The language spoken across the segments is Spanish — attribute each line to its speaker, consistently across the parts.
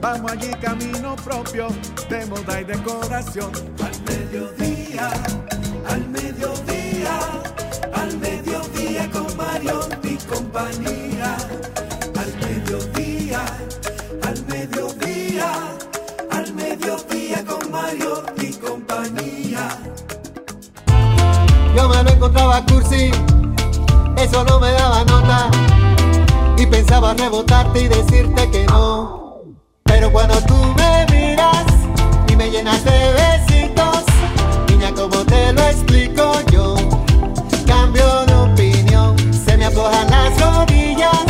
Speaker 1: Vamos allí camino propio de moda y decoración. Al mediodía, al mediodía, al mediodía con Mario y compañía. Al mediodía, al mediodía, al mediodía con Mario y compañía.
Speaker 2: Yo me lo encontraba cursi, eso no me daba nota. Y pensaba rebotarte y decirte que no. Pero cuando tú me miras y me llenas de besitos, niña, como te lo explico yo, cambio de opinión. Se me aflojan las rodillas,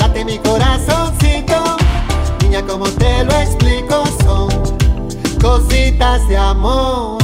Speaker 2: late mi corazoncito. Niña, como te lo explico, son cositas de amor.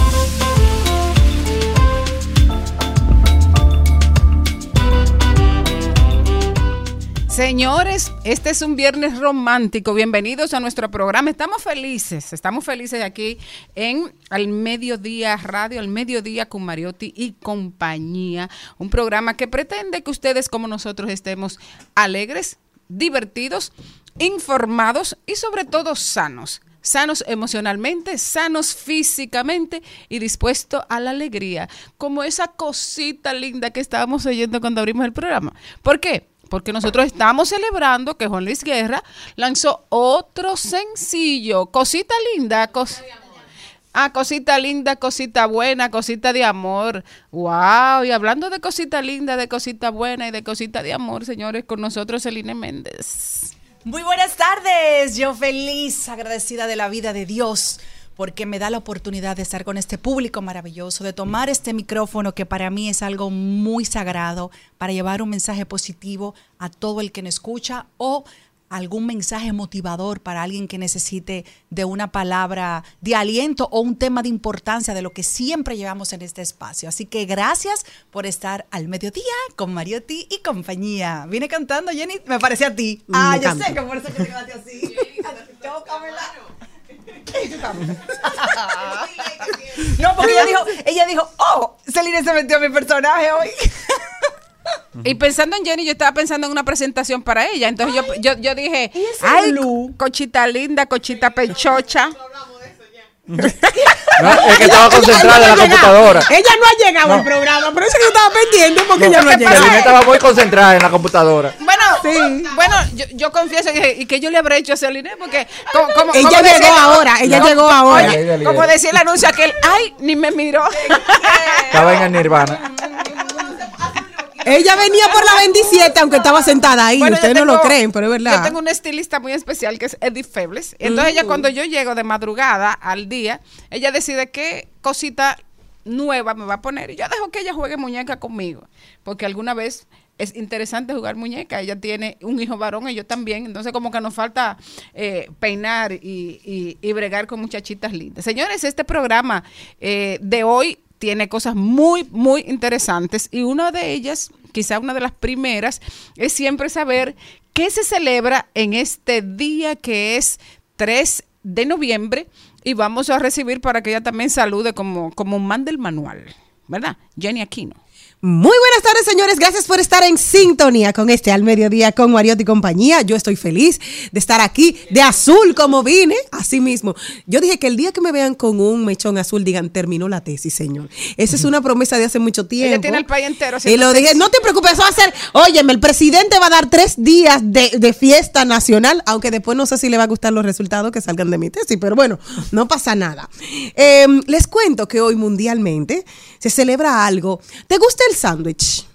Speaker 3: Señores, este es un viernes romántico. Bienvenidos a nuestro programa. Estamos felices, estamos felices aquí en Al Mediodía Radio, Al Mediodía con Mariotti y compañía. Un programa que pretende que ustedes como nosotros estemos alegres, divertidos, informados y sobre todo sanos sanos emocionalmente, sanos físicamente y dispuestos a la alegría, como esa cosita linda que estábamos oyendo cuando abrimos el programa. ¿Por qué? Porque nosotros estamos celebrando que Juan Luis Guerra lanzó otro sencillo, cosita linda, cos Ah, cosita linda, cosita buena, cosita de amor. Wow, y hablando de cosita linda, de cosita buena y de cosita de amor, señores, con nosotros Celine Méndez.
Speaker 4: Muy buenas tardes, yo feliz, agradecida de la vida de Dios porque me da la oportunidad de estar con este público maravilloso, de tomar este micrófono que para mí es algo muy sagrado, para llevar un mensaje positivo a todo el que me escucha o algún mensaje motivador para alguien que necesite de una palabra de aliento o un tema de importancia de lo que siempre llevamos en este espacio. Así que gracias por estar al mediodía con Mariotti y compañía. Vine cantando, Jenny, me parece a ti. Ah, yo sé que por eso que te así. no, porque ella dijo, ella dijo, oh, Celine se metió a mi personaje hoy.
Speaker 3: Y pensando en Jenny, yo estaba pensando en una presentación para ella. Entonces yo, yo, yo dije, ay, cochita linda, cochita pechocha.
Speaker 5: No, es que estaba concentrada en la computadora.
Speaker 6: Ella no ha llegado al programa, por eso que yo estaba pendiente porque ella no ha llegado.
Speaker 5: Celine estaba muy concentrada en la computadora.
Speaker 3: Bueno, sí. bueno, yo, yo confieso que, y que yo le habré hecho a Celine porque como, como-
Speaker 6: Ella
Speaker 3: como
Speaker 6: llegó
Speaker 3: decía-
Speaker 6: ahora, ella llegó ahora.
Speaker 5: Ella- ella
Speaker 3: como decía el anuncio aquel, ay, ni me miró.
Speaker 5: Estaba en el Nirvana.
Speaker 6: Ella venía por la 27, aunque estaba sentada ahí.
Speaker 3: Bueno,
Speaker 6: Ustedes no lo creen, pero es verdad.
Speaker 3: Yo tengo una estilista muy especial que es Edith Febles. Entonces ella cuando yo llego de madrugada al día, ella decide qué cosita nueva me va a poner. Y yo dejo que ella juegue muñeca conmigo. Porque alguna vez es interesante jugar muñeca. Ella tiene un hijo varón y yo también. Entonces como que nos falta eh, peinar y, y- y bregar con muchachitas lindas. Señores, este programa eh, de hoy tiene cosas muy, muy interesantes y una de ellas, quizá una de las primeras, es siempre saber qué se celebra en este día que es 3 de noviembre Y vamos a recibir para que ella también salude como, como un man del manual, ¿verdad? Jenny Aquino.
Speaker 6: Muy buenas tardes, señores. Gracias por estar en sintonía con este al mediodía con Mariotti y compañía. Yo estoy feliz de estar aquí de azul como vine, así mismo. Yo dije que el día que me vean con un mechón azul digan terminó la tesis, señor. Esa es una promesa de hace mucho tiempo.
Speaker 3: Ella tiene el país entero
Speaker 6: Y lo dije, no te preocupes, eso va a ser, óyeme, el presidente va a dar tres días de, de fiesta nacional, aunque después no sé si le va a gustar los resultados que salgan de mi tesis, pero bueno, no pasa nada. Eh, les cuento que hoy mundialmente se celebra algo. ¿Te gusta el sándwich?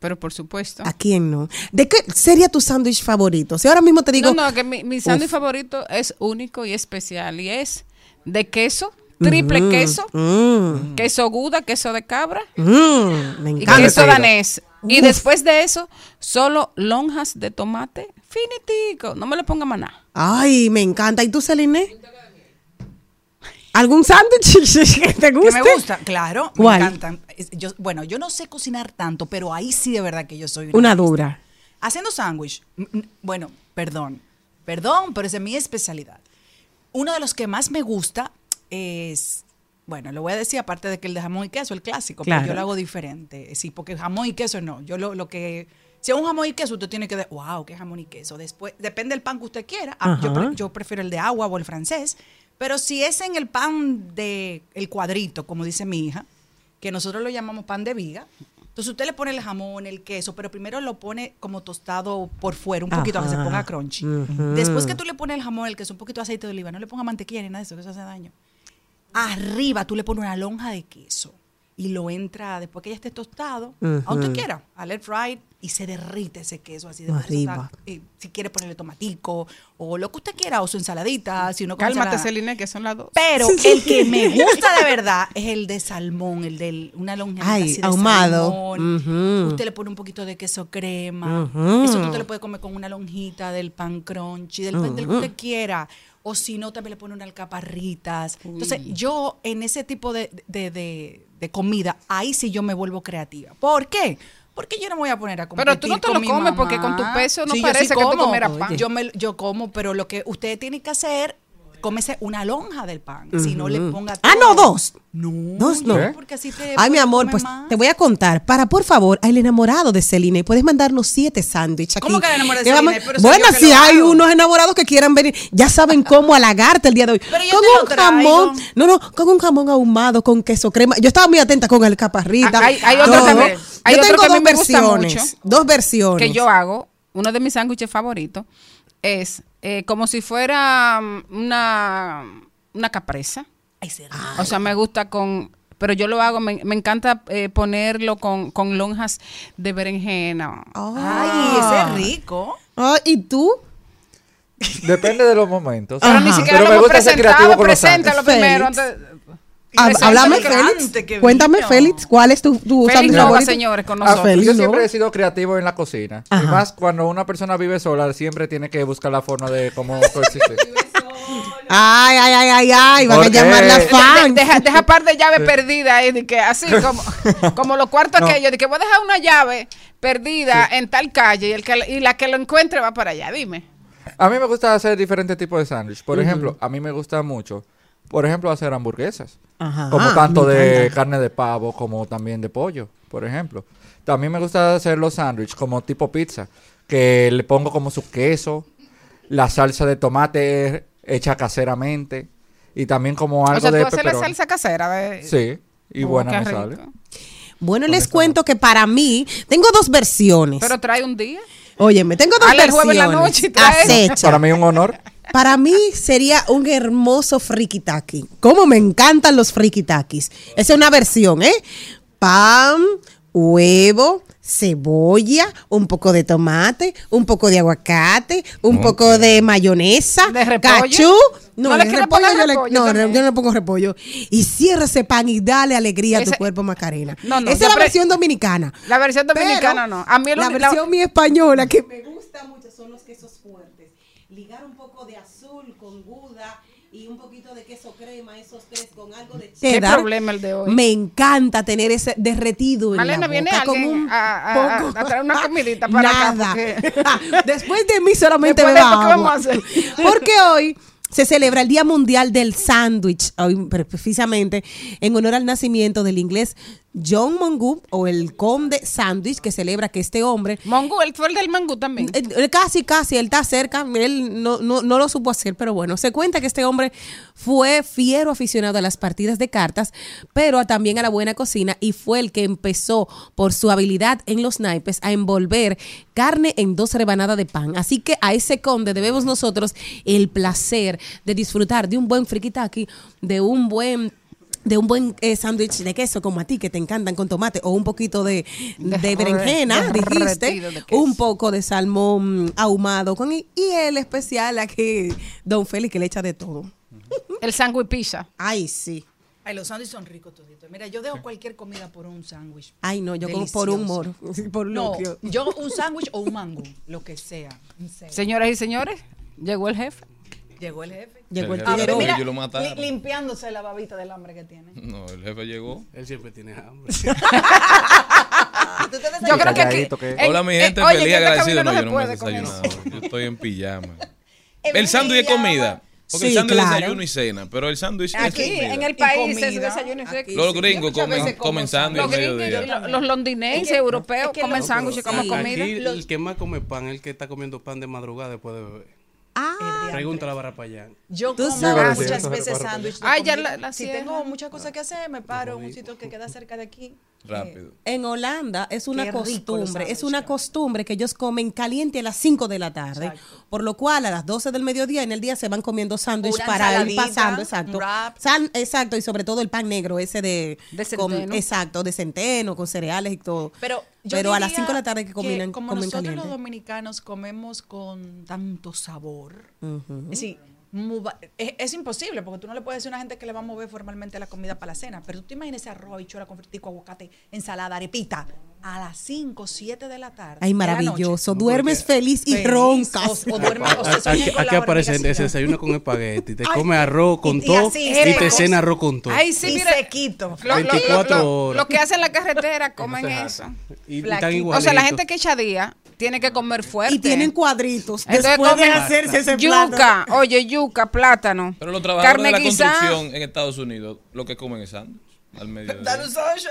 Speaker 3: Pero por supuesto.
Speaker 6: ¿A quién no? ¿De qué sería tu sándwich favorito? Si ahora mismo te digo,
Speaker 3: no, no, que mi, mi sándwich favorito es único y especial y es de queso, triple queso,
Speaker 6: mm,
Speaker 3: queso guda, queso de cabra
Speaker 6: mm, me
Speaker 3: y
Speaker 6: encanta.
Speaker 3: queso
Speaker 5: Entido.
Speaker 3: danés. Y después de eso, solo lonjas de tomate finitico. No me le ponga maná.
Speaker 6: Ay, me encanta. ¿Y tú, Celine? ¿Algún sándwich que te
Speaker 4: Que
Speaker 6: guste?
Speaker 4: me gusta, claro, me encantan. Yo, bueno, yo no sé cocinar tanto, pero ahí sí de verdad que yo soy
Speaker 6: Una dura.
Speaker 4: Haciendo sándwich, bueno, perdón, perdón, pero esa es mi especialidad. Uno de los que más me gusta es, bueno, lo voy a decir aparte de que el de jamón y queso, el clásico,
Speaker 6: Claro.
Speaker 4: pero yo lo hago diferente. Sí, porque jamón y queso no. Yo lo, lo que, si es un jamón y queso, usted tiene que decir, wow, qué jamón y queso. Después, depende del pan que usted quiera. Ah, yo, pre- yo prefiero el de agua o el francés. Pero si es en el pan de el cuadrito, como dice mi hija, que nosotros lo llamamos pan de viga. Entonces usted le pone el jamón, el queso, pero primero lo pone como tostado por fuera, un poquito, que se ponga crunchy. Después que tú le pones el jamón, el queso, un poquito de aceite de oliva, no le ponga mantequilla ni nada de eso, que eso hace daño. Arriba tú le pones una lonja de queso y lo entra, después que ya esté tostado, a donde quiera, al air fry y se derrite ese queso así de
Speaker 6: Arriba.
Speaker 4: si quiere ponerle tomatico o lo que usted quiera, o su ensaladita, si uno
Speaker 3: Cálmate. Celine, que son las dos.
Speaker 4: Pero el que me gusta de verdad es el de salmón, el de una
Speaker 6: Ay,
Speaker 4: así de
Speaker 6: ahumado.
Speaker 4: salmón.
Speaker 6: Ujú.
Speaker 4: Usted le pone un poquito de queso crema. Eso tú te lo puedes comer con una lonjita del pan crunchy, del pan del que usted quiera. O si no, también le pone unas alcaparritas. Entonces, yo en ese tipo de, de- de- de comida, ahí sí yo me vuelvo creativa. ¿Por qué? Porque yo no me voy a poner a competir
Speaker 3: Pero tú no te lo comes porque con tu peso no parece que tú
Speaker 4: como.
Speaker 3: comieras pan.
Speaker 4: Yo, me, yo como, pero lo que usted tiene que hacer, cómese una lonja del pan. Si no le ponga
Speaker 6: Ah, no, dos.
Speaker 4: No,
Speaker 6: Dos no.
Speaker 4: no, porque así te
Speaker 6: Ay, mi amor, pues
Speaker 4: más.
Speaker 6: te voy a contar. Para, por favor, al enamorado de Celine, puedes mandarnos siete sándwiches.
Speaker 4: ¿Cómo que el enamorado de soy
Speaker 6: bueno, si hay
Speaker 4: hago.
Speaker 6: unos enamorados que quieran venir, ya saben cómo halagarte el día de hoy.
Speaker 4: Pero yo
Speaker 6: con
Speaker 4: te
Speaker 6: un jamón, no, no, con un jamón ahumado, con queso crema. Yo estaba muy atenta con el caparrita.
Speaker 3: Ah, hay- hay otro también. Hay
Speaker 6: Yo
Speaker 3: otro
Speaker 6: tengo
Speaker 3: que
Speaker 6: dos
Speaker 3: me gusta
Speaker 6: versiones.
Speaker 3: mucho.
Speaker 6: Dos versiones.
Speaker 3: que yo hago, uno de mis sándwiches favoritos, es eh, como si fuera mm, una, una capresa.
Speaker 4: Ay, se
Speaker 3: O sea, me gusta con... Pero yo lo hago, me, me encanta eh, ponerlo con, con lonjas de berenjena.
Speaker 4: Ay, ese es rico.
Speaker 6: Ah, ¿Y tú?
Speaker 5: Depende de los momentos.
Speaker 3: Pero ni
Speaker 6: Ajá.
Speaker 3: siquiera
Speaker 5: Pero
Speaker 3: lo
Speaker 5: me
Speaker 3: hemos presentado, preséntalo primero. Antes-
Speaker 6: Ah, háblame,
Speaker 4: elegante,
Speaker 6: Félix. Cuéntame. Félix, ¿cuál es tu, tu
Speaker 3: Félix
Speaker 6: sándwich
Speaker 3: Nova,
Speaker 6: favorito?
Speaker 3: señores, con
Speaker 6: Ah,
Speaker 3: nosotros.
Speaker 6: Félix
Speaker 5: Yo siempre he sido creativo en la cocina.
Speaker 6: Ajá.
Speaker 5: Y más cuando una persona vive sola, siempre tiene que buscar la forma de cómo coexistir.
Speaker 6: Ay, ay, ay, ay, ay, van a llamar la
Speaker 5: De-
Speaker 6: fan.
Speaker 3: deja, deja par de llaves perdidas ahí, de que así como, como los cuartos
Speaker 5: No.
Speaker 3: aquellos, de que voy a dejar una llave perdida en tal calle y, el que, y la que lo encuentre va para allá, dime.
Speaker 5: A mí me gusta hacer diferentes tipos de sándwich. Por ejemplo, a mí me gusta mucho, por ejemplo, hacer hamburguesas.
Speaker 6: Ajá,
Speaker 5: como
Speaker 6: ah,
Speaker 5: tanto
Speaker 6: me
Speaker 5: de
Speaker 6: encanta.
Speaker 5: carne de pavo como también de pollo, por ejemplo. También me gusta hacer los sándwiches como tipo pizza, que le pongo como su queso, la salsa de tomate hecha caseramente y también como algo
Speaker 3: o sea,
Speaker 5: de
Speaker 3: tú haces la salsa casera. De,
Speaker 5: Sí, y
Speaker 3: Oh,
Speaker 5: buena me
Speaker 3: rico.
Speaker 5: sale.
Speaker 6: Bueno, les cuento que para mí, tengo dos versiones.
Speaker 3: Pero trae un día.
Speaker 6: Óyeme, tengo dos
Speaker 3: Hazle el
Speaker 6: versiones.
Speaker 3: jueves en la noche y trae-
Speaker 6: Acecha.
Speaker 5: Para mí un honor.
Speaker 6: Para mí sería un hermoso frikitaki. Como me encantan los frikitakis. Esa es una versión, ¿eh? Pan, huevo, cebolla, un poco de tomate, un poco de aguacate, un poco de mayonesa,
Speaker 3: ¿De repollo?
Speaker 6: cachú.
Speaker 3: ¿No
Speaker 6: No,
Speaker 3: le
Speaker 6: repollo yo le-
Speaker 3: repollo
Speaker 6: no, yo no le pongo repollo. Y cierra ese pan y dale alegría a tu cuerpo, Macarena.
Speaker 3: No, no,
Speaker 6: Esa es la
Speaker 3: pre-
Speaker 6: versión dominicana.
Speaker 3: La versión dominicana
Speaker 6: Pero
Speaker 3: no. A mí el
Speaker 6: la
Speaker 3: uni- la-
Speaker 6: versión mi española que me gusta mucho son los quesos fuertes. Ligar un con guda y un poquito de queso crema, esos tres con algo de
Speaker 3: Qué
Speaker 6: cheddar.
Speaker 3: problema el de hoy.
Speaker 6: Me encanta tener ese derretido en
Speaker 3: Malena,
Speaker 6: la
Speaker 3: viene
Speaker 6: con un
Speaker 3: a- a- a-
Speaker 6: poco-
Speaker 3: a traer una comidita para acá,
Speaker 6: Nada.
Speaker 3: porque-
Speaker 6: Después de mí solamente
Speaker 3: Después
Speaker 6: me
Speaker 3: de ¿qué vamos a hacer?
Speaker 6: Porque hoy se celebra el Día Mundial del Sándwich, precisamente en honor al nacimiento del inglés John Mongu o el conde sándwich que celebra que este hombre
Speaker 3: Mongu, él fue el del mangú también.
Speaker 6: eh, eh, casi, casi, él está cerca, él no, no, no lo supo hacer, pero bueno, se cuenta que este hombre fue fiero aficionado a las partidas de cartas, pero también a la buena cocina y fue el que empezó por su habilidad en los naipes a envolver carne en dos rebanadas de pan. Así que a ese conde debemos nosotros el placer de disfrutar de un buen frikitaki, de un buen de un buen eh, sándwich de queso como a ti que te encantan con tomate o un poquito de, de,
Speaker 3: De
Speaker 6: berenjena,
Speaker 3: re-
Speaker 6: dijiste, un poco de salmón ahumado con y el especial aquí Don Félix que le echa de todo.
Speaker 3: El sándwich pizza.
Speaker 6: Ay, sí.
Speaker 4: Ay, los sándwiches son ricos toditos. Mira, yo dejo cualquier comida por un sándwich.
Speaker 6: Ay, no, yo como por un moro, por un
Speaker 4: No,
Speaker 6: loquio.
Speaker 4: yo un sándwich o un mango, lo que sea.
Speaker 3: Señoras y señores, llegó el jefe.
Speaker 4: Llegó el jefe.
Speaker 6: Llegó el
Speaker 7: El
Speaker 4: Ah,
Speaker 7: jefe llegó.
Speaker 4: mira,
Speaker 7: Yo lo mataron.
Speaker 4: li- limpiándose la babita del hambre que tiene.
Speaker 7: No, el jefe llegó.
Speaker 8: Él siempre tiene hambre.
Speaker 3: Yo creo que
Speaker 5: que-
Speaker 3: en-
Speaker 7: Hola, mi gente,
Speaker 3: oye,
Speaker 7: feliz agradecido.
Speaker 3: camino
Speaker 7: No, yo no me he desayunado. Yo estoy en pijama. El sándwich es comida. Porque
Speaker 6: Sí,
Speaker 7: el sándwich es
Speaker 6: claro.
Speaker 7: desayuno y cena. Pero el sándwich es
Speaker 3: Aquí,
Speaker 7: comida.
Speaker 3: en el país, es desayuno y seco.
Speaker 7: Los gringos comen, comen sándwich
Speaker 3: Los
Speaker 7: al
Speaker 3: gringos,
Speaker 7: mediodía.
Speaker 3: lo- los londinenses,
Speaker 4: Es
Speaker 3: europeos,
Speaker 4: es que
Speaker 3: comen
Speaker 4: los-
Speaker 3: sándwiches, comen
Speaker 4: sí.
Speaker 3: comida.
Speaker 8: Aquí
Speaker 4: Los-
Speaker 8: el que más come pan es el que está comiendo pan de madrugada después de beber.
Speaker 6: Ah,
Speaker 8: Pregunta a la barra para allá.
Speaker 4: Yo
Speaker 6: Tú
Speaker 4: como
Speaker 6: sabes.
Speaker 4: muchas
Speaker 5: Sí,
Speaker 4: veces sándwich.
Speaker 3: Ay, ya la- la
Speaker 4: si tengo muchas cosas que hacer, me paro en un sitio que queda cerca de aquí.
Speaker 7: Rápido.
Speaker 6: en Holanda es una
Speaker 4: Qué
Speaker 6: costumbre, es una costumbre que ellos comen caliente a las 5 de la tarde,
Speaker 4: Exacto.
Speaker 6: por lo cual a las 12 del mediodía en el día se van comiendo sándwich para ir pasando, exacto. San- exacto, y sobre todo el pan negro ese de,
Speaker 3: De
Speaker 6: con-
Speaker 3: centeno.
Speaker 6: exacto, de centeno, con cereales y todo.
Speaker 4: Pero, yo
Speaker 6: Pero a las
Speaker 4: diría
Speaker 6: 5 de la tarde que comen,
Speaker 4: como
Speaker 6: comen
Speaker 4: nosotros
Speaker 6: caliente.
Speaker 4: los dominicanos comemos con tanto sabor. Es decir, mu- va- es, es imposible porque tú no le puedes decir a una gente que le va a mover formalmente la comida para la cena. Pero tú te imaginas ese arroz, habichuela con fritico, aguacate, ensalada, arepita a las 5, 7 de la tarde.
Speaker 6: Ay, maravilloso,
Speaker 4: noche.
Speaker 6: duermes feliz y
Speaker 4: Feliz,
Speaker 6: roncas.
Speaker 4: O, o duerme, o se sueña
Speaker 8: Aquí, aquí
Speaker 4: la
Speaker 8: aparece, se desayuna con espagueti, te come arroz con
Speaker 4: y
Speaker 8: todo y te cena arroz con todo.
Speaker 3: Ay, sí,
Speaker 4: y
Speaker 3: mira.
Speaker 4: sequito.
Speaker 3: Lo, lo-
Speaker 8: 24
Speaker 3: lo- lo-
Speaker 8: horas.
Speaker 3: lo que hacen en la carretera comen eso.
Speaker 8: y,
Speaker 3: O sea, la gente que echa día tiene que comer fuerte.
Speaker 6: Y tienen cuadritos
Speaker 3: Entonces
Speaker 6: después de
Speaker 3: comen
Speaker 6: hacerse ese plato.
Speaker 3: yuca, oye, yuca, plátano.
Speaker 7: Pero los trabajadores
Speaker 3: carne
Speaker 7: de la
Speaker 3: guisada.
Speaker 7: construcción en Estados Unidos lo que comen es sándwich al mediodía.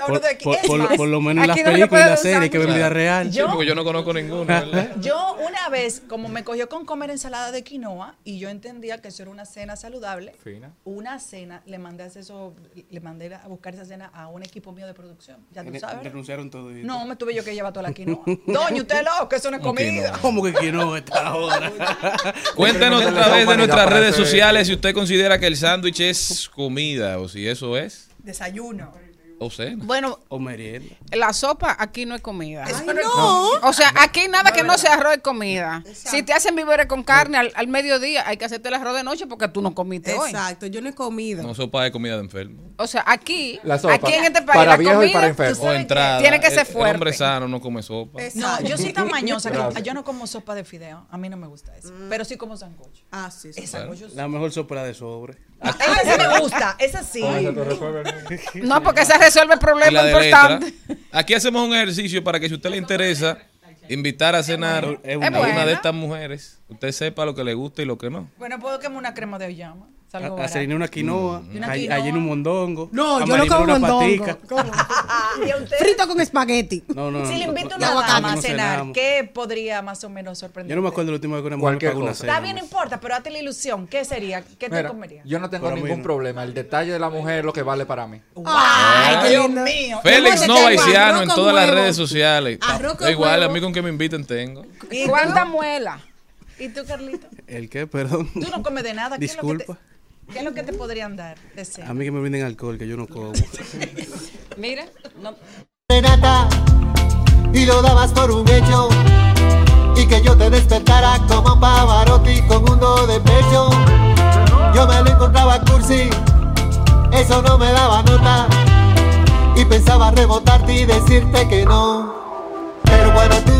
Speaker 8: Por,
Speaker 4: de aquí.
Speaker 8: por-
Speaker 4: Es
Speaker 8: por-
Speaker 4: más,
Speaker 8: por lo menos en las
Speaker 3: no
Speaker 8: películas y las series que ven vida real.
Speaker 7: Sí,
Speaker 4: Yo-
Speaker 7: porque yo no conozco ninguno, ¿verdad?
Speaker 4: Yo una vez, como me cogió con comer ensalada de quinoa y yo entendía que eso era una cena saludable,
Speaker 5: Fina.
Speaker 4: una cena, le mandé a hacer eso, le mandé a buscar esa cena a un equipo mío de producción. Ya tú sabes.
Speaker 8: Renunciaron todo.
Speaker 4: No, me tuve yo que llevar toda la quinoa. Doña, usted loco, que eso no es
Speaker 7: ¿Cómo que
Speaker 4: comida.
Speaker 7: no?
Speaker 8: ¿Cómo que quiero esta ahora?
Speaker 7: Cuéntenos a través de nuestras redes sociales si usted considera que el sándwich es comida o si eso es
Speaker 4: Desayuno.
Speaker 7: O cena.
Speaker 3: Bueno,
Speaker 8: O merienda.
Speaker 3: la sopa aquí no es comida.
Speaker 6: Ay, no.
Speaker 3: O sea, aquí nada que no sea arroz es comida. Si te hacen víveres con carne al, al mediodía, hay que hacerte el arroz de noche porque tú no comiste hoy.
Speaker 6: Exacto, yo no he comido.
Speaker 7: No, sopa de comida de enfermo.
Speaker 3: O sea, aquí,
Speaker 5: La sopa.
Speaker 3: aquí en este país,
Speaker 5: Para
Speaker 3: la
Speaker 5: viejos y
Speaker 3: comida,
Speaker 5: para enfermos.
Speaker 7: O entrada.
Speaker 3: tiene que ser
Speaker 7: El- El
Speaker 3: fuerte.
Speaker 7: hombre sano no come sopa.
Speaker 4: No, yo soy tan mañosa que
Speaker 5: Gracias.
Speaker 4: yo no como sopa de fideo. A mí no me gusta eso. Pero sí como sancocho.
Speaker 6: Ah, sí, sí.
Speaker 4: El sancocho sí.
Speaker 8: La mejor sopa de sobre.
Speaker 4: Esa sí me gusta, esa sí.
Speaker 3: No, porque se resuelve el problema
Speaker 7: letra.
Speaker 3: importante.
Speaker 7: Aquí hacemos un ejercicio para que si a usted le interesa invitar a cenar a
Speaker 8: una-
Speaker 7: de estas mujeres, usted sepa lo que le gusta y lo que no.
Speaker 4: Bueno, puedo quemar una crema de oyama.
Speaker 8: A-
Speaker 4: barato.
Speaker 8: Hacer una quinoa,
Speaker 4: Mm. Una quinoa.
Speaker 8: en un mondongo.
Speaker 6: No, yo no como
Speaker 8: una
Speaker 6: mondongo. Frito con espagueti.
Speaker 8: No, no,
Speaker 4: Si le invito a
Speaker 8: no,
Speaker 4: una dama a cenar. ¿qué podría más o menos sorprender?
Speaker 8: Yo no me acuerdo la última vez que una mujer pagó una cena.
Speaker 4: Está bien, no importa, pero hazte la ilusión. ¿Qué sería? ¿Qué te
Speaker 5: Mira,
Speaker 4: comerías?
Speaker 5: yo no tengo
Speaker 8: Para
Speaker 5: ningún
Speaker 8: no.
Speaker 5: problema. El detalle de la mujer es lo que vale para mí.
Speaker 4: ¡Ay, Dios mío!
Speaker 7: Félix
Speaker 6: Hemos
Speaker 7: Nova
Speaker 6: hecho
Speaker 7: Haitiano
Speaker 6: arroz
Speaker 7: en todas las redes sociales. Igual, a mí con que me inviten tengo.
Speaker 4: ¿Y?
Speaker 3: ¿Cuánta muela?
Speaker 4: ¿Y tú, Carlito?
Speaker 8: ¿El qué? Perdón.
Speaker 4: Tú no comes de nada. ¿Qué es lo que te-
Speaker 8: Disculpa.
Speaker 4: ¿Qué es lo que te podrían dar?
Speaker 8: A mí que me venden alcohol, que yo no como.
Speaker 3: Mira, no,
Speaker 2: Renata y lo dabas por un hecho y que yo te despertara como un pavarotti con un do de pecho yo me lo encontraba cursi eso no me daba nota y pensaba rebotarte y decirte que no pero cuando tú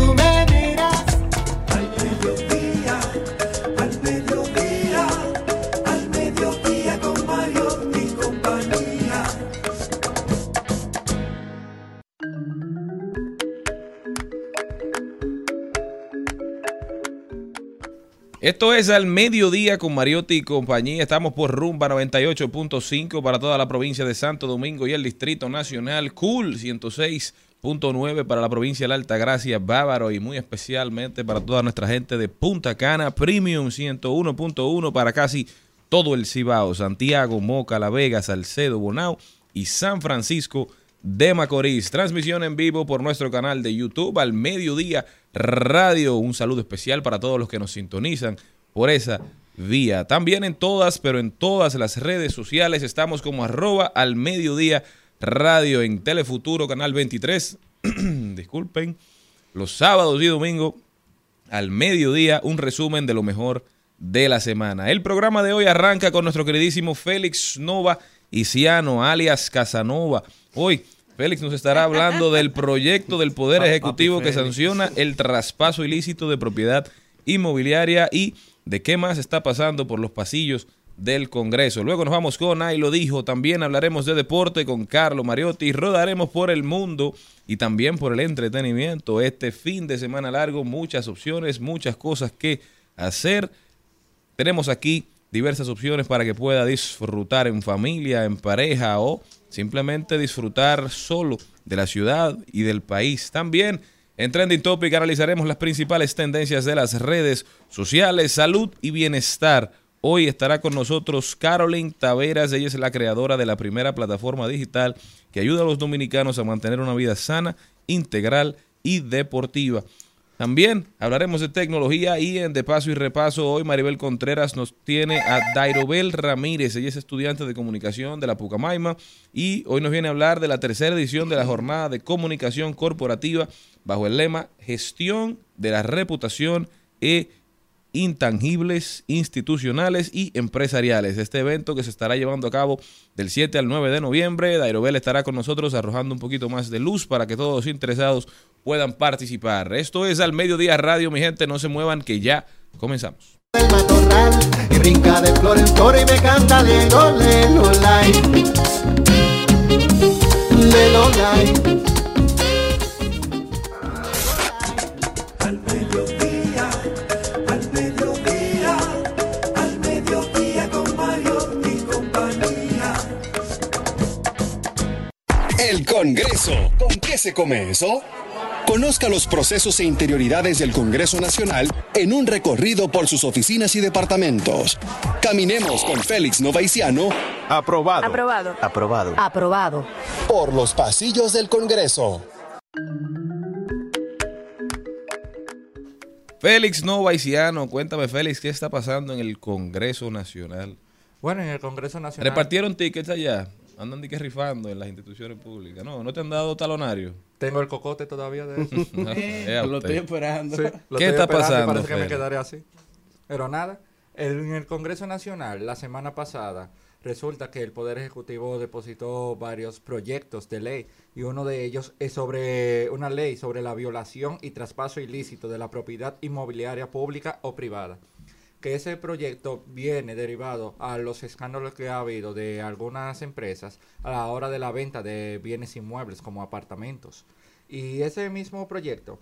Speaker 7: Esto es al mediodía con Mariotti y compañía. Estamos por Rumba 98.5 para toda la provincia de Santo Domingo y el Distrito Nacional. Cool 106.9 para la provincia de la Altagracia, Bávaro y muy especialmente para toda nuestra gente de Punta Cana. Premium 101.1 para casi todo el Cibao. Santiago, Moca, La Vega, Salcedo, Bonao y San Francisco de Macorís. Transmisión en vivo por nuestro canal de YouTube al mediodía radio. Un saludo especial para todos los que nos sintonizan por esa vía. También en todas, pero en todas las redes sociales estamos como arroba al mediodía radio en Telefuturo, canal 23. Disculpen. Los sábados y domingos al mediodía un resumen de lo mejor de la semana. El programa de hoy arranca con nuestro queridísimo Félix Nova Isiano, alias Casanova. Hoy Félix nos estará hablando del proyecto del Poder Ejecutivo que sanciona el traspaso ilícito de propiedad inmobiliaria y de qué más está pasando por los pasillos del Congreso. Luego nos vamos con Ahí lo dijo. También hablaremos de deporte con Carlos Mariotti. Rodaremos por el mundo y también por el entretenimiento. Este fin de semana largo, muchas opciones, muchas cosas que hacer. Tenemos aquí diversas opciones para que pueda disfrutar en familia, en pareja o simplemente disfrutar solo de la ciudad y del país. También en Trending Topic analizaremos las principales tendencias de las redes sociales, salud y bienestar. Hoy estará con nosotros Caroline Taveras, ella es la creadora de la primera plataforma digital que ayuda a los dominicanos a mantener una vida sana, integral y deportiva. También hablaremos de tecnología y en De Paso y Repaso hoy Maribel Contreras nos tiene a Dairobel Ramírez. Ella es estudiante de comunicación de la Pucamaima y hoy nos viene a hablar de la tercera edición de la jornada de comunicación corporativa bajo el lema Gestión de la reputación e intangibles institucionales y empresariales. Este evento que se estará llevando a cabo del 7 al 9 de noviembre. Dairobel estará con nosotros arrojando un poquito más de luz para que todos los interesados puedan participar. Esto es al mediodía radio, mi gente, no se muevan que ya comenzamos.
Speaker 2: del matorral y brinca de flor en flor y me canta Lelo, Lelo.
Speaker 9: Congreso. ¿Con qué se come eso? Conozca los procesos e interioridades del Congreso Nacional en un recorrido por sus oficinas y departamentos. Caminemos con Félix Novaiciano
Speaker 10: Aprobado.
Speaker 11: Aprobado.
Speaker 10: Aprobado.
Speaker 11: Aprobado.
Speaker 9: por los pasillos del Congreso.
Speaker 7: Félix Novaiciano, cuéntame Félix, ¿qué está pasando en el Congreso Nacional?
Speaker 5: Bueno, en el Congreso Nacional.
Speaker 7: ¿Repartieron tickets allá? Andan de que rifando en las instituciones públicas. No, no te han dado talonario.
Speaker 5: Tengo el cocote todavía de eso.
Speaker 7: Vea
Speaker 8: Lo
Speaker 7: usted.
Speaker 8: estoy esperando.
Speaker 5: Sí, lo
Speaker 7: ¿Qué
Speaker 5: estoy
Speaker 7: está
Speaker 5: esperando
Speaker 7: pasando,
Speaker 5: Parece que me quedaré así. Pero nada, en el Congreso Nacional, la semana pasada, resulta que el Poder Ejecutivo depositó varios proyectos de ley y uno de ellos es sobre una ley sobre la violación y traspaso ilícito de la propiedad inmobiliaria pública o privada. Que ese proyecto viene derivado a los escándalos que ha habido de algunas empresas a la hora de la venta de bienes inmuebles como apartamentos. Y ese mismo proyecto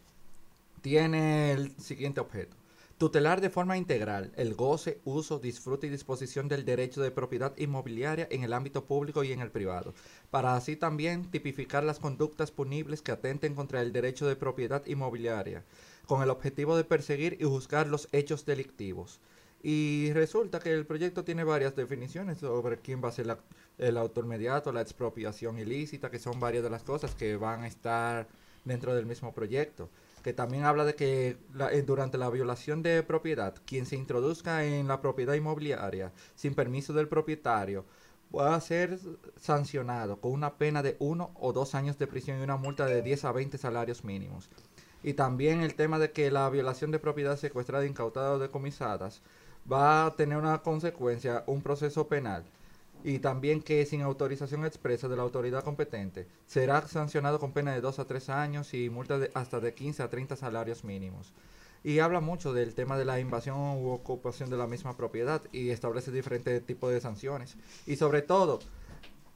Speaker 5: tiene el siguiente objeto. Tutelar de forma integral el goce, uso, disfrute y disposición del derecho de propiedad inmobiliaria en el ámbito público y en el privado, para así también tipificar las conductas punibles que atenten contra el derecho de propiedad inmobiliaria, con el objetivo de perseguir y juzgar los hechos delictivos. Y resulta que el proyecto tiene varias definiciones sobre quién va a ser el autor mediato, la expropiación ilícita, que son varias de las cosas que van a estar dentro del mismo proyecto. Que también habla de que eh, durante la violación de propiedad, quien se introduzca en la propiedad inmobiliaria sin permiso del propietario va a ser sancionado con una pena de uno o dos años de prisión y una multa de 10 a 20 salarios mínimos. Y también el tema de que la violación de propiedad secuestrada, incautada o decomisadas va a tener una consecuencia, un proceso penal. Y también que sin autorización expresa de la autoridad competente será sancionado con pena de 2 a 3 años y multa de hasta de 15 a 30 salarios mínimos. Y habla mucho del tema de la invasión u ocupación de la misma propiedad y establece diferentes tipos de sanciones. Y sobre todo,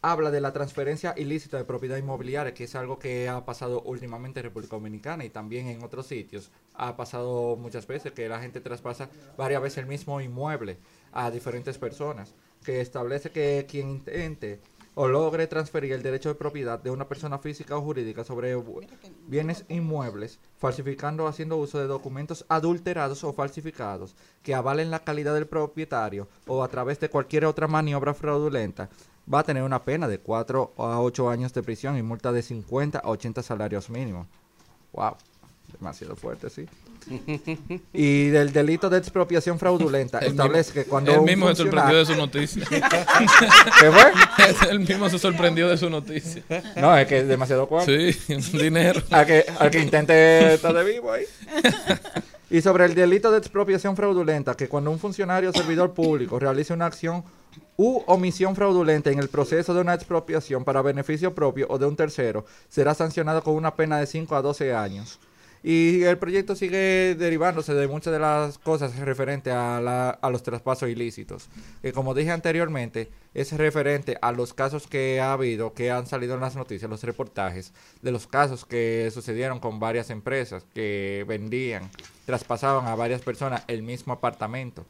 Speaker 5: habla de la transferencia ilícita de propiedad inmobiliaria, que es algo que ha pasado últimamente en República Dominicana y también en otros sitios. Ha pasado muchas veces que la gente traspasa varias veces el mismo inmueble a diferentes personas, que establece que quien intente o logre transferir el derecho de propiedad de una persona física o jurídica sobre bienes inmuebles, falsificando o haciendo uso de documentos adulterados o falsificados que avalen la calidad del propietario o a través de cualquier otra maniobra fraudulenta, va a tener una pena de 4 a 8 años de prisión y multa de 50 a 80 salarios mínimos. Wow, demasiado fuerte, sí. Y del delito de expropiación fraudulenta establece
Speaker 7: mismo-
Speaker 5: que cuando
Speaker 7: él mismo se sorprendió de su noticia.
Speaker 5: ¿Qué fue?
Speaker 7: él mismo se sorprendió de su noticia.
Speaker 5: No, es que es demasiado cuarto.
Speaker 7: Sí, dinero.
Speaker 5: Al que, al que intente estar de vivo ahí. Y sobre el delito de expropiación fraudulenta, que cuando un funcionario o servidor público realice una acción u omisión fraudulenta en el proceso de una expropiación para beneficio propio o de un tercero, será sancionado con una pena de 5 a 12 años. Y el proyecto sigue derivándose de muchas de las cosas referentes a, la- a los traspasos ilícitos. Que como dije anteriormente, es referente a los casos que ha habido, que han salido en las noticias, los reportajes, de los casos que sucedieron con varias empresas que vendían, traspasaban a varias personas el mismo apartamento.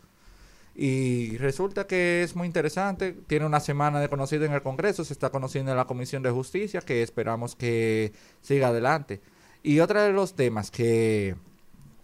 Speaker 5: Y resulta que es muy interesante. Tiene una semana de conocido en el Congreso, se está conociendo en la Comisión de Justicia, que esperamos que siga adelante. Y otro de los temas que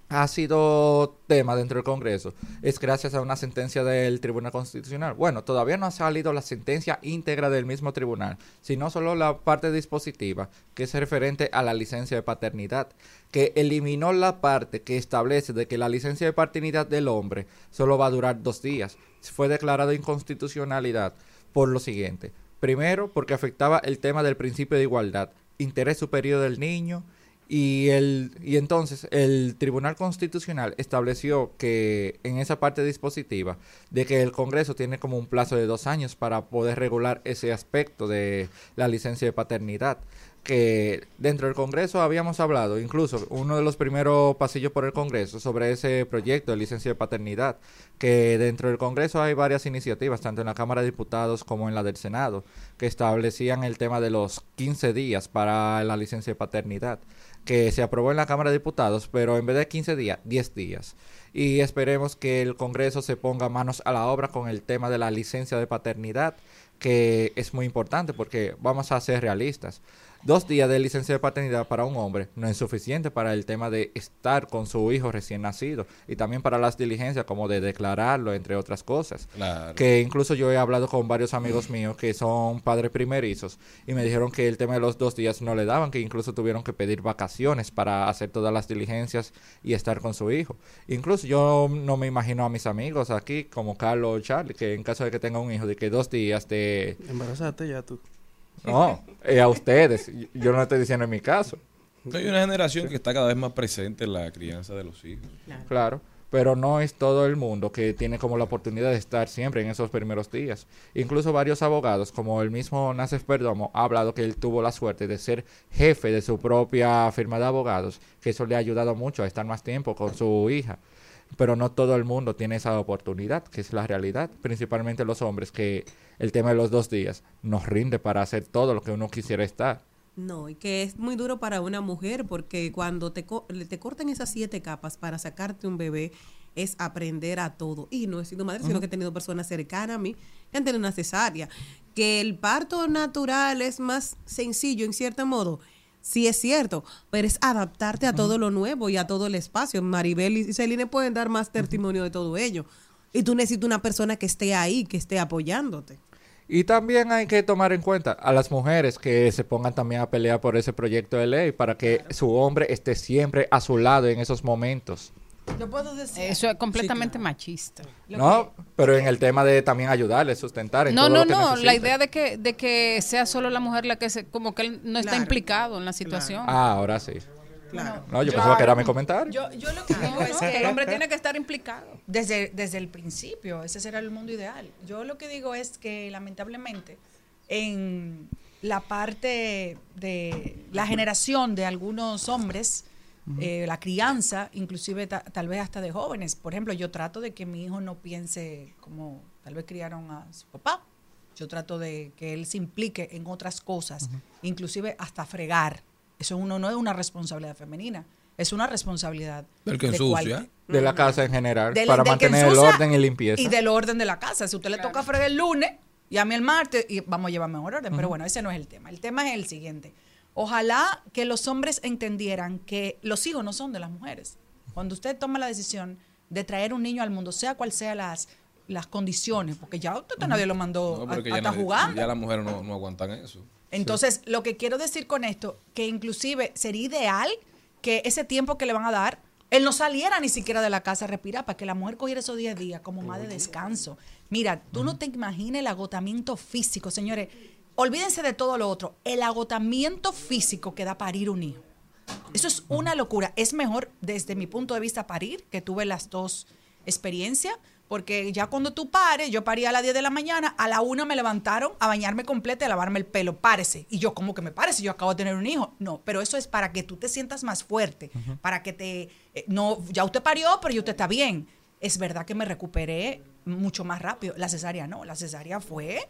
Speaker 5: ha sido tema dentro del Congreso es gracias a una sentencia del Tribunal Constitucional. Bueno, todavía no ha salido la sentencia íntegra del mismo tribunal, sino solo la parte dispositiva, que es referente a la licencia de paternidad, que eliminó la parte que establece de que la licencia de paternidad del hombre solo va a durar dos días. Fue declarado inconstitucionalidad por lo siguiente. Primero, porque afectaba el tema del principio de igualdad, interés superior del niño, y, el, y entonces el Tribunal Constitucional estableció que en esa parte dispositiva de que el Congreso tiene como un plazo de dos años para poder regular ese aspecto de la licencia de paternidad que dentro del Congreso habíamos hablado, incluso uno de los primeros pasillos por el Congreso sobre ese proyecto de licencia de paternidad, que dentro del Congreso hay varias iniciativas, tanto en la Cámara de Diputados como en la del Senado, que establecían el tema de los 15 días para la licencia de paternidad, que se aprobó en la Cámara de Diputados, pero en vez de 15 días, 10 días. Y esperemos que el Congreso se ponga manos a la obra con el tema de la licencia de paternidad, que es muy importante porque vamos a ser realistas. Dos días de licencia de paternidad para un hombre no es suficiente para el tema de estar con su hijo recién nacido y también para las diligencias como de declararlo, entre otras cosas.
Speaker 7: Claro.
Speaker 5: Que incluso yo he hablado con varios amigos míos que son padres primerizos y me dijeron que el tema de los dos días no le daban, que incluso tuvieron que pedir vacaciones para hacer todas las diligencias y estar con su hijo. Incluso yo no me imagino a mis amigos aquí, como Carlos o Charlie, que en caso de que tenga un hijo, de que dos días de...
Speaker 8: Embarazaste ya tú.
Speaker 5: No, eh, a ustedes. Yo no estoy diciendo en mi caso.
Speaker 7: Hay una generación que está cada vez más presente en la crianza de los hijos.
Speaker 5: Claro. Pero no es todo el mundo que tiene como la oportunidad de estar siempre en esos primeros días. Incluso varios abogados, como el mismo Nacef Perdomo, ha hablado que él tuvo la suerte de ser jefe de su propia firma de abogados, que eso le ha ayudado mucho a estar más tiempo con su hija. Pero no todo el mundo tiene esa oportunidad, que es la realidad. Principalmente los hombres, que el tema de los dos días nos rinde para hacer todo lo que uno quisiera estar.
Speaker 10: No, y que es muy duro para una mujer porque cuando te, co- te cortan esas siete capas para sacarte un bebé es aprender a todo. Y no he sido madre, sino que he tenido personas cercanas a mí que han tenido una cesárea. Que el parto natural es más sencillo en cierto modo. Sí es cierto, pero es adaptarte a todo lo nuevo y a todo el espacio. Maribel y Celine pueden dar más testimonio de todo ello. Y tú necesitas una persona que esté ahí, que esté apoyándote.
Speaker 5: Y también hay que tomar en cuenta a las mujeres que se pongan también a pelear por ese proyecto de ley para que su hombre esté siempre a su lado en esos momentos.
Speaker 4: Yo puedo decir.
Speaker 3: Eso es completamente machista.
Speaker 5: No, pero en el tema de también ayudarle, sustentar en
Speaker 3: No,
Speaker 5: todo
Speaker 3: no,
Speaker 5: lo que
Speaker 3: no. La idea de que, de que sea solo la mujer la que se, como que él no está
Speaker 4: Claro.
Speaker 3: implicado en la situación.
Speaker 5: Ah, ahora sí.
Speaker 4: Claro.
Speaker 5: No, yo pensaba que era mi comentario.
Speaker 4: Yo, yo lo que digo es que
Speaker 3: el hombre tiene que estar implicado.
Speaker 4: Desde, desde el principio, ese será el mundo ideal. Yo lo que digo es que lamentablemente en la parte de la generación de algunos hombres, eh, la crianza, inclusive ta- tal vez hasta de jóvenes. Por ejemplo, yo trato de que mi hijo no piense como tal vez criaron a su papá. Yo trato de que él se implique en otras cosas, inclusive hasta fregar. Eso uno no es una responsabilidad femenina, es una responsabilidad
Speaker 7: Del que
Speaker 4: de
Speaker 7: ensucia.
Speaker 4: cual-
Speaker 5: De la casa en general,
Speaker 4: del-
Speaker 5: para
Speaker 4: del
Speaker 5: mantener el orden y limpieza.
Speaker 4: Y del orden de la casa. Si usted le toca fregar el lunes y a mí el martes, y vamos a llevar mejor orden. Pero bueno, ese no es el tema. El tema es el siguiente. Ojalá que los hombres entendieran que los hijos no son de las mujeres. Cuando usted toma la decisión de traer un niño al mundo, sea cual sea las, las condiciones, porque ya usted nadie lo mandó
Speaker 7: No,
Speaker 4: a,
Speaker 7: pero que
Speaker 4: a
Speaker 7: ya,
Speaker 4: jugando.
Speaker 7: las mujeres no, no aguantan eso.
Speaker 4: Entonces, lo que quiero decir con esto, que inclusive sería ideal que ese tiempo que le van a dar, él no saliera ni siquiera de la casa a respirar, para que la mujer cogiera esos 10 días como más de descanso. Mira, tú no te imaginas el agotamiento físico, señores. Olvídense de todo lo otro. El agotamiento físico que da parir un hijo. Eso es una locura. Es mejor, desde mi punto de vista, parir, que tuve las dos experiencias, porque ya cuando tú pares, yo parí a las 10 de la mañana, a la una me levantaron a bañarme completa y a lavarme el pelo. Párese. Y yo, ¿cómo que me parece? Yo acabo de tener un hijo. No, pero eso es para que tú te sientas más fuerte, para que te. eh, no, ya usted parió, pero ya usted está bien. Es verdad que me recuperé mucho más rápido. La cesárea no, la cesárea fue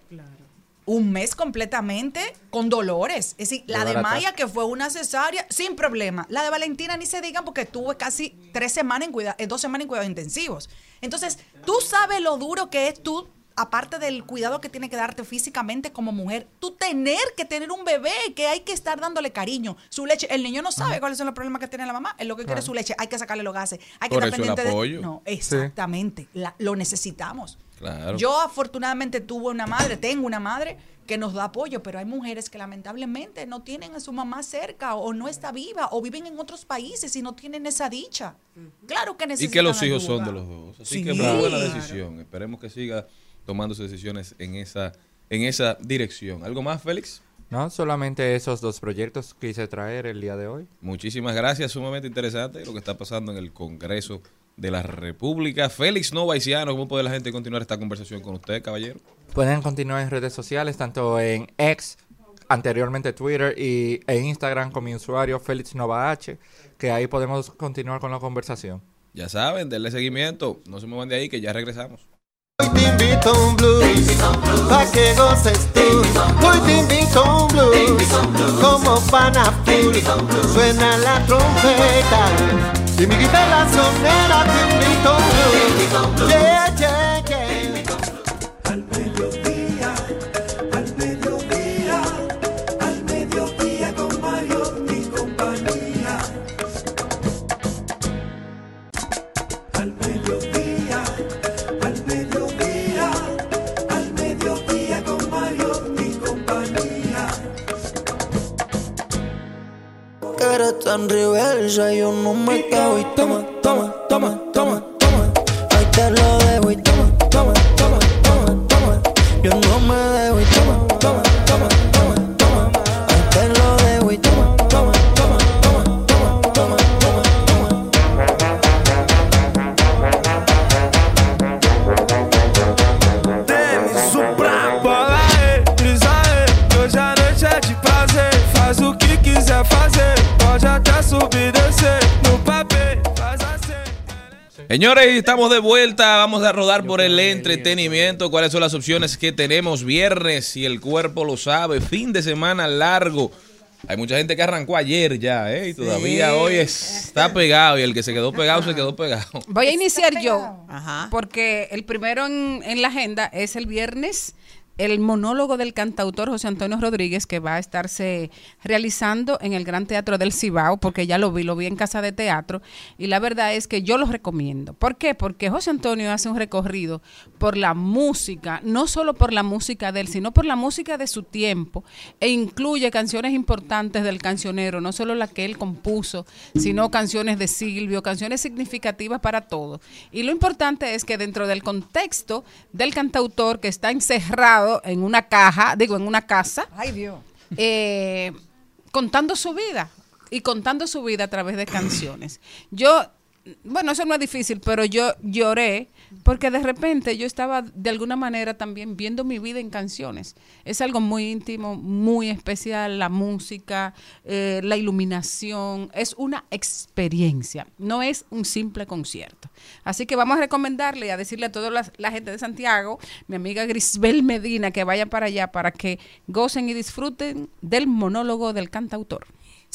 Speaker 4: un mes completamente con dolores. Es decir, la de. Maya, que fue una cesárea, sin problema. La de Valentina ni se digan porque tuve casi tres semanas en cuida- eh, dos semanas en cuidados intensivos. Entonces, tú sabes lo duro que es tú, aparte del cuidado que tiene que darte físicamente como mujer, tú tener que tener un bebé, que hay que estar dándole cariño. Su leche, el niño no sabe cuáles son los problemas que tiene la mamá, es lo que quiere es su leche, hay que sacarle los gases, hay que
Speaker 7: Por
Speaker 4: estar
Speaker 7: eso el
Speaker 4: pendiente
Speaker 7: apoyo.
Speaker 4: de... No, exactamente, la- lo necesitamos.
Speaker 7: Claro.
Speaker 4: Yo afortunadamente tuve una madre, tengo una madre que nos da apoyo, pero hay mujeres que lamentablemente no tienen a su mamá cerca o no está viva o viven en otros países y no tienen esa dicha. Claro que
Speaker 7: y
Speaker 4: necesitan
Speaker 7: que los hijos
Speaker 4: ayuda.
Speaker 7: son de los dos. Así
Speaker 4: Sí.
Speaker 7: que buena
Speaker 4: Claro.
Speaker 7: decisión. Esperemos que siga tomándose decisiones en esa, en esa dirección. ¿Algo más, Félix?
Speaker 5: No, solamente esos dos proyectos quise traer el día de hoy.
Speaker 7: Muchísimas gracias, sumamente interesante lo que está pasando en el Congreso de la República. Félix Novaiciano, ¿cómo puede la gente continuar esta conversación con usted, caballero?
Speaker 5: Pueden continuar en redes sociales, tanto en X, anteriormente Twitter, y en Instagram con mi usuario Félix Nova H, que ahí podemos continuar con la conversación.
Speaker 7: Ya saben, denle seguimiento. No se muevan de ahí, que ya regresamos.
Speaker 2: Hoy te invito a un blues, pa' que goces tú. Hoy te invito a un blues, como full. Suena la trompeta y mi guitarra sonera te invito a un blues. Yeah, yeah, yeah.
Speaker 11: Tan reversa, yo no me cago y toma, toma, toma, toma, toma. Ahí te lo
Speaker 7: Señores, estamos de vuelta. Vamos a rodar por el entretenimiento. ¿Cuáles son las opciones que tenemos? Viernes, si el cuerpo lo sabe. Fin de semana largo. Hay mucha gente que arrancó ayer ya, ¿eh? Y todavía hoy es- está pegado. Y el que se quedó pegado, se quedó pegado.
Speaker 3: Voy a iniciar yo, porque el primero en, en la agenda es el viernes, el monólogo del cantautor José Antonio Rodríguez, que va a estarse realizando en el Gran Teatro del Cibao, porque ya lo vi, lo vi en Casa de Teatro, y la verdad es que yo lo recomiendo. ¿Por qué? Porque José Antonio hace un recorrido por la música, no solo por la música de él, sino por la música de su tiempo, e incluye canciones importantes del cancionero, no solo las que él compuso, sino canciones de Silvio, canciones significativas para todos. Y lo importante es que dentro del contexto del cantautor que está encerrado en una caja, digo, en una casa,
Speaker 4: Ay, Dios.
Speaker 3: eh, contando su vida y contando su vida a través de canciones. Yo bueno, eso no es difícil, pero yo lloré porque de repente yo estaba de alguna manera también viendo mi vida en canciones. Es algo muy íntimo, muy especial, la música, eh, la iluminación, es una experiencia, no es un simple concierto. Así que vamos a recomendarle y a decirle a toda la, la gente de Santiago, mi amiga Grisbel Medina, que vayan para allá para que gocen y disfruten del monólogo del cantautor.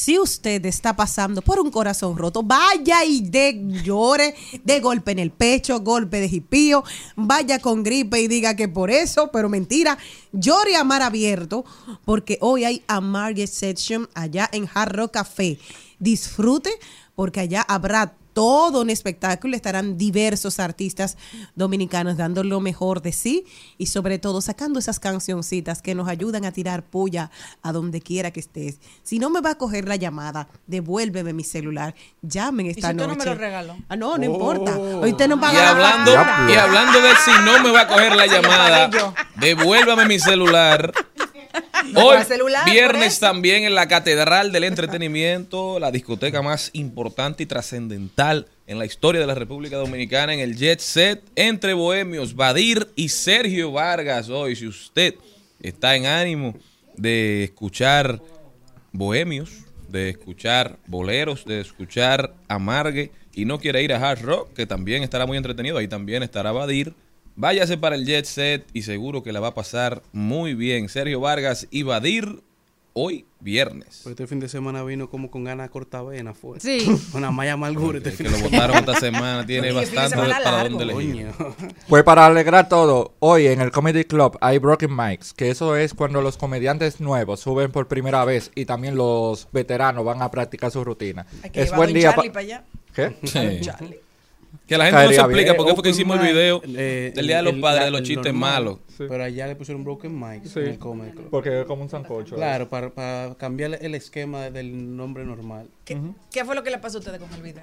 Speaker 10: Si usted está pasando por un corazón roto, vaya y de llore, de golpe en el pecho, golpe de jipío, vaya con gripe y diga que por eso, pero mentira, llore a mar abierto, porque hoy hay a Market Section allá en Hard Café. Disfrute, porque allá habrá todo un espectáculo, estarán diversos artistas dominicanos dando lo mejor de sí y sobre todo sacando esas cancioncitas que nos ayudan a tirar puya a donde quiera que estés. Si no me va a coger la llamada, devuélveme mi celular, llamen esta
Speaker 4: si tú no
Speaker 10: noche.
Speaker 4: me lo regaló?
Speaker 10: Ah, no, no importa. Hoy usted no va
Speaker 7: Y
Speaker 10: a
Speaker 7: hablando, y hablando de si no me va a coger la llamada, devuélvame mi celular. Hoy,
Speaker 4: celular,
Speaker 7: viernes también en la Catedral del Entretenimiento, la discoteca más importante y trascendental en la historia de la República Dominicana, en el Jet Set entre Bohemios, Badir y Sergio Vargas. Hoy, si usted está en ánimo de escuchar Bohemios, de escuchar boleros, de escuchar amargue y no quiere ir a Hard Rock, que también estará muy entretenido, ahí también estará Badir. Váyase para el Jet Set y seguro que la va a pasar muy bien. Sergio Vargas y Badir hoy viernes.
Speaker 8: Pues este fin de semana vino como con ganas de cortar vena, fue.
Speaker 3: Sí.
Speaker 8: Una malla amargura este
Speaker 7: El
Speaker 8: fin
Speaker 7: que
Speaker 8: de
Speaker 7: lo
Speaker 8: semana.
Speaker 7: votaron esta semana tiene bastante
Speaker 8: semana
Speaker 7: para
Speaker 8: largo.
Speaker 7: dónde elegir.
Speaker 8: Coño.
Speaker 5: Pues para alegrar todo, hoy en el Comedy Club hay Broken Mics, que eso es cuando los comediantes nuevos suben por primera vez y también los veteranos van a practicar su rutina.
Speaker 4: Hay que
Speaker 5: es buen día
Speaker 4: Charlie
Speaker 5: pa-
Speaker 4: para allá.
Speaker 5: ¿Qué?
Speaker 7: Sí. Que la gente no se explica
Speaker 5: bien.
Speaker 7: por qué fue que hicimos el video
Speaker 8: Eh,
Speaker 7: del Día de los
Speaker 8: el-
Speaker 7: Padres
Speaker 8: la-
Speaker 7: de los chistes
Speaker 8: normal.
Speaker 7: malos.
Speaker 8: Pero allá le pusieron Broken Mic
Speaker 5: Sí.
Speaker 8: en el Comedy Club.
Speaker 5: Porque es como un sancocho.
Speaker 8: Claro, para, para cambiar el esquema del nombre normal.
Speaker 4: ¿Qué, qué fue lo que le pasó a ustedes con el video?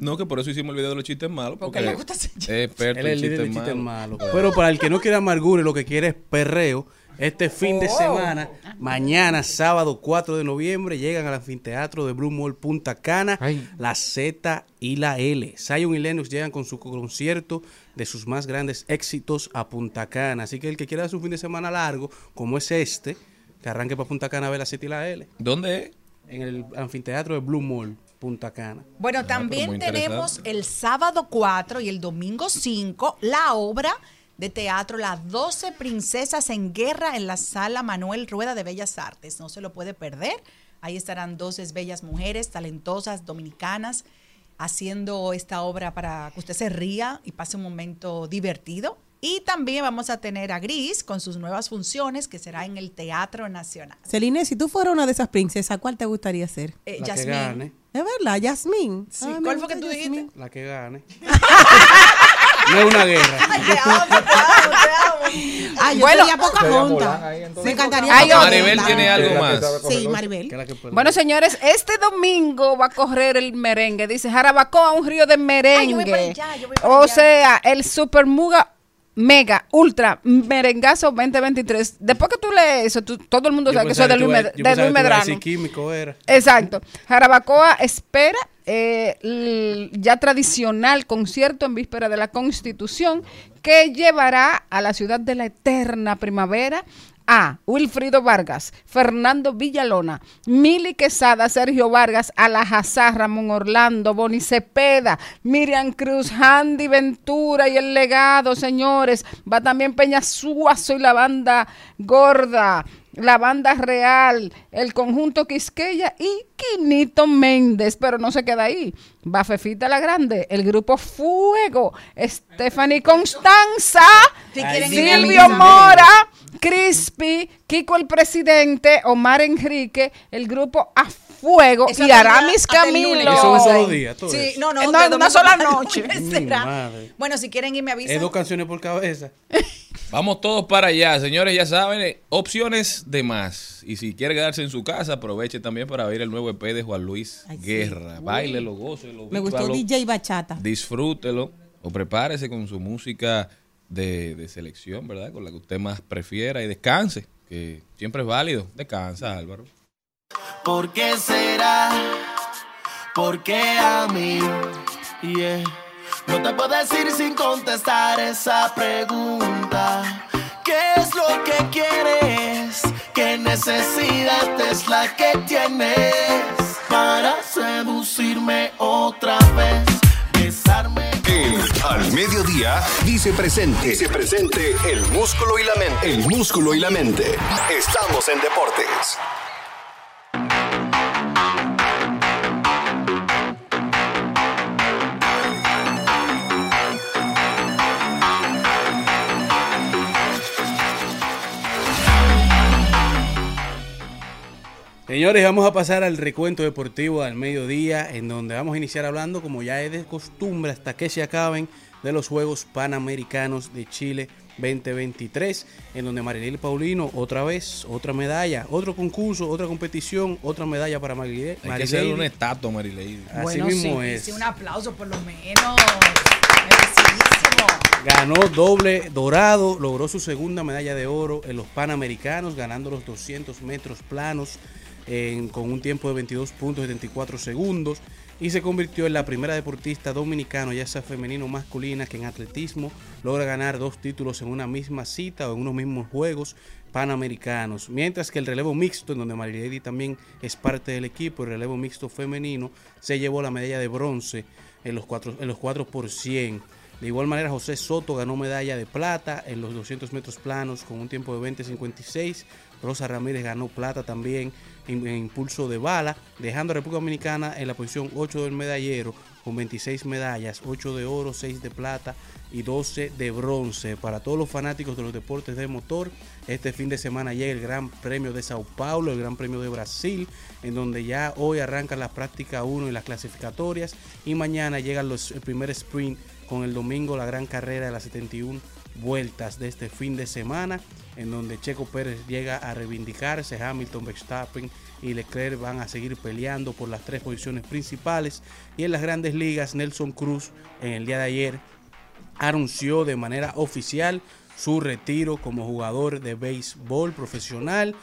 Speaker 7: No, que por eso hicimos el video de los chistes malos.
Speaker 4: Porque
Speaker 7: Porque,
Speaker 4: le gusta ese
Speaker 7: es
Speaker 8: Él el líder de
Speaker 7: chistes malos.
Speaker 8: malos. Pero para el que no quiere amargura y lo que quiere es perreo, este fin de
Speaker 4: Oh.
Speaker 8: semana, mañana, sábado 4 de noviembre, llegan al anfiteatro de Blue Mall Punta Cana, la Z y la L. Zion y Lennox llegan con su concierto de sus más grandes éxitos a Punta Cana. Así que el que quiera hacer un fin de semana largo, como es este, que arranque para Punta Cana a ver la Z y la L.
Speaker 7: ¿Dónde es?
Speaker 8: En el anfiteatro de Blue Mall Punta Cana.
Speaker 4: Bueno,
Speaker 7: Ah,
Speaker 4: también tenemos el sábado 4 y el domingo 5 la obra de teatro Las 12 Princesas en Guerra en la Sala Manuel Rueda de Bellas Artes. No se lo puede perder. Ahí estarán 12 bellas mujeres talentosas dominicanas haciendo esta obra para que usted se ría y pase un momento divertido. Y también vamos a tener a Gris con sus nuevas funciones que será en el Teatro Nacional.
Speaker 10: Celine, si tú fueras una de esas princesas, ¿cuál te gustaría ser?
Speaker 4: Eh,
Speaker 8: La que
Speaker 4: Yasmín.
Speaker 8: gane.
Speaker 10: Es verdad, Yasmín.
Speaker 4: Sí,
Speaker 10: Ah,
Speaker 4: ¿Cuál fue que tú dijiste?
Speaker 8: La que gane. no es una guerra.
Speaker 4: Te amo, te amo, te amo.
Speaker 10: Ah, yo
Speaker 4: Bueno,
Speaker 10: sería poca junta.
Speaker 5: Ahí.
Speaker 10: Me encantaría
Speaker 3: Hay.
Speaker 7: Maribel tiene algo más.
Speaker 10: Sí, Maribel.
Speaker 3: Bueno, señores, este domingo va a correr el merengue. Dice Jarabacoa, un río de merengue.
Speaker 4: Ay, yo voy para allá, yo voy para
Speaker 3: o
Speaker 4: allá.
Speaker 3: sea, el Super Muga Mega Ultra Merengazo 2023. Después que tú lees eso, tú- todo el mundo
Speaker 8: Yo
Speaker 3: sabe que eso es de Luis, Med- de Luis Medrano.
Speaker 8: químico era.
Speaker 3: Exacto. Jarabacoa espera eh, l- ya tradicional concierto en víspera de la Constitución que llevará a la ciudad de la eterna primavera a Wilfrido Vargas, Fernando Villalona, Mili Quesada, Sergio Vargas, Alajazá, Ramón Orlando, Boni Cepeda, Miriam Cruz, Handy Ventura y el legado, señores. Va también Peña Suazo y la banda gorda la banda real, el conjunto Quisqueya y Quinito Méndez, pero no se queda ahí. Va Fefita la Grande, el grupo Fuego, Stephanie Constanza, Silvio Mora, Crispy, Kiko el Presidente, Omar Enrique, el grupo A Fuego y
Speaker 4: el lunes.
Speaker 3: Camilo.
Speaker 8: Eso es un solo día, todo
Speaker 4: Sí,
Speaker 8: eso.
Speaker 4: no, no,
Speaker 3: Eh, no, una sola noche.
Speaker 4: Bueno, si quieren ir me avisan.
Speaker 8: Es dos canciones por cabeza.
Speaker 7: Vamos todos para allá, señores, ya saben, eh, opciones de más. Y si quiere quedarse en su casa, aproveche también para ver el nuevo EP de Juan Luis
Speaker 10: Ay, sí.
Speaker 7: Guerra.
Speaker 10: Uy.
Speaker 7: Báilelo, gócelo,
Speaker 10: Me gustó DJ Bachata.
Speaker 7: disfrútelo o prepárese con su música de, de selección, ¿verdad? Con la que usted más prefiera y descanse, que siempre es válido. Descansa, Álvaro.
Speaker 11: ¿Por qué será? ¿Por qué a mí? No te puedo decir sin contestar esa pregunta. ¿Qué es lo que quieres? ¿Qué necesidad es la que tienes para seducirme otra vez? Besarme.
Speaker 9: En Al Mediodía dice presente. Dice presente el músculo y la mente. El músculo y la mente. Estamos en deportes.
Speaker 8: Señores, vamos a pasar al recuento deportivo al mediodía, en donde vamos a iniciar hablando, como ya es de costumbre, hasta que se acaben, de los Juegos Panamericanos de Chile 2023, en donde Marilyn Paulino, otra vez, otra medalla, otro concurso, otra competición, otra medalla para Marilyn.
Speaker 7: Hay que hacerle una estatua, Marilady.
Speaker 8: Así
Speaker 4: Bueno,
Speaker 8: mismo
Speaker 4: sí,
Speaker 8: es.
Speaker 4: sí, un aplauso por lo menos.
Speaker 8: Ganó doble dorado, logró su segunda medalla de oro en los Panamericanos, ganando los 200 metros planos con un tiempo de 22.74 segundos y se convirtió en la primera deportista dominicana, ya sea femenino o masculina, que en atletismo logra ganar dos títulos en una misma cita o en unos mismos Juegos Panamericanos. Mientras que el relevo mixto, en donde Marilady también es parte del equipo, el relevo mixto femenino, se llevó la medalla de bronce en los 4, en los 4 por 100. De igual manera, José Soto ganó medalla de plata en los 200 metros planos con un tiempo de 20.56. Rosa Ramírez ganó plata también en, en impulso de bala, dejando a República Dominicana en la posición 8 del medallero con 26 medallas, 8 de oro, 6 de plata y 12 de bronce. Para todos los fanáticos de los deportes de motor, este fin de semana llega el Gran Premio de Sao Paulo, el Gran Premio de Brasil, en donde ya hoy arrancan la práctica 1 y las clasificatorias y mañana llega los, el primer sprint con el domingo la gran carrera de las 71 vueltas de este fin de semana, en donde Checo Pérez llega a reivindicarse, Hamilton, Verstappen y Leclerc van a seguir peleando por las tres posiciones principales. Y en las grandes ligas, Nelson Cruz en el día de ayer anunció de manera oficial su retiro como jugador de béisbol profesional.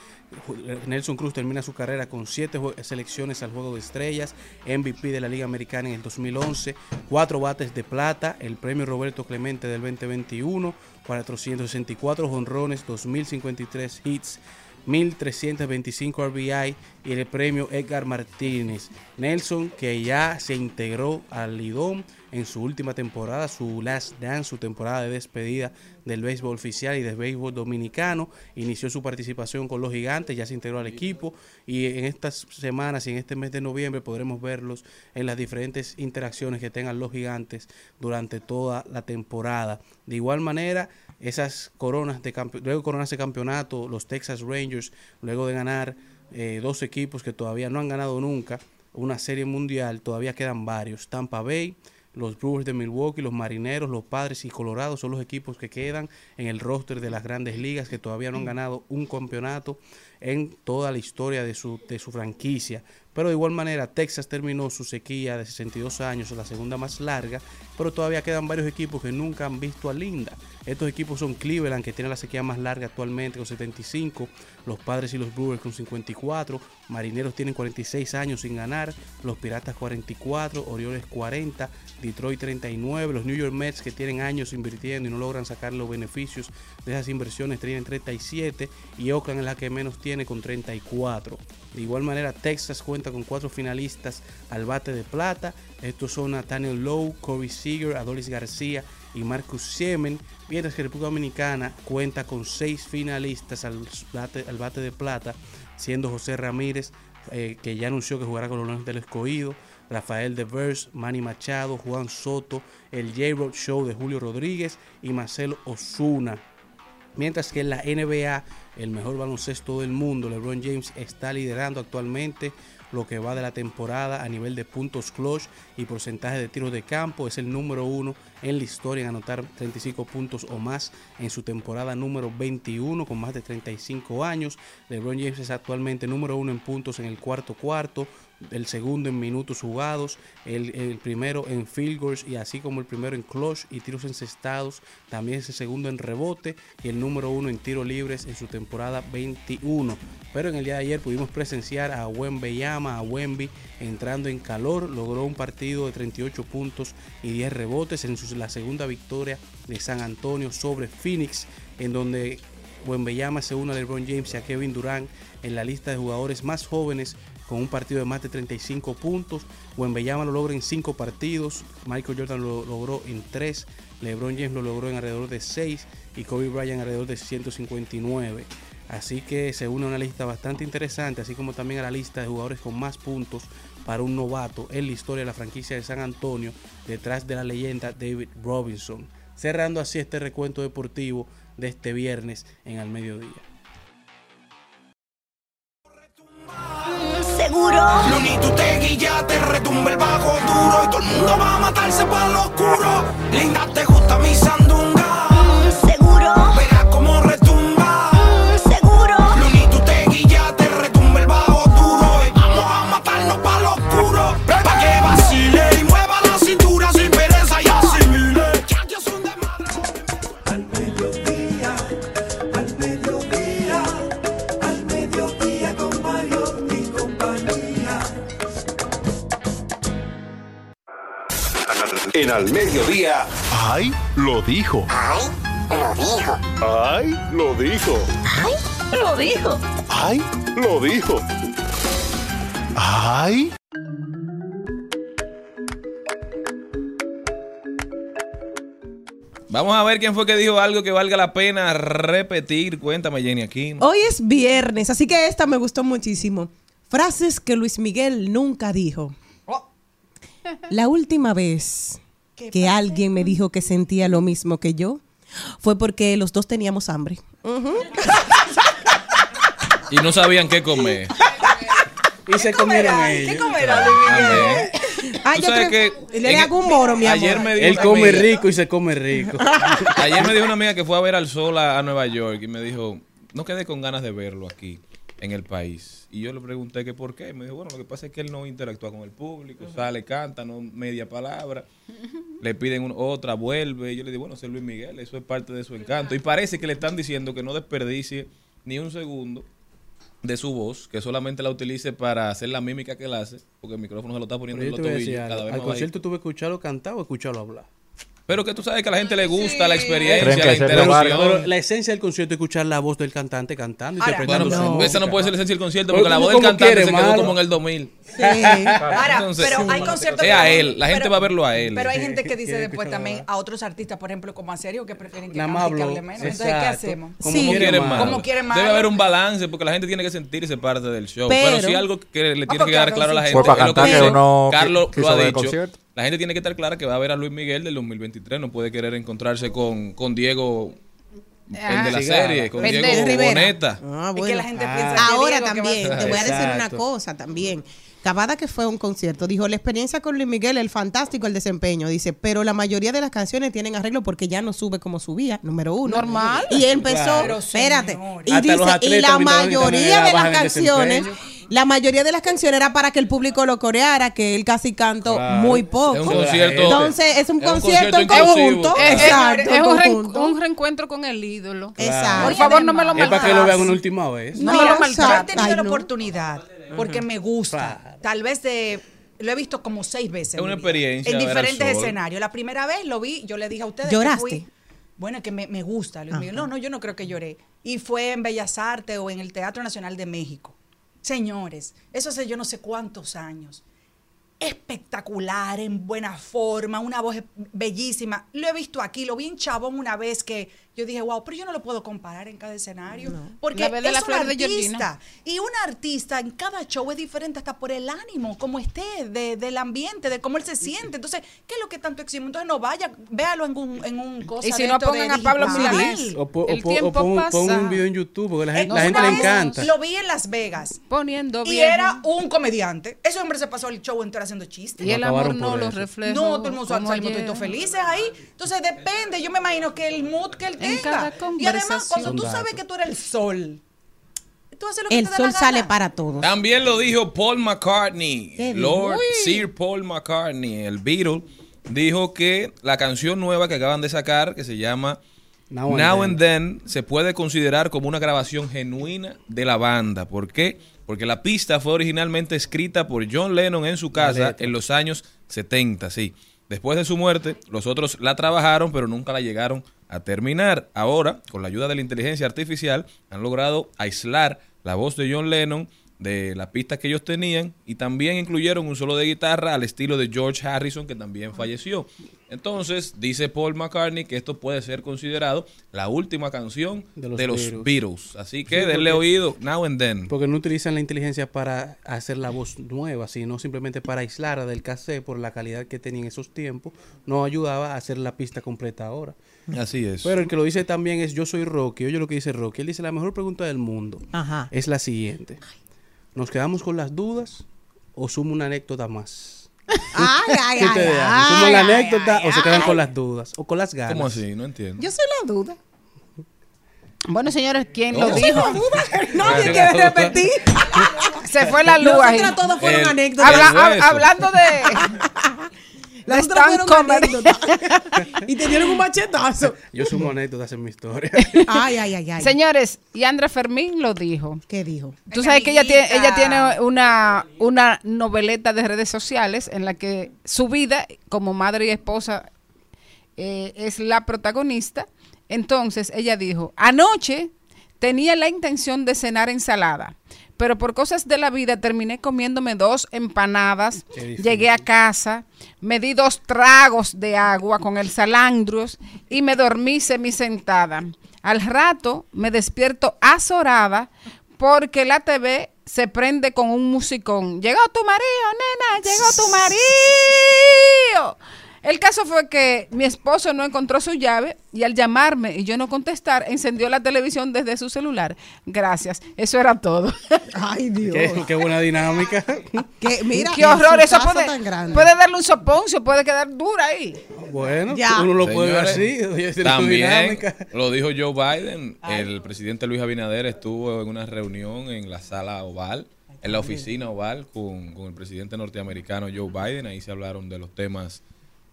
Speaker 8: Nelson Cruz termina su carrera con siete selecciones al Juego de Estrellas, MVP de la Liga Americana en el 2011, cuatro bates de plata, el premio Roberto Clemente del 2021, 464 jonrones, 2053 hits, 1325 RBI y el premio Edgar Martínez. Nelson, que ya se integró al Lidón en su última temporada, su last dance, su temporada de despedida del béisbol oficial y del béisbol dominicano, inició su participación con los gigantes, ya se integró al equipo y en estas semanas y en este mes de noviembre podremos verlos en las diferentes interacciones que tengan los gigantes durante toda la temporada. De igual manera, esas coronas de luego coronas de campeonato, los Texas Rangers, luego de ganar eh, dos equipos que todavía no han ganado nunca una serie mundial, todavía quedan varios. Tampa Bay, los Brewers de Milwaukee, los Marineros, los Padres y Colorado son los equipos que quedan en el roster de las grandes ligas que todavía no han ganado un campeonato en toda la historia de su, de su franquicia. Pero de igual manera, Texas terminó su sequía de 62 años, la segunda más larga, pero todavía quedan varios equipos que nunca han visto a Linda. Estos equipos son Cleveland, que tiene la sequía más larga actualmente con 75, los Padres y los Brewers con 54, Marineros tienen 46 años sin ganar, los Piratas 44, Orioles 40, Detroit 39, los New York Mets que tienen años invirtiendo y no logran sacar los beneficios de esas inversiones tienen 37 y Oakland es la que menos tiene con 34. De igual manera, Texas cuenta con cuatro finalistas al bate de plata. Estos son Nathaniel Lowe, Corey Seager, Adolis García y Marcus Siemen. Mientras que República Dominicana cuenta con seis finalistas al bate, al bate de plata, siendo José Ramírez, eh, que ya anunció que jugará con los Leones del Escogido, Rafael Devers, Manny Machado, Juan Soto, el J-Road Show de Julio Rodríguez y Marcelo Osuna. Mientras que en la NBA, el mejor baloncesto del mundo, LeBron James está liderando actualmente lo que va de la temporada a nivel de puntos clutch y porcentaje de tiros de campo. Es el número uno en la historia en anotar 35 puntos o más en su temporada número 21 con más de 35 años. LeBron James es actualmente número uno en puntos en el cuarto cuarto, el segundo en minutos jugados, el, el primero en field goals y así como el primero en clutch y tiros encestados, también es el segundo en rebote y el número uno en tiros libres en su temporada temporada 21. Pero en el día de ayer pudimos presenciar a Wembeyama, a Wemby entrando en calor. Logró un partido de 38 puntos y 10 rebotes en su- la segunda victoria de San Antonio sobre Phoenix, en donde Wembeyama se une a LeBron James y a Kevin Durant en la lista de jugadores más jóvenes con un partido de más de 35 puntos. Wembeyama lo logra en 5 partidos, Michael Jordan lo logró en 3, LeBron James lo logró en alrededor de 6 y Kobe Bryant alrededor de 159. Así que se une a una lista bastante interesante, así como también a la lista de jugadores con más puntos para un novato en la historia de la franquicia de San Antonio, detrás de la leyenda David Robinson. Cerrando así este recuento deportivo de este viernes en al mediodía.
Speaker 12: Seguro. Luni, tú te guilla, te retumba el bajo duro y todo el mundo va a matarse para lo oscuro. Linda, te gusta mi sandunga.
Speaker 9: En al mediodía. ¡Ay! Lo dijo.
Speaker 12: ¡Ay! Lo dijo.
Speaker 9: ¡Ay! Lo dijo.
Speaker 12: ¡Ay! Lo dijo.
Speaker 9: ¡Ay! Lo dijo. ¡Ay!
Speaker 7: Vamos a ver quién fue que dijo algo que valga la pena repetir. Cuéntame, Jenny, aquí.
Speaker 10: Hoy es viernes, así que esta me gustó muchísimo. Frases que Luis Miguel nunca dijo. La última vez que alguien me dijo que sentía lo mismo que yo fue porque los dos teníamos hambre.
Speaker 7: Y no sabían qué comer.
Speaker 8: Y se comieron ellos.
Speaker 4: ¿Qué.
Speaker 10: Ah, yo
Speaker 7: sabes
Speaker 10: creo-
Speaker 7: que
Speaker 10: le
Speaker 7: en-
Speaker 10: hago un moro, mi amor.
Speaker 7: Ayer me dijo
Speaker 8: Él
Speaker 7: una
Speaker 8: come
Speaker 7: amiga-
Speaker 8: rico y se come rico.
Speaker 7: Ayer me dijo una amiga que fue a ver al sol a, a Nueva York y me dijo, no quedé con ganas de verlo aquí en el país. Y yo le pregunté que por qué. Me dijo, bueno, lo que pasa es que él no interactúa con el público, sale, canta, no media palabra. Le piden un- otra, vuelve. Y yo le digo, bueno, es Luis Miguel, eso es parte de su encanto. Y parece que le están diciendo que no desperdicie ni un segundo de su voz, que solamente la utilice para hacer la mímica que él hace, porque el micrófono se lo está poniendo en los tobillos cada vez
Speaker 8: Al
Speaker 7: más
Speaker 8: concierto tuve que escucharlo cantar o escucharlo hablar.
Speaker 7: Pero que tú sabes que a la gente le gusta la experiencia, la interacción.
Speaker 8: Pero la esencia del concierto es escuchar la voz del cantante cantando y
Speaker 4: Ahora,
Speaker 8: interpretando
Speaker 7: Bueno, no. esa no puede ser la esencia del concierto
Speaker 8: Pero
Speaker 7: porque la
Speaker 8: ¿cómo-
Speaker 7: voz del
Speaker 8: cómo
Speaker 7: cantante
Speaker 8: quiere,
Speaker 7: se quedó
Speaker 8: malo?
Speaker 7: como en el 2000.
Speaker 4: Ahora,
Speaker 7: Entonces,
Speaker 4: pero hay conciertos
Speaker 7: es a él, la gente
Speaker 4: pero-
Speaker 7: va a verlo a él.
Speaker 4: Pero hay gente que dice después también a otros artistas, por ejemplo, como a serio, que prefieren que
Speaker 8: Nada más
Speaker 4: hable menos. Entonces, ¿qué hacemos?
Speaker 8: Como
Speaker 7: Como
Speaker 8: quiere
Speaker 7: quiere
Speaker 8: malo.
Speaker 7: malo.
Speaker 4: Como quiere malo.
Speaker 7: Debe haber un balance porque la gente tiene que sentirse parte del show. Pero,
Speaker 10: Pero-
Speaker 7: si algo que le tiene
Speaker 4: pues
Speaker 7: que quedar
Speaker 4: claro,
Speaker 7: a la
Speaker 4: sí.
Speaker 7: gente.
Speaker 5: Fue para
Speaker 7: es lo que
Speaker 5: cantar que
Speaker 7: dice
Speaker 5: uno
Speaker 7: Carlos lo ha dicho. La gente tiene que estar clara que va a ver a Luis Miguel del 2023. No puede querer encontrarse con, con Diego, el de la
Speaker 3: Ah,
Speaker 7: serie, con
Speaker 3: Pendejo.
Speaker 7: Diego
Speaker 10: Rivera.
Speaker 7: Boneta.
Speaker 10: Ah,
Speaker 4: Es que
Speaker 10: bueno.
Speaker 4: la gente
Speaker 8: Ah.
Speaker 4: piensa que
Speaker 10: Ahora
Speaker 4: Diego,
Speaker 10: también,
Speaker 4: va a
Speaker 10: te voy a decir una cosa también. Cavada que fue a un concierto, dijo, la experiencia con Luis Miguel, el fantástico, el desempeño, dice, pero la mayoría de las canciones tienen arreglo porque ya no sube como subía, número uno.
Speaker 3: Normal.
Speaker 10: Y él empezó,
Speaker 8: Claro.
Speaker 10: espérate, y
Speaker 8: Hasta los
Speaker 10: dice, y
Speaker 8: atletas
Speaker 10: la mayoría de las canciones,
Speaker 8: desempeño.
Speaker 10: La mayoría de las canciones era para que el público lo coreara, que él casi cantó
Speaker 8: Claro.
Speaker 10: muy poco.
Speaker 7: Es un concierto.
Speaker 10: Entonces, es un
Speaker 7: es un
Speaker 10: concierto en conjunto.
Speaker 3: Es,
Speaker 10: Exacto,
Speaker 3: es un, ren-
Speaker 10: conjunto.
Speaker 3: un reencuentro con el ídolo.
Speaker 10: Exacto.
Speaker 3: Por favor, no me lo
Speaker 8: Es para que lo
Speaker 3: maltrates.
Speaker 8: vean una última vez.
Speaker 3: No me lo
Speaker 4: yo he
Speaker 3: maltrates.
Speaker 4: tenido
Speaker 10: Ay,
Speaker 4: la
Speaker 10: no.
Speaker 4: oportunidad porque me gusta. Tal vez de lo he visto como seis veces.
Speaker 7: Es
Speaker 4: en
Speaker 7: una experiencia
Speaker 4: En diferentes escenarios. La primera vez lo vi, yo le dije a ustedes. que
Speaker 10: ¿Lloraste?
Speaker 4: fui- bueno, que me, me gusta. Luis Miguel. No, no, yo no creo que lloré. Y fue en Bellas Artes o en el Teatro Nacional de México. Señores, eso hace yo no sé cuántos años. Espectacular, en buena forma, una voz bellísima. Lo he visto aquí, lo vi en Chabón una vez que yo dije, wow, pero yo no lo puedo comparar en cada escenario. Porque
Speaker 3: La
Speaker 4: es
Speaker 3: la
Speaker 4: un
Speaker 3: de
Speaker 4: artista.
Speaker 3: Georgina.
Speaker 4: Y un artista en cada show es diferente hasta por el ánimo, como esté, de- del ambiente, de cómo él se siente. Entonces, ¿qué es lo que tanto exigimos? Entonces, no vaya, véalo en un, en un cosa
Speaker 3: Y si no pongan a Pablo. Milanés.
Speaker 8: O, po- o
Speaker 3: El
Speaker 8: po- o
Speaker 3: tiempo
Speaker 8: pon,
Speaker 3: pasa.
Speaker 8: pon un video en YouTube porque la gente,
Speaker 4: Eh,
Speaker 8: la gente
Speaker 4: una
Speaker 8: le encanta.
Speaker 4: Lo vi en Las Vegas.
Speaker 3: Poniendo
Speaker 4: Y
Speaker 3: bien.
Speaker 4: era un comediante. Ese hombre se pasó el show entero haciendo chistes.
Speaker 3: Y el
Speaker 8: Lo
Speaker 3: amor no lo refleja.
Speaker 4: No, todo el mundo salimos todos felices ahí. Entonces depende, yo me imagino que el mood que él
Speaker 3: En cada
Speaker 4: tenga. Y además, cuando tú sabes que tú eres el sol, tú haces lo que
Speaker 10: El
Speaker 4: te da
Speaker 10: sol
Speaker 4: la gana.
Speaker 10: sale para todos.
Speaker 7: También lo dijo Paul McCartney. Lord Sir Paul McCartney, el Beatle, dijo que la canción nueva que acaban de sacar, que se llama
Speaker 8: Now and
Speaker 7: Now
Speaker 8: Then.
Speaker 7: and Then se puede considerar como una grabación genuina de la banda. ¿Por qué? Porque la pista fue originalmente escrita por John Lennon en su casa en los años 70, sí. Después de su muerte, los otros la trabajaron, pero nunca la llegaron a terminar. Ahora, con la ayuda de la inteligencia artificial, han logrado aislar la voz de John Lennon de la pista que ellos tenían y también incluyeron un solo de guitarra al estilo de George Harrison que también falleció. Entonces, dice Paul McCartney que esto puede ser considerado la última canción de
Speaker 8: De
Speaker 7: los, Beatles. Así que
Speaker 8: Sí,
Speaker 7: denle
Speaker 8: porque-
Speaker 7: oído, Now and Then.
Speaker 8: Porque no utilizan la inteligencia para hacer la voz nueva, sino simplemente para aislarla del cassette por la calidad que tenía en esos tiempos. No ayudaba a hacer la pista completa ahora.
Speaker 7: Así es.
Speaker 8: Pero el que lo dice también es Yo soy Rocky. Oye lo que dice Rocky. Él dice la mejor pregunta del mundo
Speaker 6: Ajá.
Speaker 8: es la siguiente. ¿Nos quedamos con las dudas o sumo una anécdota más?
Speaker 6: Ay, ay,
Speaker 8: ¿Qué
Speaker 6: ay, ay?
Speaker 8: ¿Suman la anécdota
Speaker 6: ay,
Speaker 8: o se quedan
Speaker 6: ay.
Speaker 8: con las dudas? ¿O con las ganas?
Speaker 7: ¿Cómo así? No entiendo.
Speaker 6: Yo soy la duda.
Speaker 3: Bueno, señores, ¿quién
Speaker 7: ¿Cómo?
Speaker 3: lo dijo?
Speaker 6: Nadie quiere repetir.
Speaker 3: Se fue la luz.
Speaker 6: Nosotras todas fueron anécdotas.
Speaker 3: Habla- hab- hablando de,
Speaker 6: Fueron
Speaker 3: comedy.
Speaker 6: anécdotas. y te dieron un machetazo.
Speaker 8: Yo sumo anécdotas en mi historia.
Speaker 6: Ay, ay, ay, ay.
Speaker 3: Señores, y Andrea Fermín lo dijo.
Speaker 6: ¿Qué dijo?
Speaker 3: Tú sabes que ella tiene, ella tiene una, una noveleta de redes sociales en la que su vida como madre y esposa eh, es la protagonista. Entonces ella dijo, anoche tenía la intención de cenar ensalada, pero por cosas de la vida terminé comiéndome dos empanadas, llegué a casa, me di dos tragos de agua con el salandrios y me dormí semisentada. Al rato me despierto azorada porque la TV se prende con un musicón. Llegó tu marido, nena, llegó tu marido. El caso fue que mi esposo no encontró su llave y al llamarme y yo no contestar, encendió la televisión desde su celular. Gracias. Eso era todo.
Speaker 6: Ay, Dios.
Speaker 8: qué, qué buena dinámica.
Speaker 6: Que, mira,
Speaker 3: Qué horror. Eso puede,
Speaker 6: tan grande.
Speaker 3: puede darle un soponcio, puede quedar dura ahí.
Speaker 8: Bueno,
Speaker 6: Ya.
Speaker 8: uno lo puede ver
Speaker 7: Señores,
Speaker 8: así. tiene su
Speaker 7: También lo dijo Joe Biden. El presidente Luis Abinader estuvo en una reunión en la sala oval, en la oficina oval, con, con el presidente norteamericano Joe Biden. Ahí se hablaron de los temas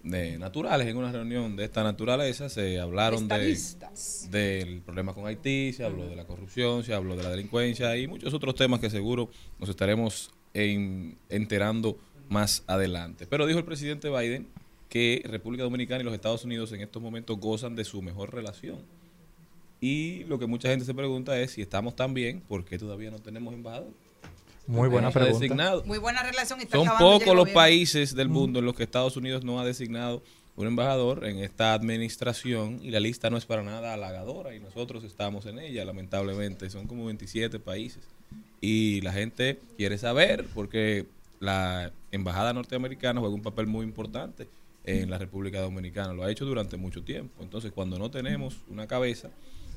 Speaker 7: de naturales en una reunión de esta naturaleza. Se hablaron de, del problema con Haití, se habló de la corrupción, se habló de la delincuencia y muchos otros temas que seguro nos estaremos en- enterando más adelante. Pero dijo el presidente Biden que República Dominicana y los Estados Unidos en estos momentos gozan de su mejor relación. Y lo que mucha gente se pregunta es si estamos tan bien, ¿por qué todavía no tenemos embajador?
Speaker 5: Muy buena pregunta.
Speaker 7: designado.
Speaker 6: Muy buena relación. y está
Speaker 7: Son pocos los países del mundo en los que Estados Unidos no ha designado un embajador en esta administración y la lista no es para nada halagadora y nosotros estamos en ella, lamentablemente. Son como 27 países. Y la gente quiere saber porque la embajada norteamericana juega un papel muy importante en la República Dominicana. Lo ha hecho durante mucho tiempo. Entonces, cuando no tenemos una cabeza,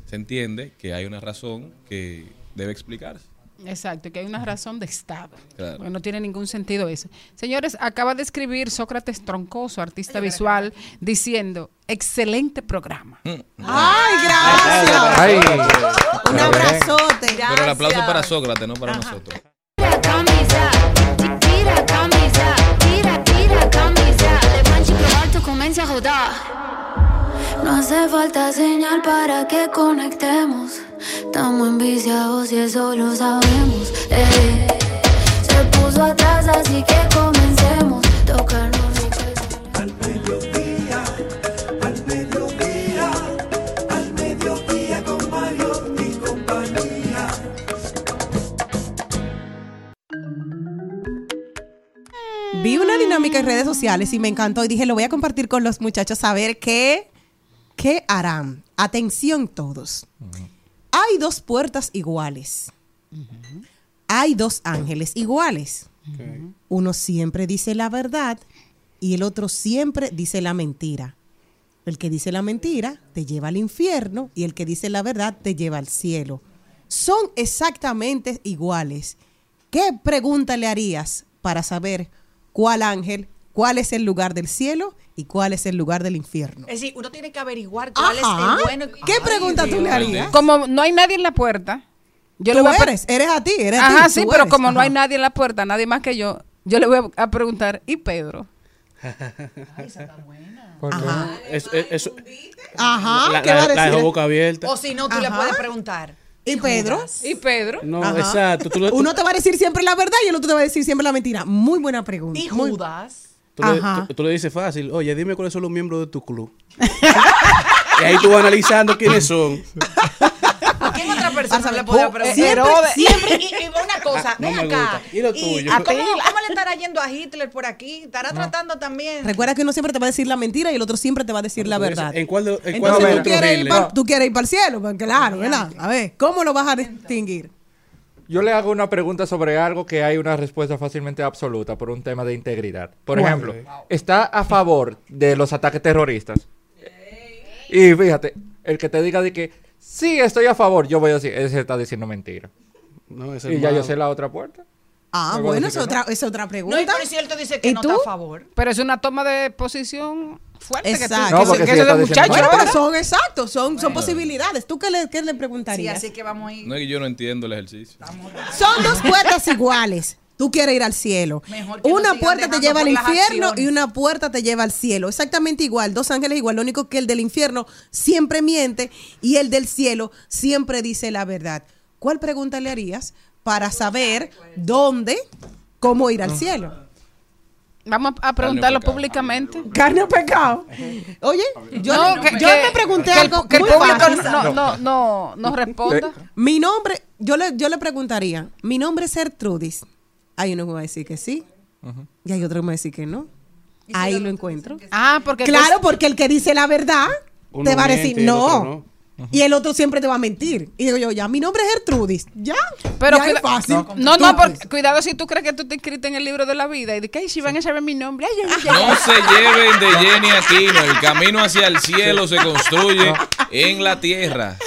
Speaker 7: se entiende que hay una razón que debe explicarse.
Speaker 3: Exacto, que hay una razón de Estado.
Speaker 7: Claro.
Speaker 3: No tiene ningún sentido eso. Señores, acaba de escribir Sócrates Troncoso, artista visual, diciendo, excelente programa.
Speaker 7: Mm.
Speaker 6: Ay, gracias.
Speaker 5: Ay,
Speaker 6: Un abrazote.
Speaker 7: Pero el aplauso para Sócrates, no para nosotros.
Speaker 13: Tira camisa, ti- tira camisa, tira, tira camisa. Alto comienza a rodar. No hace falta señal para que conectemos. Estamos enviciados y eso lo sabemos. eh. Se puso atrás, así que comencemos. Tocarnos
Speaker 12: Al mediodía, al mediodía, al mediodía con Mario y compañía.
Speaker 6: Vi una dinámica en redes sociales y me encantó y dije, lo voy a compartir con los muchachos a ver qué, qué harán. Atención todos. Hay dos puertas iguales. Hay dos ángeles iguales. Uno siempre dice la verdad y el otro siempre dice la mentira. El que dice la mentira te lleva al infierno y el que dice la verdad te lleva al cielo. Son exactamente iguales. ¿Qué pregunta le harías para saber cuál ángel, cuál es el lugar del cielo y cuál es el lugar del infierno?
Speaker 4: Es decir, uno tiene que averiguar cuál
Speaker 6: Ajá.
Speaker 4: es el bueno.
Speaker 6: ¿Qué pregunta tú le harías?
Speaker 3: Como no hay nadie en la puerta, yo le
Speaker 6: Tú
Speaker 3: voy a pre-
Speaker 6: eres, eres a ti, eres
Speaker 3: Ajá, sí, pero
Speaker 6: eres.
Speaker 3: como no hay
Speaker 6: Ajá.
Speaker 3: nadie en la puerta, nadie más que yo, yo le voy a a preguntar, ¿y Pedro?
Speaker 5: ¿Por qué?
Speaker 6: Ajá.
Speaker 8: Eso, eso-
Speaker 6: Ajá,
Speaker 8: la,
Speaker 6: ¿qué va a
Speaker 8: la- la dejó
Speaker 6: decir?
Speaker 8: boca abierta.
Speaker 4: O si no, tú le
Speaker 6: Ajá.
Speaker 4: puedes preguntar.
Speaker 6: ¿Y Pedro?
Speaker 3: ¿Y Pedro?
Speaker 8: No,
Speaker 6: Ajá.
Speaker 8: exacto. Tú, le-
Speaker 6: Uno te va a decir siempre la verdad y el otro te va a decir siempre la mentira. Muy buena pregunta.
Speaker 4: ¿Y
Speaker 6: Muy-
Speaker 4: Judas?
Speaker 8: Tú le-
Speaker 6: Ajá.
Speaker 8: tú- tú le dices fácil, oye, dime cuáles son los miembros de tu club. y ahí tú vas analizando quiénes son.
Speaker 4: ¿A quién otra persona le podía preguntar?
Speaker 6: siempre, siempre.
Speaker 4: Y, y una cosa,
Speaker 8: No
Speaker 4: ven
Speaker 8: me
Speaker 4: acá.
Speaker 8: gusta. ¿Y lo tuyo?
Speaker 4: ¿a ¿cómo, cómo le estará yendo a Hitler por aquí? ¿Estará tratando también?
Speaker 6: Recuerda que uno siempre te va a decir la mentira y el otro siempre te va a decir la verdad.
Speaker 8: ¿En cuál de, en cuál
Speaker 6: Entonces tú quieres, ir pa- tú quieres ir para el cielo, pues claro, ¿verdad? A ver, ¿cómo lo vas a distinguir?
Speaker 5: Yo le hago una pregunta sobre algo que hay una respuesta fácilmente absoluta por un tema de integridad. Por ejemplo, ¿está a favor de los ataques terroristas? Y fíjate, el que te diga de que sí, estoy a favor, yo voy a decir, ese está diciendo mentira.
Speaker 8: No,
Speaker 5: Y ya yo sé la otra puerta.
Speaker 6: Ah, bueno, es
Speaker 5: que no.
Speaker 6: otra, es otra pregunta.
Speaker 4: No, y él te dice que
Speaker 6: ¿Y
Speaker 4: no
Speaker 6: tú?
Speaker 4: está a favor.
Speaker 3: Pero es una toma de posición fuerte. Que tú,
Speaker 6: Exacto.
Speaker 5: No,
Speaker 3: que, de muchacho,
Speaker 6: Bueno, pero son exactos, son, son posibilidades. ¿Tú qué le, qué le
Speaker 4: Sí,
Speaker 6: preguntarías?
Speaker 4: así que vamos a ir.
Speaker 7: No es que yo no entiendo el ejercicio.
Speaker 6: Son dos puertas iguales. Tú quieres ir al cielo.
Speaker 4: Mejor que
Speaker 6: Una puerta te lleva al
Speaker 4: por
Speaker 6: infierno y una puerta te lleva al cielo. Exactamente igual. Dos ángeles igual. Lo único que el del infierno siempre miente y el del cielo siempre dice la verdad. ¿Cuál pregunta le harías para saber dónde, cómo ir al cielo?
Speaker 3: Vamos a preguntarlo públicamente.
Speaker 6: Carne o pecado. Oye, yo,
Speaker 3: No, que-
Speaker 6: yo
Speaker 3: que-
Speaker 6: le pregunté
Speaker 3: que el-
Speaker 6: algo
Speaker 3: que el
Speaker 6: muy
Speaker 3: público
Speaker 6: fácil.
Speaker 3: no, no, no, no responda.
Speaker 6: Mi nombre, yo le, yo le preguntaría, mi nombre es Ertrudis. Hay uno que me va a decir que sí. Y hay otro que me va a decir que no. Ahí lo encuentro.
Speaker 3: Ah, porque
Speaker 6: Claro, porque el que dice la verdad
Speaker 8: Uno
Speaker 6: te va a decir no. Y el otro siempre te va a mentir. Y digo yo, ya, mi nombre es Gertrudis. Ya.
Speaker 3: Pero
Speaker 6: ya es fácil.
Speaker 3: No, no,
Speaker 6: Tú,
Speaker 3: por- cuidado si tú crees que tú te inscrito en el libro de la vida y de que "Ay, si van a saber mi nombre. ay, yo- yo-
Speaker 7: No se lleven de Jenny Aquino. El camino hacia el cielo se construye en la tierra.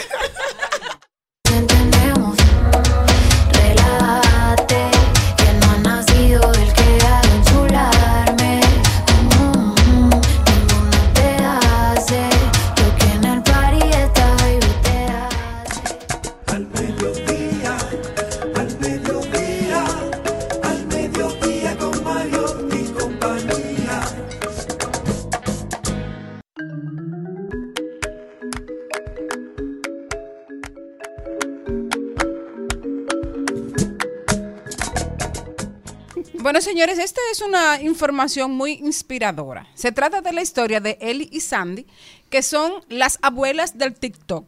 Speaker 3: Bueno, señores, esta es una información muy inspiradora. Se trata de la historia de Ellie y Sandy, que son las abuelas del TikTok.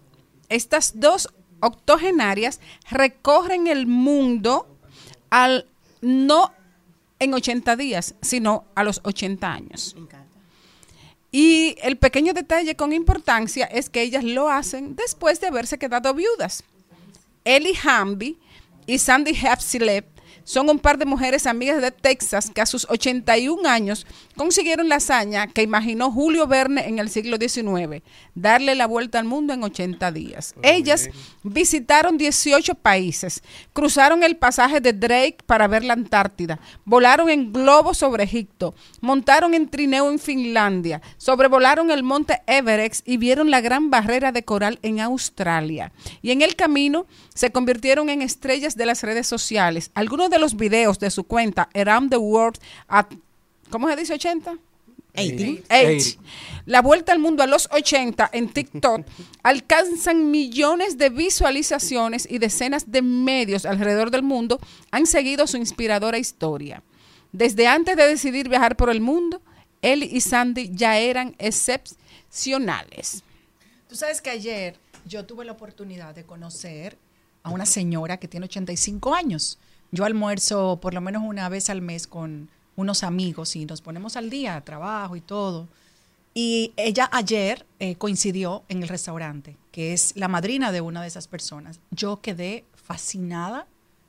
Speaker 3: Estas dos octogenarias recorren el mundo al no en 80 días, sino a los 80 años. Y el pequeño detalle con importancia es que ellas lo hacen después de haberse quedado viudas. Ellie Hamby y Sandy Hepsilep son un par de mujeres amigas de Texas que a sus 81 años consiguieron la hazaña que imaginó Julio Verne en el siglo XIX, darle la vuelta al mundo en 80 días. Ellas visitaron 18 países, cruzaron el pasaje de Drake para ver la Antártida, volaron en globo sobre Egipto, montaron en trineo en Finlandia, sobrevolaron el monte Everest y vieron la gran barrera de coral en Australia. Y en el camino se convirtieron en estrellas de las redes sociales. Algunos de los videos de su cuenta Around the World at, ¿cómo se dice 80?
Speaker 6: 80.
Speaker 3: 80. La vuelta al mundo a los 80 en TikTok alcanzan millones de visualizaciones y decenas de medios alrededor del mundo han seguido su inspiradora historia. Desde antes de decidir viajar por el mundo, él y Sandy ya eran excepcionales.
Speaker 4: Tú sabes que ayer yo tuve la oportunidad de conocer a una señora que tiene 85 años. Yo almuerzo por lo menos una vez al mes con unos amigos y nos ponemos al día, trabajo y todo. Y ella ayer eh, coincidió en el restaurante, que es la madrina de una de esas personas. Yo quedé fascinada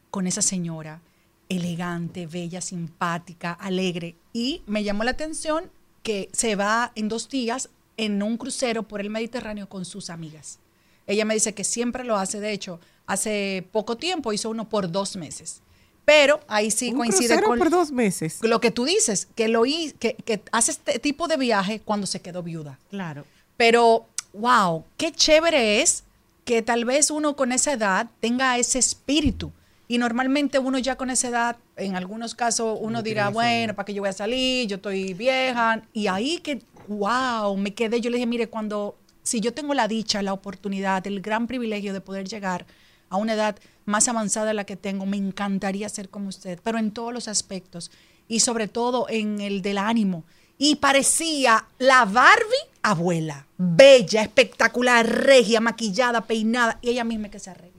Speaker 4: con esa señora, elegante, bella, simpática, alegre. Y me llamó la atención que se va en dos días en un crucero por el Mediterráneo con sus amigas. Ella me dice que siempre lo hace, de hecho, hace poco tiempo hizo uno por dos meses. Pero ahí sí
Speaker 6: Un
Speaker 4: coincide con
Speaker 6: por dos meses.
Speaker 4: lo que tú dices, que lo que, que hace este tipo de viaje cuando se quedó viuda.
Speaker 6: Claro.
Speaker 4: Pero, wow, qué chévere es que tal vez uno con esa edad tenga ese espíritu. Y normalmente uno ya con esa edad En algunos casos uno dirá, bueno, ¿para qué yo voy a salir? Yo estoy vieja. Y ahí que, wow, me quedé. Yo le dije, mire, cuando, si yo tengo la dicha, la oportunidad, el gran privilegio de poder llegar a una edad más avanzada la que tengo, me encantaría ser como usted, pero en todos los aspectos y sobre todo en el del ánimo. Y parecía la Barbie abuela, bella, espectacular, regia, maquillada, peinada, y ella misma que se arregla.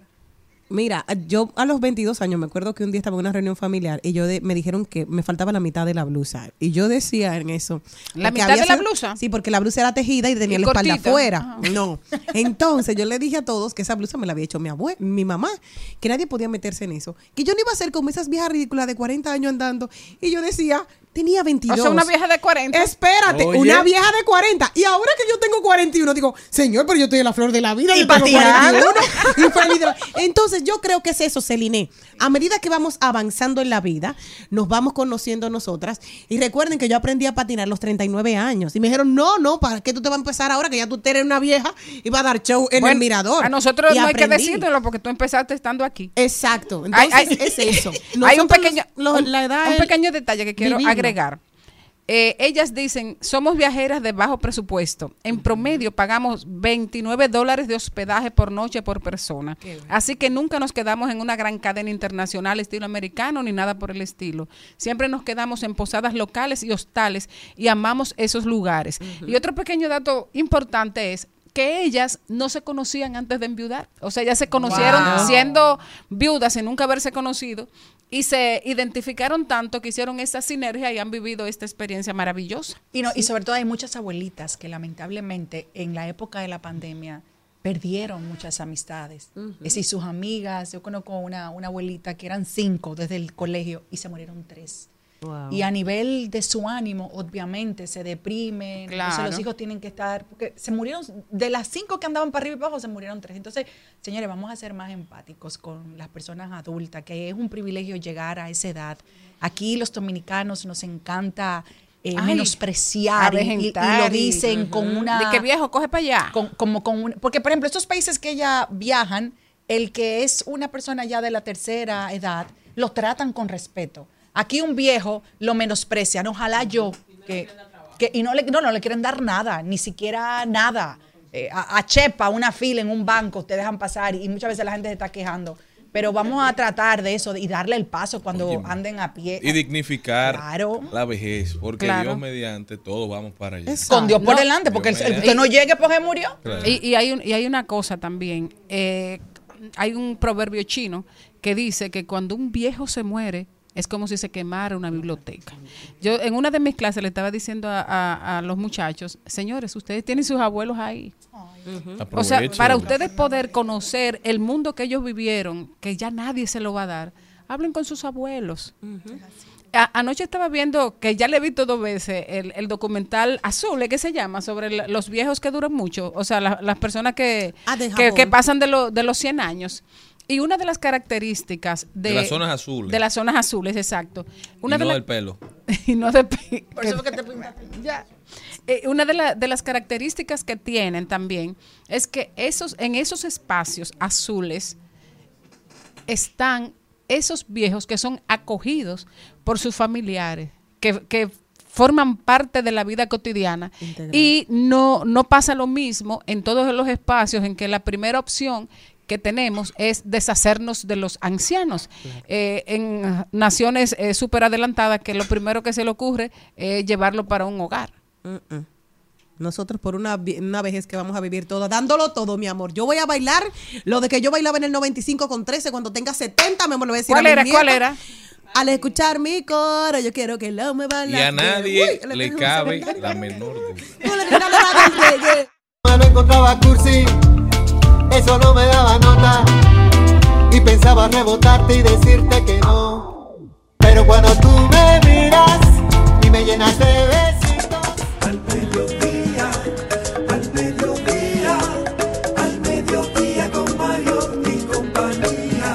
Speaker 6: Mira, yo a los 22 años me acuerdo que un día estaba en una reunión familiar y yo de- me dijeron que me faltaba la mitad de la blusa. Y yo decía en eso.
Speaker 3: ¿La mitad
Speaker 6: había
Speaker 3: de la blusa?
Speaker 6: Sí, porque la blusa era tejida y tenía
Speaker 3: Y
Speaker 6: la espalda afuera. No. Entonces yo le dije a todos que esa blusa me la había hecho mi abue mi mamá, que nadie podía meterse en eso. Que yo no iba a ser como esas viejas ridículas de 40 años andando. Y yo decía, tenía 22.
Speaker 3: O sea, una vieja de 40.
Speaker 6: Espérate,
Speaker 3: Oye.
Speaker 6: una vieja de 40. Y ahora que yo tengo 41, digo, señor, pero yo estoy en la flor de la vida.
Speaker 4: Y
Speaker 6: yo tengo
Speaker 4: patinando.
Speaker 6: 41. Y feliz de la- Entonces, yo creo que es eso, Celine. A medida que vamos avanzando en la vida, nos vamos conociendo nosotras. Y recuerden que yo aprendí a patinar a los 39 años. Y me dijeron, no, no, ¿para qué tú te vas a empezar ahora que ya tú eres una vieja y vas a dar show en el mirador?
Speaker 3: A nosotros
Speaker 6: Y
Speaker 3: no hay que decírtelo porque tú empezaste estando aquí.
Speaker 6: Exacto. Entonces, es eso.
Speaker 3: hay un pequeño,
Speaker 6: los-
Speaker 3: un-
Speaker 6: la edad
Speaker 3: un
Speaker 6: es
Speaker 3: pequeño detalle que quiero
Speaker 6: vivirlo.
Speaker 3: Agregar. Eh, ellas dicen, somos viajeras de bajo presupuesto. En promedio pagamos 29 dólares de hospedaje por noche por persona. Así que nunca nos quedamos en una gran cadena internacional estilo americano ni nada por el estilo. Siempre nos quedamos en posadas locales y hostales y amamos esos lugares. Y otro pequeño dato importante es que ellas no se conocían antes de enviudar. O sea, ellas se conocieron
Speaker 4: Wow.
Speaker 3: siendo viudas sin nunca haberse conocido y se identificaron tanto que hicieron esa sinergia y han vivido esta experiencia maravillosa.
Speaker 4: Y, no, y sobre todo hay muchas abuelitas que lamentablemente en la época de la pandemia perdieron muchas amistades. Es decir, sus amigas, yo conozco una, una abuelita que eran cinco desde el colegio y se murieron tres.
Speaker 6: Wow.
Speaker 4: Y a nivel de su ánimo, obviamente, se. Entonces
Speaker 3: Claro.
Speaker 4: los hijos tienen que estar, porque se murieron, de las cinco que andaban para arriba y para abajo, se murieron tres. Entonces, señores, vamos a ser más empáticos con las personas adultas, que es un privilegio llegar a esa edad. Aquí los dominicanos nos encanta eh,
Speaker 3: Ay,
Speaker 4: menospreciar y, lo dicen
Speaker 3: Ujú.
Speaker 4: con una...
Speaker 3: De que viejo, coge para allá.
Speaker 4: con- como con un- porque, por ejemplo, estos países que ya viajan, el que es una persona ya de la tercera edad, lo tratan con respeto. Aquí un viejo lo menosprecian. Ojalá yo, que, que- y no le, no, no le quieren dar nada, ni siquiera nada. Eh, a, a Chepa, una fila en un banco, te dejan pasar y muchas veces la gente se está quejando. Pero vamos a tratar de eso y darle el paso cuando anden a pie.
Speaker 7: Y dignificar
Speaker 4: Claro.
Speaker 7: la vejez, porque
Speaker 4: Claro.
Speaker 7: Dios mediante todos vamos para allá.
Speaker 4: Con Dios por
Speaker 3: No.
Speaker 4: delante, porque el,
Speaker 7: Dios
Speaker 4: el
Speaker 7: mediante.
Speaker 4: que no llegue, pues se murió.
Speaker 7: Claro.
Speaker 3: Y, y hay un- y hay una cosa también. eh, hay un proverbio chino que dice que cuando un viejo se muere, es como si se quemara una biblioteca. Yo en una de mis clases le estaba diciendo a, a- a los muchachos, señores, ustedes tienen sus abuelos ahí. O sea, para ustedes poder conocer el mundo que ellos vivieron, que ya nadie se lo va a dar, hablen con sus abuelos. A- anoche estaba viendo, que ya le he visto dos veces, el, el documental Azul, ¿eh? ¿qué se llama? Sobre la- los viejos que duran mucho, o sea, la- las personas que,
Speaker 6: Ah,
Speaker 3: que, que pasan de, lo- de los 100 años. Y una de las características de,
Speaker 7: De las zonas azules.
Speaker 3: De las zonas azules, exacto. Una
Speaker 7: y
Speaker 3: de
Speaker 7: no
Speaker 3: la-
Speaker 7: del pelo.
Speaker 3: y no de pi-
Speaker 4: Por eso que te
Speaker 3: ya. Eh, una de, la- de las características que tienen también es que esos, en esos espacios azules están esos viejos que son acogidos por sus familiares, que, que forman parte de la vida cotidiana y no, no pasa lo mismo en todos los espacios en que la primera opción que tenemos es deshacernos de los ancianos. Eh, en naciones eh, súper adelantadas que lo primero que se le ocurre es llevarlo para un hogar.
Speaker 6: Mm, mm. Nosotros por una, una vejez que vamos a vivir toda, dándolo todo, mi amor. Yo voy a bailar lo de que yo bailaba en el 95 con 13, cuando tenga 70, me lo voy a decir
Speaker 3: ¿Cuál
Speaker 6: a
Speaker 3: era? ¿Cuál era?
Speaker 6: Al escuchar mi coro, yo quiero que lo me
Speaker 7: Y a nadie le cabe la menor duda.
Speaker 2: Me lo encontraba cursi, eso no me daba nota. Y pensaba rebotarte y decirte que no. Pero cuando tú me miras y me llenas de besitos.
Speaker 12: Al mediodía, al mediodía, al mediodía con Mario y compañía.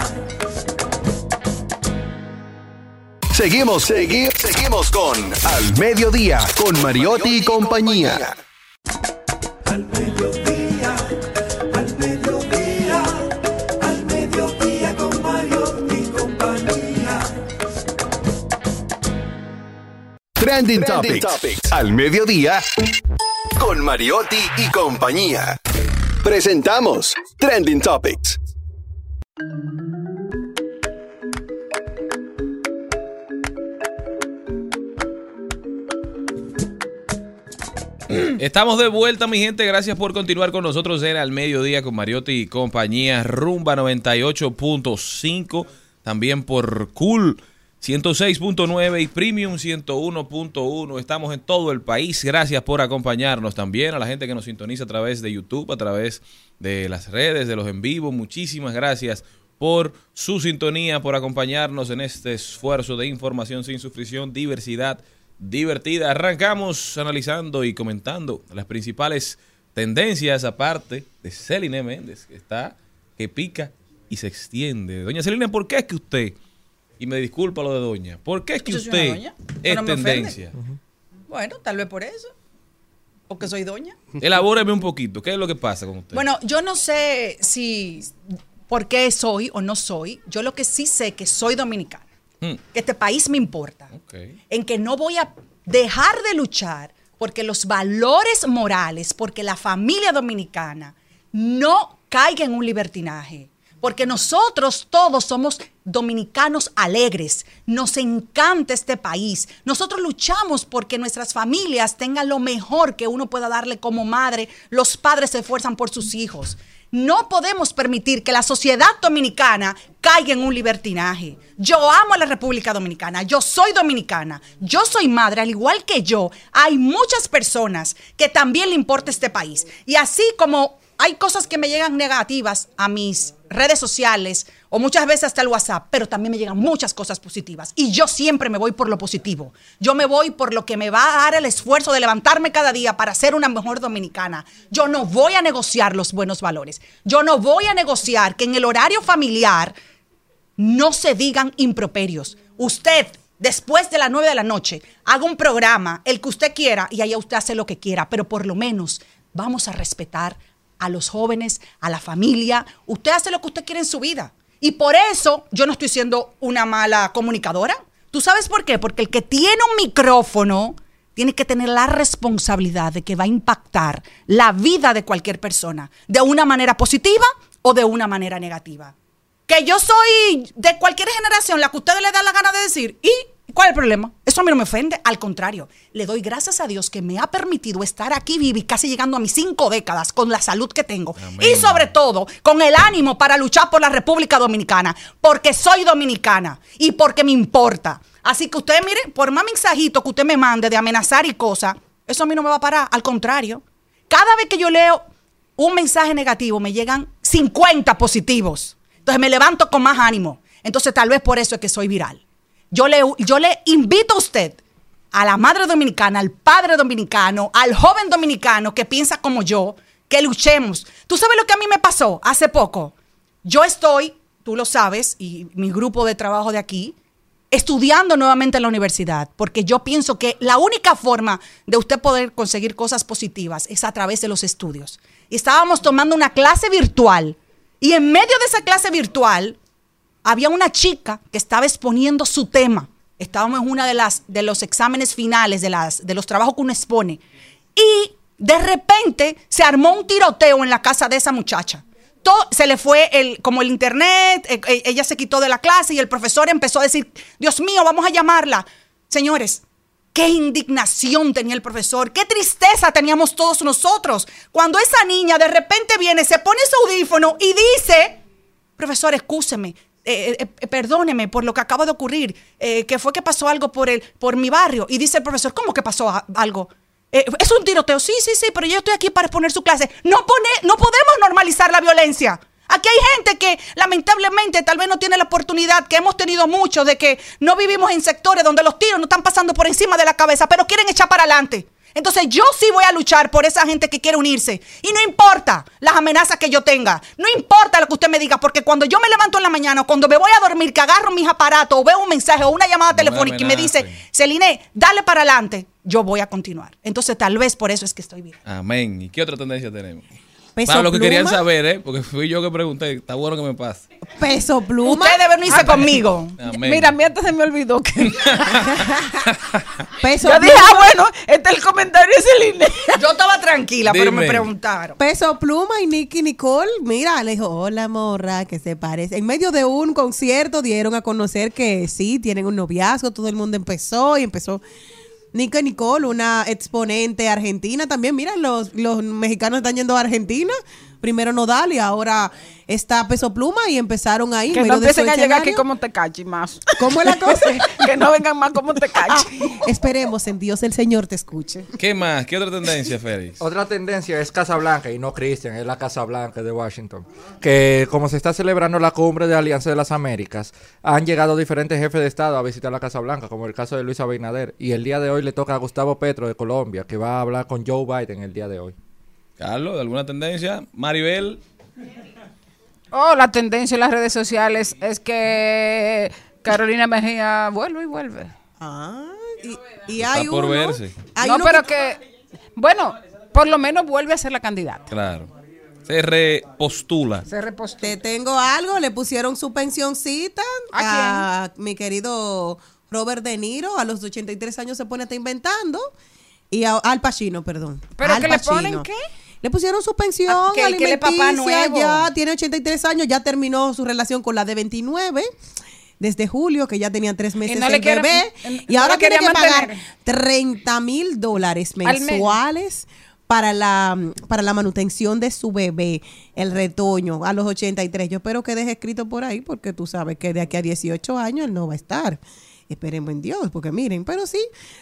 Speaker 9: Seguimos, segui- seguimos con Al Mediodía, con Mariotti y compañía.
Speaker 12: Al mediodía,
Speaker 9: Trending, Topics. Al mediodía. Con Mariotti y compañía. Presentamos Trending Topics.
Speaker 7: Estamos de vuelta, mi gente. Gracias por continuar con nosotros en Al Mediodía con Mariotti y compañía Rumba 98.5. También por Cool 106.9 y Premium 101.1. Estamos en todo el país. Gracias por acompañarnos también. A la gente que nos sintoniza a través de YouTube, a través de las redes, de los en vivo. Muchísimas gracias por su sintonía, por acompañarnos en este esfuerzo de información sin sufrición, diversidad divertida. Arrancamos analizando y comentando las principales tendencias aparte de Celine Méndez, que está, que pica y se extiende. Doña Celine, ¿por qué es que usted, y me disculpa lo de doña, ¿por qué es que usted
Speaker 4: doña,
Speaker 7: es tendencia?
Speaker 4: Bueno, tal vez por eso. Porque soy doña.
Speaker 7: Elabóreme un poquito, ¿qué es lo que pasa con usted?
Speaker 4: Bueno, yo no sé si por qué soy o no soy. Yo lo que sí sé que soy dominicana.
Speaker 7: Hmm,
Speaker 4: Que este país me importa.
Speaker 7: ok.
Speaker 4: En que no voy a dejar de luchar porque los valores morales, porque la familia dominicana no caiga en un libertinaje. Porque nosotros todos somos dominicanos alegres. Nos encanta este país. Nosotros luchamos porque nuestras familias tengan lo mejor que uno pueda darle como madre. Los padres se esfuerzan por sus hijos. No podemos permitir que la sociedad dominicana caiga en un libertinaje. Yo amo a la República Dominicana, yo soy dominicana, yo soy madre, al igual que yo, hay muchas personas que también le importa este país. Y así como hay cosas que me llegan negativas a mis redes sociales o muchas veces hasta el WhatsApp, pero también me llegan muchas cosas positivas. Y yo siempre me voy por lo positivo. Yo me voy por lo que me va a dar el esfuerzo de levantarme cada día para ser una mejor dominicana. Yo no voy a negociar los buenos valores. Yo no voy a negociar que en el horario familiar no se digan improperios. Usted, después de las 9 de la noche, haga un programa, el que usted quiera, y allá usted hace lo que quiera, pero por lo menos vamos a respetar a los jóvenes, a la familia. Usted hace lo que usted quiere en su vida. Y por eso yo no estoy siendo una mala comunicadora. ¿Tú sabes por qué? Porque el que tiene un micrófono tiene que tener la responsabilidad de que va a impactar la vida de cualquier persona, de una manera positiva o de una manera negativa que yo soy de cualquier generación, la que ustedes le dan la gana de decir, ¿y cuál es el problema? Eso a mí no me ofende, al contrario, le doy gracias a Dios que me ha permitido estar aquí viva y casi llegando a mis cinco décadas con la salud que tengo y sobre todo con el ánimo para luchar por la República Dominicana, porque soy dominicana y porque me importa. Así que usted, mire, por más mensajito que usted me mande de amenazar y cosas, eso a mí no me va a parar, al contrario. Cada vez que yo leo un mensaje negativo, me llegan 50 positivos. Entonces me levanto con más ánimo. Entonces tal vez por eso es que soy viral. Yo le, invito a usted, a la madre dominicana, al padre dominicano, al joven dominicano que piensa como yo, que luchemos. ¿Tú sabes lo que a mí me pasó hace poco? Yo estoy, tú lo sabes, y mi grupo de trabajo de aquí, estudiando nuevamente en la universidad, porque yo pienso que la única forma de usted poder conseguir cosas positivas es a través de los estudios. Estábamos tomando una clase virtual y en medio de esa clase virtual había una chica que estaba exponiendo su tema. Estábamos en una de las de los exámenes finales de las de los trabajos que uno expone y de repente se armó un tiroteo en la casa de esa muchacha. Todo, se le fue el, como el internet, eh, eh, ella se quitó de la clase y el profesor empezó a decir, Dios mío, vamos a llamarla. Señores, qué indignación tenía el profesor, qué tristeza teníamos todos nosotros. Cuando esa niña de repente viene, se pone su audífono y dice, profesor, excúseme, eh, eh, eh, perdóneme por lo que acaba de ocurrir, eh, que fue que pasó algo por, el, por mi barrio. Y dice el profesor, ¿cómo que pasó algo? Eh, es un tiroteo, sí, sí, sí, pero yo estoy aquí para exponer su clase. No, pone, no podemos normalizar la violencia. Aquí hay gente que lamentablemente tal vez no tiene la oportunidad, que hemos tenido muchos, de que no vivimos en sectores donde los tiros no están pasando por encima de la cabeza, pero quieren echar para adelante. Entonces yo sí voy a luchar por esa gente que quiere unirse. Y no importa las amenazas que yo tenga, no importa lo que usted me diga, porque cuando yo me levanto en la mañana o cuando me voy a dormir, que agarro mis aparatos o veo un mensaje o una llamada
Speaker 7: No me
Speaker 4: telefónica y me dice, Celine, dale para adelante, yo voy a continuar. Entonces tal vez por eso es que estoy viva.
Speaker 7: Amén. ¿Y qué otra tendencia tenemos?
Speaker 6: Peso
Speaker 7: Para lo que querían saber, ¿eh? Porque fui yo que pregunté. Está bueno que me pase.
Speaker 6: Peso pluma.
Speaker 4: Usted debe unirse conmigo.
Speaker 7: Amén.
Speaker 3: Mira, a mí antes se me olvidó que
Speaker 6: Peso
Speaker 3: Yo dije, ah, bueno, este es el comentario de Celine.
Speaker 4: Yo estaba tranquila, pero me preguntaron.
Speaker 6: Peso Pluma y Nicky Nicole, mira, le dijo, hola morra, que se parece. En medio de un concierto dieron a conocer que sí, tienen un noviazgo, todo el mundo empezó y empezó. Nicky Nicole, una exponente argentina también. Mira, los, los mexicanos están yendo a Argentina. Primero Nodal y ahora está Peso Pluma y empezaron ahí.
Speaker 3: Que no empiecen a llegar aquí como Tecachi más.
Speaker 6: ¿Cómo es la cosa?
Speaker 3: que no vengan más como Tecachi.
Speaker 6: Esperemos en Dios el Señor te escuche.
Speaker 7: ¿Qué más? ¿Qué otra tendencia, Félix?
Speaker 5: Otra tendencia es Casablanca y no Christian, es la Casa Blanca de Washington. Que como se está celebrando la cumbre de Alianza de las Américas, han llegado diferentes jefes de Estado a visitar la Casa Blanca, como el caso de Luis Abinader. Y el día de hoy le toca a Gustavo Petro de Colombia, que va a hablar con Joe Biden el día de hoy.
Speaker 7: Carlos, ¿alguna tendencia? Maribel.
Speaker 3: Oh, la tendencia en las redes sociales es que Carolina Mejía vuelve y vuelve.
Speaker 6: Ah, y, y hay
Speaker 7: Está por
Speaker 6: uno.
Speaker 7: verse.
Speaker 6: hay
Speaker 3: no,
Speaker 6: uno
Speaker 3: pero
Speaker 6: que-
Speaker 3: que, bueno, por lo menos vuelve a ser la candidata.
Speaker 7: Claro. Se repostula.
Speaker 3: Se repostó.
Speaker 6: Te tengo algo, le pusieron su pensioncita a, mi querido Robert De Niro, a los 83 años se pone a estar inventando, y a, Al Pacino, perdón.
Speaker 3: ¿Pero
Speaker 6: Al
Speaker 3: que le
Speaker 6: Pacino.
Speaker 3: ponen qué?
Speaker 6: Le pusieron su pensión
Speaker 4: Ah, que- papá
Speaker 6: alimenticia,
Speaker 4: nuevo.
Speaker 6: ya tiene 83 años, ya terminó su relación con la de 29 desde julio, que ya tenían tres meses
Speaker 3: no le
Speaker 6: el
Speaker 3: quiere-
Speaker 6: bebé, y
Speaker 3: no
Speaker 6: ahora tiene que pagar
Speaker 3: mantener.
Speaker 6: 30 mil dólares mensuales para la, para la manutención de su bebé, el retoño, a los 83. Yo espero que deje escrito por ahí, porque tú sabes que de aquí a 18 años él no va a estar. Esperemos en Dios, porque miren, pero sí,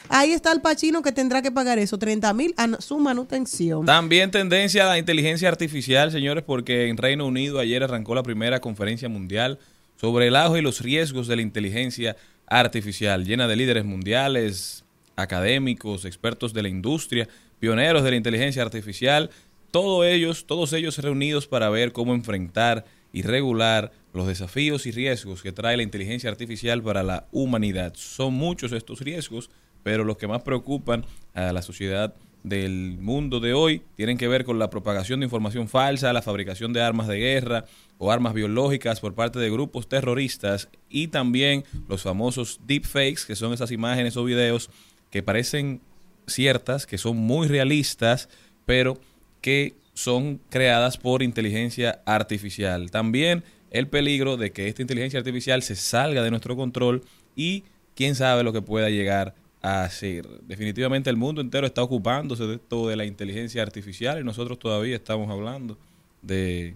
Speaker 6: ahí está el Pachino que tendrá que pagar eso, 30 mil a su manutención.
Speaker 7: También tendencia a la inteligencia artificial, señores, porque en Reino Unido ayer arrancó la primera conferencia mundial sobre el auge y los riesgos de la inteligencia artificial, llena de líderes mundiales, académicos, expertos de la industria, pioneros de la inteligencia artificial, todos ellos, todos ellos reunidos para ver cómo enfrentar y regular los desafíos y riesgos que trae la inteligencia artificial para la humanidad. Son muchos estos riesgos, pero los que más preocupan a la sociedad del mundo de hoy tienen que ver con la propagación de información falsa, la fabricación de armas de guerra o armas biológicas por parte de grupos terroristas y también los famosos deepfakes, que son esas imágenes o videos que parecen ciertas, que son muy realistas, pero que son creadas por inteligencia artificial. También el peligro de que esta inteligencia artificial se salga de nuestro control y quién sabe lo que pueda llegar a hacer. Definitivamente el mundo entero está ocupándose de esto de la inteligencia artificial y nosotros todavía estamos hablando de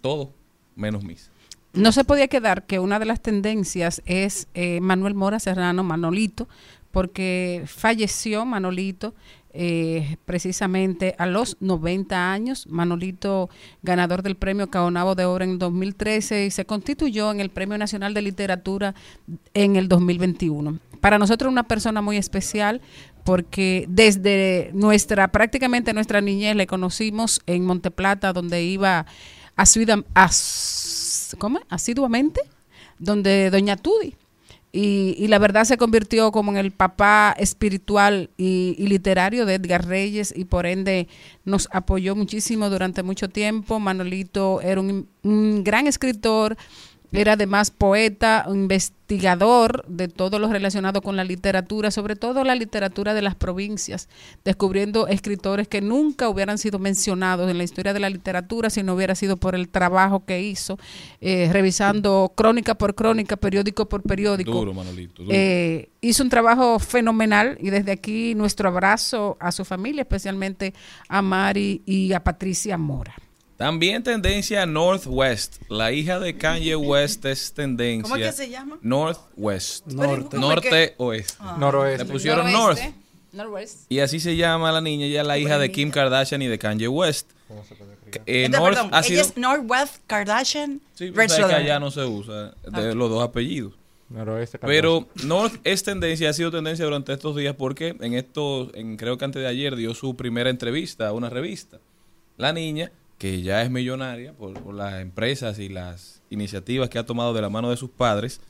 Speaker 7: todo menos misa.
Speaker 3: No se podía quedar que una de las tendencias es eh, Manuel Mora Serrano, Manolito, porque falleció Manolito eh, precisamente a los 90 años. Manolito, ganador del premio Caonabo de Oro en 2013 y se constituyó en el Premio Nacional de Literatura en el 2021. Para nosotros una persona muy especial porque desde nuestra, prácticamente nuestra niñez le conocimos en Monteplata, donde iba asidua- as- ¿cómo asiduamente, donde Doña Tudi. Y, y la verdad se convirtió como en el papá espiritual y, y literario de Edgar Reyes y por ende nos apoyó muchísimo durante mucho tiempo. Manolito era un, un gran escritor, era además poeta, investigador de todo lo relacionado con la literatura, sobre todo la literatura de las provincias, descubriendo escritores que nunca hubieran sido mencionados en la historia de la literatura si no hubiera sido por el trabajo que hizo, eh, revisando crónica por crónica, periódico por periódico.
Speaker 7: Duro, Manolito, duro.
Speaker 3: Eh, hizo un trabajo fenomenal y desde aquí nuestro abrazo a su familia, especialmente a Mari y a Patricia Mora.
Speaker 7: También tendencia Northwest. La hija de Kanye West es tendencia.
Speaker 4: ¿Cómo es que se llama?
Speaker 7: Northwest.
Speaker 5: Norte.
Speaker 7: Norte oeste.
Speaker 4: Ah.
Speaker 5: Noroeste.
Speaker 7: Le pusieron North.
Speaker 3: Noroeste.
Speaker 7: Y así se llama la niña. Ella es la hija de Kim Kardashian y de Kanye West. Eh,
Speaker 4: Entonces,
Speaker 7: North
Speaker 4: perdón,
Speaker 7: ha sido.
Speaker 4: ella es Northwest Kardashian.
Speaker 7: Sí,
Speaker 4: Red
Speaker 7: pero sabes que allá no se usa de los dos apellidos.
Speaker 5: Noroeste.
Speaker 7: Pero North es tendencia, ha sido tendencia durante estos días porque en esto, en, creo que antes de ayer dio su primera entrevista a una revista. La niña, que ya es millonaria por, por las empresas y las iniciativas que ha tomado de la mano de sus padres,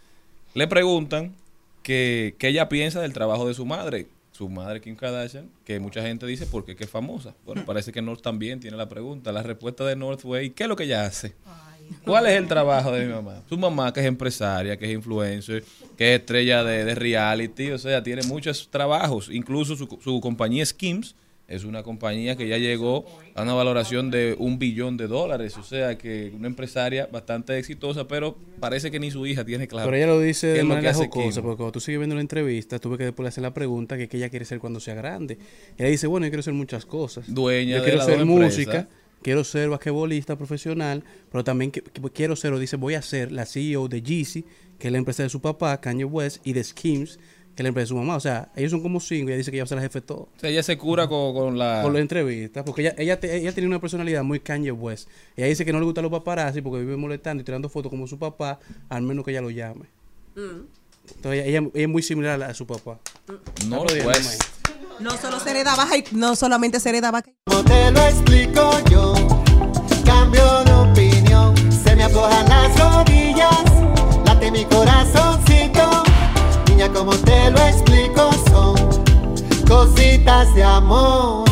Speaker 7: le preguntan que, que ella piensa del trabajo de su madre. Su madre Kim Kardashian, que mucha gente dice porque que es famosa. Bueno, parece que North también tiene la pregunta. La respuesta de North fue, ¿y qué es lo que ella hace? ¿Cuál es el trabajo de mi mamá? Su mamá, que es empresaria, que es influencer, que es estrella de, de reality, o sea, tiene muchos trabajos. Incluso su, su compañía Skims es una compañía que ya llegó a una valoración de un billón de dólares. O sea, que una empresaria bastante exitosa, pero parece que ni su hija tiene claro.
Speaker 8: Pero ella lo dice de manera jocosa, porque cuando tú sigues viendo la entrevista, tuve que después hacer la pregunta que, que ella quiere ser cuando sea grande. Y ella dice, bueno, yo quiero ser muchas cosas.
Speaker 7: Dueña
Speaker 8: yo
Speaker 7: de
Speaker 8: quiero
Speaker 7: las
Speaker 8: ser música, quiero ser basquetbolista profesional, pero también que- que quiero ser, o dice, voy a ser la CEO de Yeezy, que es la empresa de su papá, Kanye West, y de Skims, que la empresa de su mamá. O sea, ellos son como cinco y ella dice que ella va a ser la jefe de todo.
Speaker 7: O sea, ella se cura con, con la...
Speaker 8: Por la entrevista, porque ella, ella, te- ella tiene una personalidad muy Kanye West. Ella dice que no le gustan los paparazzi porque vive molestando y tirando fotos como su papá, al menos que ella lo llame. Entonces ella, ella- es muy similar a, la- a su papá.
Speaker 7: No,
Speaker 8: Está
Speaker 7: pues.
Speaker 10: No solo se hereda baja y no solamente se hereda baja.
Speaker 2: Como te lo explico yo, cambio de opinión, se me aflojan las rodillas, late mi corazoncito, como te lo explico son cositas de amor.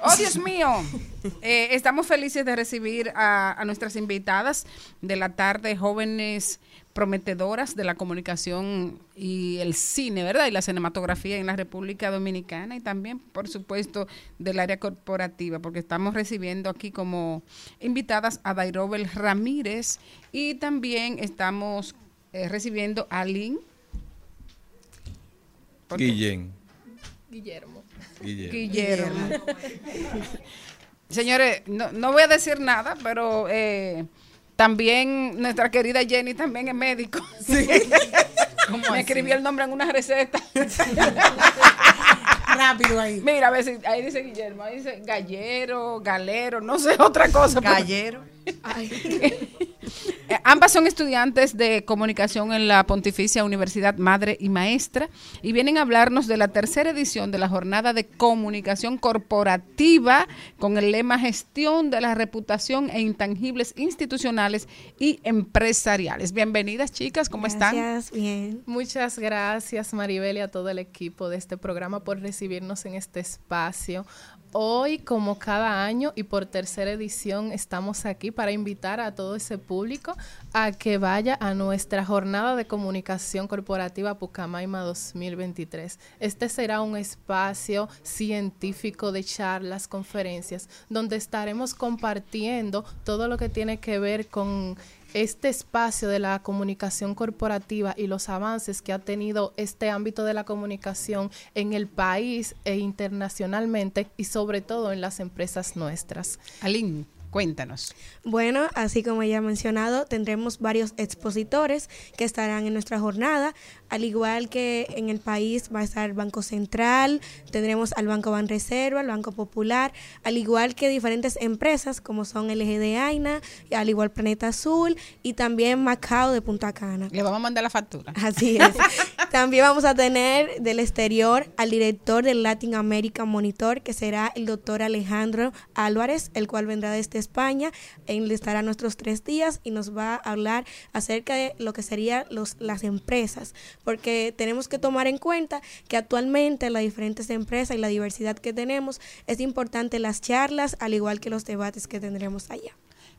Speaker 3: Oh, Dios mío. Eh, estamos felices de recibir a, a nuestras invitadas de la tarde, jóvenes prometedoras de la comunicación y el cine, ¿verdad? Y la cinematografía en la República Dominicana y también, por supuesto, del área corporativa, porque estamos recibiendo aquí como invitadas a Dairobel Ramírez y también estamos eh, recibiendo a Lynn.
Speaker 7: Guillén.
Speaker 14: Guillermo.
Speaker 3: Guillermo. Señores, no, no voy a decir nada, pero eh, también nuestra querida Jenny también es médico. Me escribió el nombre en una receta.
Speaker 4: Rápido ahí.
Speaker 3: Mira, a ver si ahí dice Guillermo, ahí dice gallero, galero, no sé otra cosa.
Speaker 4: Gallero.
Speaker 3: Ambas son estudiantes de comunicación en la Pontificia Universidad Madre y Maestra y vienen a hablarnos de la tercera edición de la jornada de comunicación corporativa con el lema Gestión de la reputación e intangibles institucionales y empresariales. Bienvenidas chicas, ¿cómo están?
Speaker 14: Gracias, bien. Muchas gracias Maribel y a todo el equipo de este programa por recibirnos en este espacio. Hoy, como cada año y por tercera edición, estamos aquí para invitar a todo ese público a que vaya a nuestra jornada de comunicación corporativa Pucamaima 2023. Este será un espacio científico de charlas, conferencias, donde estaremos compartiendo todo lo que tiene que ver con este espacio de la comunicación corporativa y los avances que ha tenido este ámbito de la comunicación en el país e internacionalmente y sobre todo en las empresas nuestras.
Speaker 3: Aline, cuéntanos.
Speaker 15: Bueno, así como ya ha mencionado, tendremos varios expositores que estarán en nuestra jornada, al igual que en el país va a estar el Banco Central, tendremos al Banco Banreserva, el Banco Popular, al igual que diferentes empresas como son LG de Aina, al igual Planeta Azul y también Macao de Punta Cana.
Speaker 3: Le vamos a mandar la factura.
Speaker 15: Así es. También vamos a tener del exterior al director del Latin American Monitor, que será el doctor Alejandro Álvarez, el cual vendrá desde España. Él estará nuestros tres días y nos va a hablar acerca de lo que serían los, las empresas, porque tenemos que tomar en cuenta que actualmente las diferentes empresas y la diversidad que tenemos, es importante las charlas, al igual que los debates que tendremos allá.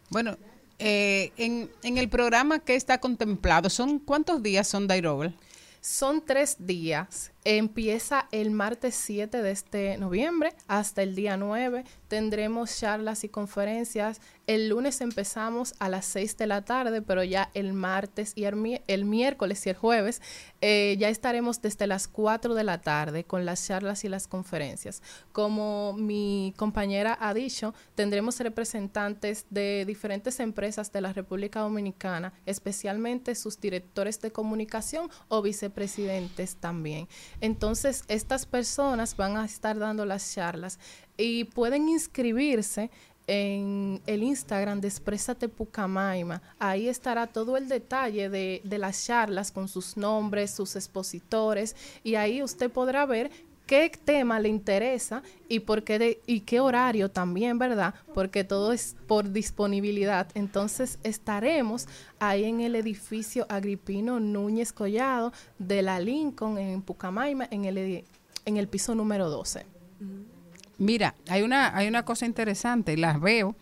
Speaker 3: Bueno, eh, en, en el programa que está contemplado, ¿son cuántos días son Dairobel?
Speaker 14: Son tres días. Empieza el martes 7 de este noviembre hasta el día 9. Tendremos charlas y conferencias. El lunes empezamos a las 6 de la tarde, pero ya el martes y el, mi- el miércoles y el jueves eh, ya estaremos desde las 4 de la tarde con las charlas y las conferencias. Como mi compañera ha dicho, tendremos representantes de diferentes empresas de la República Dominicana, especialmente sus directores de comunicación o vicepresidentes también. Entonces, estas personas van a estar dando las charlas y pueden inscribirse en el Instagram de Exprésate Pucamaima. Ahí estará todo el detalle de, de las charlas con sus nombres, sus expositores, y ahí usted podrá ver qué tema le interesa y por qué y qué horario también, ¿verdad? Porque todo es por disponibilidad. Entonces estaremos ahí en el edificio Agripino Núñez Collado de la Lincoln en Pucamaima en el piso número 12.
Speaker 3: Mira, hay una, hay una cosa interesante, las veo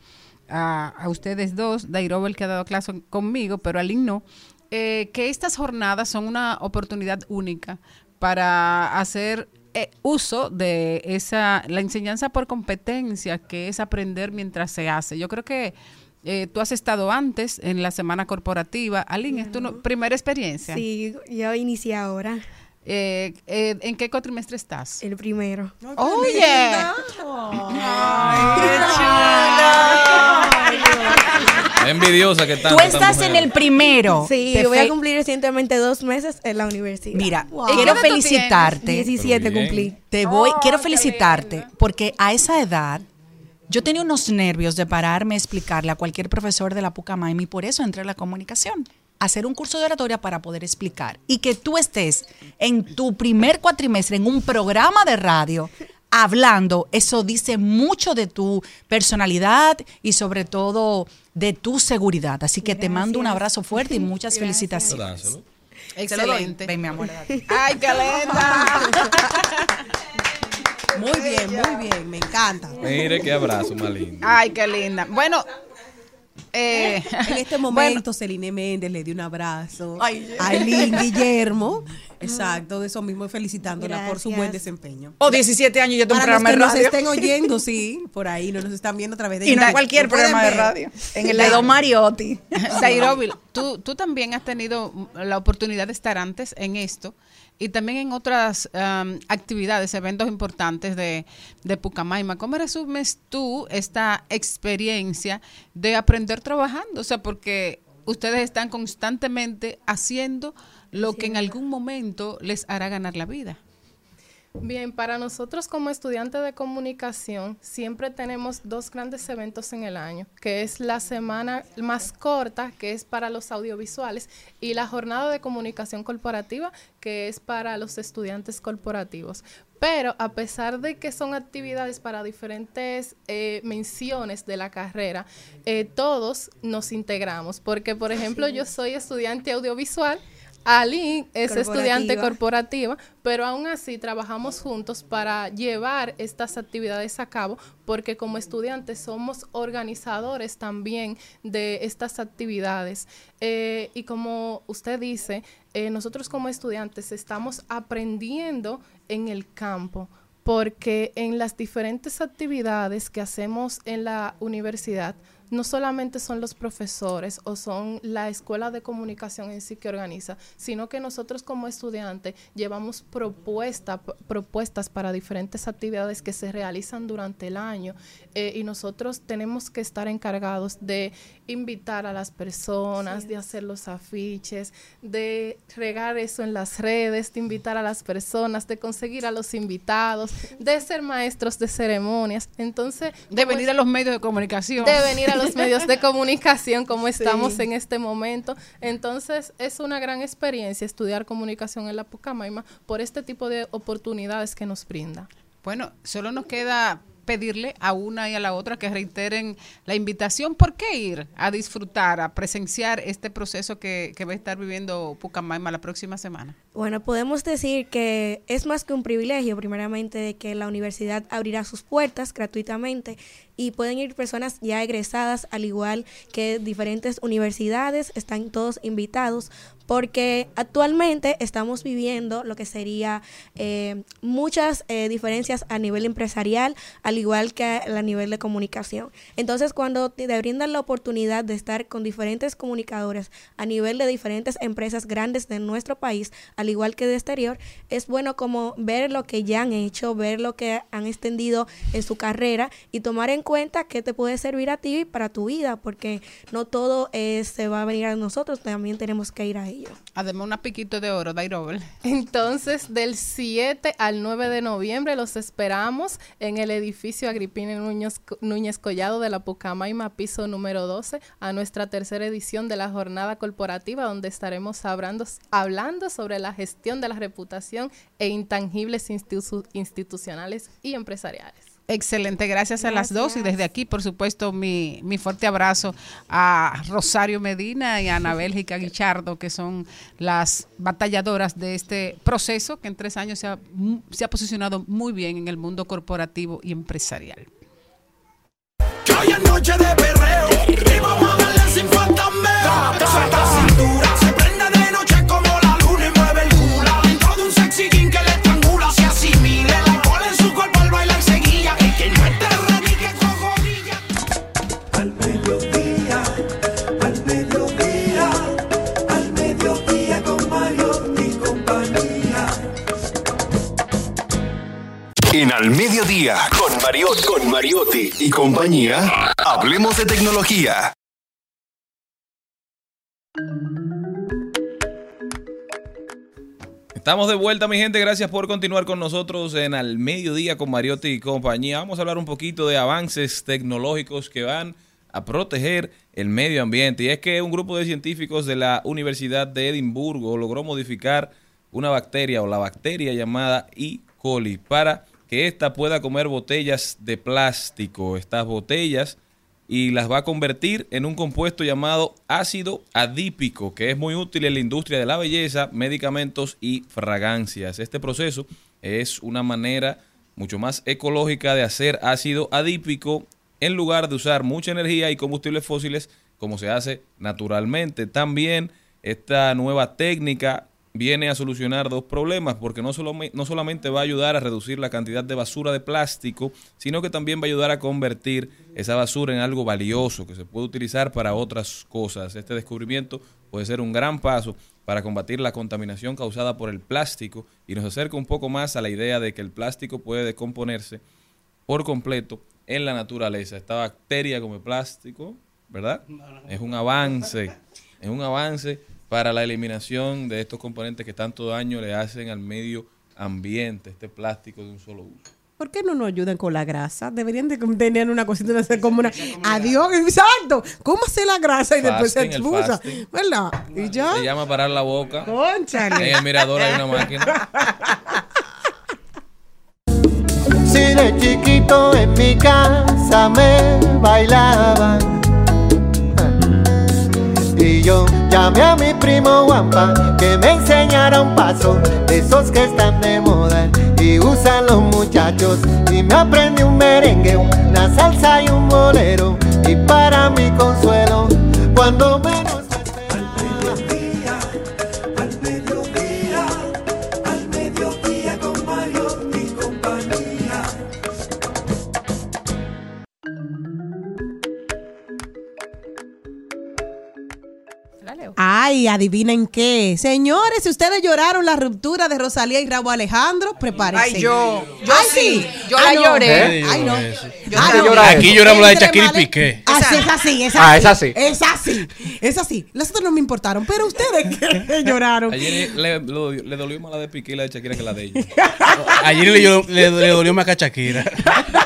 Speaker 3: a, ustedes dos, Dairobel que ha dado clase conmigo, pero Aline no, eh, que estas jornadas son una oportunidad única para hacer eh, uso de esa, la enseñanza por competencia, que es aprender mientras se hace. Yo creo que eh, tú has estado antes en la semana corporativa. Aline, ¿es tu no- primera experiencia?
Speaker 15: Sí, yo inicié ahora.
Speaker 3: Eh, eh, ¿En qué cuatrimestre estás?
Speaker 15: El primero.
Speaker 3: Oye.
Speaker 7: Envidiosa que está.
Speaker 4: Tú estás en el primero.
Speaker 15: Sí,
Speaker 4: Te
Speaker 15: voy a cumplir recientemente dos meses en la universidad.
Speaker 4: Mira,
Speaker 15: Wow.
Speaker 4: quiero felicitarte.
Speaker 15: 17 cumplí.
Speaker 4: Te voy, quiero felicitarte porque a esa edad yo tenía unos nervios de pararme a explicarle a cualquier profesor de la Pucamaima y por eso entré a la comunicación. Hacer un curso de oratoria para poder explicar y que tú estés en tu primer cuatrimestre en un programa de radio hablando, eso dice mucho de tu personalidad y sobre todo de tu seguridad. Así que te mando un abrazo fuerte y muchas felicitaciones.
Speaker 3: Excelente.
Speaker 4: Ven, mi amor.
Speaker 3: Ay, qué linda.
Speaker 10: Muy bien, muy bien, me encanta.
Speaker 7: Mire qué abrazo más lindo.
Speaker 3: Ay, qué linda. Bueno, eh,
Speaker 10: En este momento, Celine Méndez le dio un abrazo. a Aileen Guillermo. Exacto, de eso mismo felicitándola por su buen desempeño.
Speaker 4: Oh, 17 años yo tengo un
Speaker 10: Para los
Speaker 4: programa
Speaker 10: que
Speaker 4: de
Speaker 10: nos
Speaker 4: radio.
Speaker 10: estén oyendo, sí, por ahí no nos están viendo a través de
Speaker 4: Y no cualquier programa de radio. En el de Don Mariotti.
Speaker 3: Dairobil, tú, tú también has tenido la oportunidad de estar antes en esto y también en otras am, actividades, eventos importantes de, de Pucamaima. ¿Cómo resumes tú esta experiencia de aprender trabajando? O sea, porque ustedes están constantemente haciendo lo que en algún momento les hará ganar la vida.
Speaker 14: Bien, para nosotros como estudiantes de comunicación siempre tenemos dos grandes eventos en el año, que es la semana más corta, que es para los audiovisuales, y la jornada de comunicación corporativa, que es para los estudiantes corporativos. Pero a pesar de que son actividades para diferentes eh, menciones de la carrera, eh, todos nos integramos, porque por ejemplo yo soy estudiante audiovisual, Ali es estudiante
Speaker 15: Corporativa.
Speaker 14: corporativa, pero aún así trabajamos juntos para llevar estas actividades a cabo, porque como estudiantes somos organizadores también de estas actividades. Eh, y como usted dice, eh, nosotros como estudiantes estamos aprendiendo en el campo porque en las diferentes actividades que hacemos en la universidad, no solamente son los profesores o son la escuela de comunicación en sí que organiza, sino que nosotros como estudiantes llevamos propuesta, propuestas para diferentes actividades que se realizan durante el año eh, y nosotros tenemos que estar encargados de invitar a las personas, de hacer los afiches, de regar eso en las redes, de invitar a las personas, de conseguir a los invitados, de ser maestros de ceremonias. Entonces,
Speaker 3: De venir a los medios de comunicación.
Speaker 14: de venir a los medios de comunicación como estamos
Speaker 3: Sí.
Speaker 14: en este momento. Entonces es una gran experiencia estudiar comunicación en la Pucamaima por este tipo de oportunidades que nos brinda.
Speaker 3: Bueno, solo nos queda pedirle a una y a la otra que reiteren la invitación. ¿Por qué ir a disfrutar, a presenciar este proceso que, que va a estar viviendo Pucamaima la próxima semana?
Speaker 15: Bueno, podemos decir que es más que un privilegio, primeramente, de que la universidad abrirá sus puertas gratuitamente y pueden ir personas ya egresadas, al igual que diferentes universidades, están todos invitados, porque actualmente estamos viviendo lo que sería eh, muchas eh, diferencias a nivel empresarial, al igual que a nivel de comunicación. Entonces, cuando te brindan la oportunidad de estar con diferentes comunicadores a nivel de diferentes empresas grandes de nuestro país, al igual que de exterior, es bueno como ver lo que ya han hecho, ver lo que han extendido en su carrera y tomar en cuenta qué te puede servir a ti para tu vida, porque no todo eh, se va a venir a nosotros, también tenemos que ir a ello.
Speaker 3: Además, una piquito de oro, Dairobel.
Speaker 14: Entonces, del 7 al 9 de noviembre los esperamos en el edificio Agripina Núñez, Núñez Collado de la Pucamaima, piso número 12, a nuestra tercera edición de la jornada corporativa, donde estaremos hablando, hablando sobre la gestión de la reputación e intangibles institu- institucionales y empresariales.
Speaker 3: Excelente, gracias, a las dos. Y desde aquí, por supuesto, mi, mi fuerte abrazo a Rosario Medina y a Ana Bélgica Guichardo, que son las batalladoras de este proceso que en tres años se ha, mu- se ha posicionado muy bien en el mundo corporativo y empresarial.
Speaker 12: Que hoy es noche de perreo Y vamos a darle sin fantasmeo En Al
Speaker 1: Mediodía, con
Speaker 9: Mariotti, con Mariotti y compañía, hablemos de tecnología.
Speaker 7: Estamos de vuelta, mi gente. Gracias por continuar con nosotros en Al Mediodía con Mariotti y compañía. Vamos a hablar un poquito de avances tecnológicos que van a proteger el medio ambiente. Y es que un grupo de científicos de la Universidad de Edimburgo logró modificar una bacteria o la bacteria llamada E. coli para que ésta pueda comer botellas de plástico. Estas botellas y las va a convertir en un compuesto llamado ácido adípico, que es muy útil en la industria de la belleza, medicamentos y fragancias. Este proceso es una manera mucho más ecológica de hacer ácido adípico en lugar de usar mucha energía y combustibles fósiles como se hace naturalmente. También esta nueva técnica viene a solucionar dos problemas, porque no, solo, no solamente va a ayudar a reducir la cantidad de basura de plástico, sino que también va a ayudar a convertir esa basura en algo valioso que se puede utilizar para otras cosas. Este descubrimiento puede ser un gran paso para combatir la contaminación causada por el plástico y nos acerca un poco más a la idea de que el plástico puede decomponerse por completo en la naturaleza. Esta bacteria come plástico, ¿verdad? Es un avance, es un avance para la eliminación de estos componentes que tanto daño le hacen al medio ambiente, este plástico de un solo uso.
Speaker 6: ¿Por qué no nos ayudan con la grasa? Deberían de tener una cosita de hacer como una... Adiós, exacto. ¿Cómo hacer la grasa y después se expulsa? ¿Verdad? Y ya.
Speaker 7: Se llama parar la boca.
Speaker 6: Cónchale.
Speaker 7: En el mirador hay una máquina.
Speaker 2: Si de chiquito en mi casa me bailaban Y yo llamé a mi primo Guampa que me enseñara un paso de esos que están de moda y usan los muchachos. Y me aprendí un merengue, una salsa y un bolero Y para mi consuelo, cuando menos
Speaker 6: Ay, adivinen qué. Señores, si ustedes lloraron la ruptura de Rosalía y Raúl Alejandro, prepárense.
Speaker 3: Ay, yo- yo
Speaker 6: Ay,
Speaker 3: sí, yo
Speaker 6: Ah,
Speaker 3: la
Speaker 6: no.
Speaker 3: lloré.
Speaker 6: Ay, no.
Speaker 3: Yo
Speaker 6: Ah, no.
Speaker 8: Aquí lloramos la de Shakira y Piqué.
Speaker 6: Así, es así, es así.
Speaker 5: Ah, es así.
Speaker 6: Es así. Es así. Las otras no me importaron, pero ustedes que lloraron.
Speaker 7: Ayer le, le- le dolió más la de Piqué y la de Shakira que la de ella.
Speaker 8: Ayer le, le- le dolió más que a Shakira.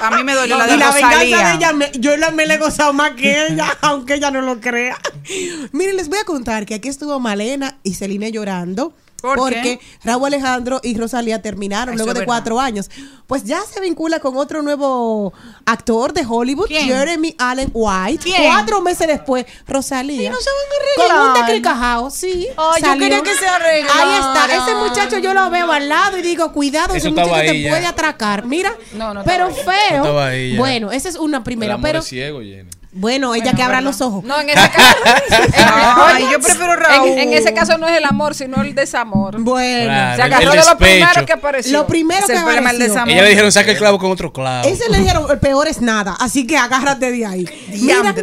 Speaker 3: A mí me dolió la
Speaker 6: y
Speaker 3: de
Speaker 6: la venganza de
Speaker 3: Rosalía.
Speaker 6: ella, me- yo la, me la he gozado más que ella, aunque ella no lo crea. Miren, les voy a contar que aquí estuvo Malena y Celine llorando
Speaker 4: ¿Por
Speaker 6: porque
Speaker 4: qué?
Speaker 6: Raúl Alejandro y Rosalía terminaron
Speaker 4: Eso
Speaker 6: luego de cuatro años. Pues ya se vincula con otro nuevo actor de Hollywood,
Speaker 4: ¿Quién?
Speaker 6: Jeremy Allen White.
Speaker 4: ¿Quién?
Speaker 6: Cuatro meses después, Rosalía.
Speaker 4: no se van a
Speaker 6: Con un
Speaker 4: arreglar.
Speaker 6: decricajao, sí.
Speaker 4: Ay, yo quería que se arreglaran.
Speaker 6: Ahí está. Ese muchacho yo lo veo al lado y digo, cuidado,
Speaker 7: Eso
Speaker 6: ese muchacho te puede atracar. Mira,
Speaker 3: No, no
Speaker 6: pero
Speaker 7: No
Speaker 6: feo. Bueno, esa es una
Speaker 7: El
Speaker 6: primera,
Speaker 7: amor
Speaker 6: pero
Speaker 7: es ciego, Jenny.
Speaker 6: Bueno, ella que abra los ojos.
Speaker 3: No, en ese caso.
Speaker 4: Ay, yo prefiero Raúl.
Speaker 3: En, en ese caso no es el amor, sino el desamor.
Speaker 6: Bueno,
Speaker 7: Claro,
Speaker 3: Se agarró
Speaker 7: el
Speaker 3: de lo primero que apareció.
Speaker 6: lo primero que
Speaker 4: el
Speaker 6: apareció.
Speaker 4: desamor.
Speaker 8: Ella le dijeron, saca el clavo con otro clavo.
Speaker 6: Ese le dijeron, el peor es nada, así que agárrate de ahí. Mira,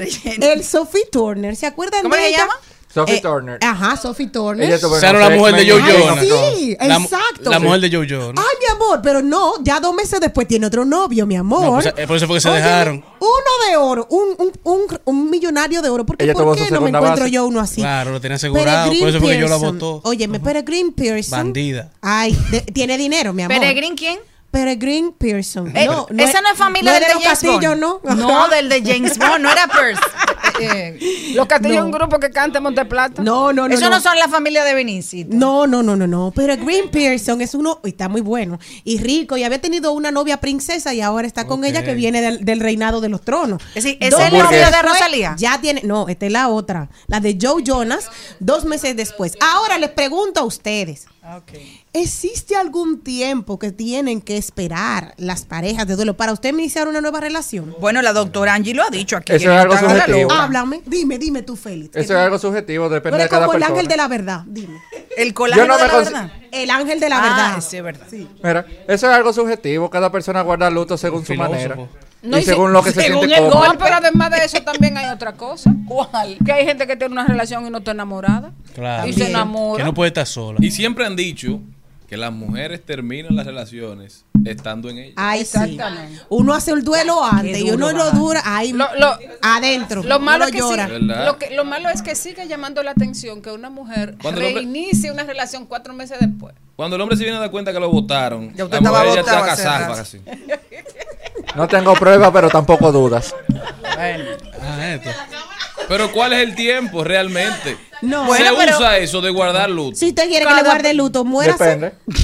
Speaker 6: el Sophie Turner, ¿se acuerdan
Speaker 4: ¿Cómo
Speaker 6: de
Speaker 4: se
Speaker 6: ella?
Speaker 4: llama?
Speaker 5: Sophie
Speaker 6: Eh,
Speaker 5: Turner.
Speaker 6: Ajá, Sophie Turner.
Speaker 5: Ella tuvo
Speaker 8: la mujer de Joe Jonas.
Speaker 6: Sí,
Speaker 8: La-
Speaker 6: exacto.
Speaker 8: La mujer de Joe Jonas.
Speaker 6: Ay, mi amor, pero no, ya dos meses después tiene otro novio, mi amor.
Speaker 8: No, pues, eh, por eso fue que se
Speaker 6: Óyeme,
Speaker 8: dejaron.
Speaker 6: Uno de oro, un, un, un, un millonario de oro. ¿Por qué,
Speaker 5: Ella
Speaker 6: ¿por
Speaker 5: tuvo
Speaker 6: qué
Speaker 5: su
Speaker 6: no me encuentro
Speaker 5: base.
Speaker 6: yo uno así?
Speaker 8: Claro, lo tenía asegurado. Por eso fue que yo la votó.
Speaker 6: Óyeme, Peregrine Pearson.
Speaker 8: Bandida.
Speaker 6: Ay, de- tiene dinero, mi amor.
Speaker 4: ¿Peregrín quién?
Speaker 6: Peregrine Pearson.
Speaker 4: Eh,
Speaker 6: no,
Speaker 4: esa no es familia
Speaker 6: no
Speaker 4: del
Speaker 6: es
Speaker 4: de
Speaker 6: los
Speaker 4: James
Speaker 6: Castillo,
Speaker 4: Bond.
Speaker 6: ¿no?
Speaker 4: No, del de James Bond, no era Percy. Eh,
Speaker 3: Los Castillos es
Speaker 6: No.
Speaker 3: un grupo que canta en Monteplata.
Speaker 6: No, no, no.
Speaker 4: Eso no son la familia de Benicio.
Speaker 6: No, no, no, no, no. Pero Green Pearson es uno, y está muy bueno y rico y había tenido una novia princesa y ahora está con ella que viene del, del reinado de los tronos.
Speaker 4: Es decir, ¿ese
Speaker 6: Dos
Speaker 4: es el
Speaker 6: meses
Speaker 4: novio de Rosalía?
Speaker 6: Ya tiene, no, esta es la otra, la de Joe Jonas, dos meses después. Ahora les pregunto a ustedes. ¿Existe algún tiempo que tienen que esperar las parejas de duelo para usted iniciar una nueva relación?
Speaker 4: Bueno, la doctora Angie lo ha dicho aquí.
Speaker 5: Eso es algo subjetivo.
Speaker 6: Háblame, dime, dime tú, Félix.
Speaker 5: Eso es algo subjetivo, depende de cada
Speaker 6: como el
Speaker 5: persona.
Speaker 6: ángel de la verdad, dime.
Speaker 4: El colágeno
Speaker 5: no
Speaker 4: de la verdad.
Speaker 6: El ángel de la
Speaker 4: Ah,
Speaker 6: verdad.
Speaker 4: sí, es verdad.
Speaker 5: Mira, eso es algo subjetivo. Cada persona guarda luto según su manera.
Speaker 3: No,
Speaker 5: y
Speaker 3: y si-
Speaker 5: según lo que se
Speaker 4: según
Speaker 5: siente
Speaker 4: el.
Speaker 3: No, pero además de eso también hay otra cosa. ¿Cuál? Que hay gente que tiene una relación y no está enamorada.
Speaker 8: Claro.
Speaker 3: Y se enamora.
Speaker 8: Que no puede estar sola.
Speaker 7: Y siempre han dicho que las mujeres terminan las relaciones estando en ellas.
Speaker 6: Ay, sí.
Speaker 3: Exactamente.
Speaker 6: Uno hace el duelo antes y uno lo dura ahí
Speaker 3: Lo- lo-
Speaker 6: adentro.
Speaker 3: Lo malo, es que
Speaker 6: llora.
Speaker 3: sí- lo, que, lo malo es que sigue llamando la atención que una mujer
Speaker 7: Cuando hombre-
Speaker 3: reinicie una relación cuatro meses después.
Speaker 7: Cuando el hombre se viene a dar cuenta que lo votaron,
Speaker 4: Ya usted
Speaker 7: la
Speaker 4: estaba
Speaker 7: mujer ya
Speaker 4: votado
Speaker 7: está casada.
Speaker 5: No tengo pruebas, pero tampoco dudas.
Speaker 8: Ah, esto.
Speaker 7: Pero ¿cuál es el tiempo realmente?
Speaker 6: No.
Speaker 7: se
Speaker 6: Bueno, pero-
Speaker 7: usa eso de guardar luto.
Speaker 6: Si usted quiere que le guarde luto, muérase.
Speaker 5: Depende.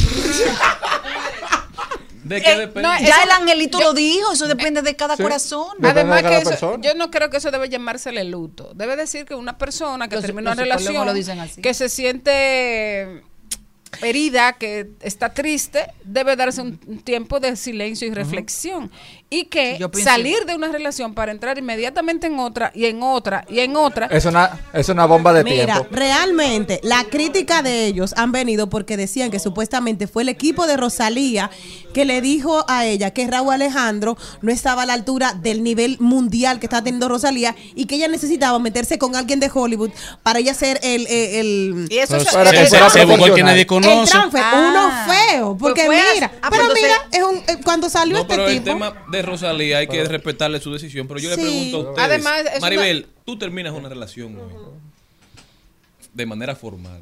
Speaker 7: ¿De qué
Speaker 4: Eh,
Speaker 7: depende?
Speaker 3: no,
Speaker 4: Ya
Speaker 3: Eso-
Speaker 4: el angelito
Speaker 3: yo-
Speaker 4: lo dijo, eso depende de cada
Speaker 5: Sí.
Speaker 4: corazón.
Speaker 5: Depende
Speaker 3: Además
Speaker 5: de cada
Speaker 3: que eso-
Speaker 5: persona.
Speaker 3: yo no creo que eso debe llamársele luto. Debe decir que una persona que
Speaker 4: Los-
Speaker 3: termina
Speaker 4: los
Speaker 3: una
Speaker 4: psicólogos
Speaker 3: relación,
Speaker 4: lo dicen así.
Speaker 3: que se siente herida, que está triste, debe darse un tiempo de silencio y reflexión. Y que
Speaker 4: Sí, yo pienso
Speaker 3: salir de una relación para entrar inmediatamente en otra, y en otra, y en otra.
Speaker 5: Es una, es una bomba de
Speaker 6: Mira,
Speaker 5: tiempo.
Speaker 6: realmente la crítica de ellos han venido porque decían que supuestamente fue el equipo de Rosalía que le dijo a ella que Raúl Alejandro no estaba a la altura del nivel mundial que está teniendo Rosalía y que ella necesitaba meterse con alguien de Hollywood para ella ser el, el, el-
Speaker 4: Y eso
Speaker 8: Pero
Speaker 4: es-
Speaker 5: Para que
Speaker 8: se- buscó que nadie conoce.
Speaker 6: transfer,
Speaker 4: Ah.
Speaker 6: uno feo, porque
Speaker 4: Pues fue a-
Speaker 6: mira,
Speaker 4: ah,
Speaker 6: pero
Speaker 4: pues
Speaker 6: mira,
Speaker 4: entonces-
Speaker 6: es un, eh, cuando salió
Speaker 7: No,
Speaker 6: este
Speaker 7: pero el
Speaker 6: tipo,
Speaker 7: tema de Rosalía hay que respetarle su decisión. Pero yo le
Speaker 6: Sí.
Speaker 7: pregunto a ustedes,
Speaker 3: Además,
Speaker 7: Maribel, tú terminas una relación hoy de manera formal.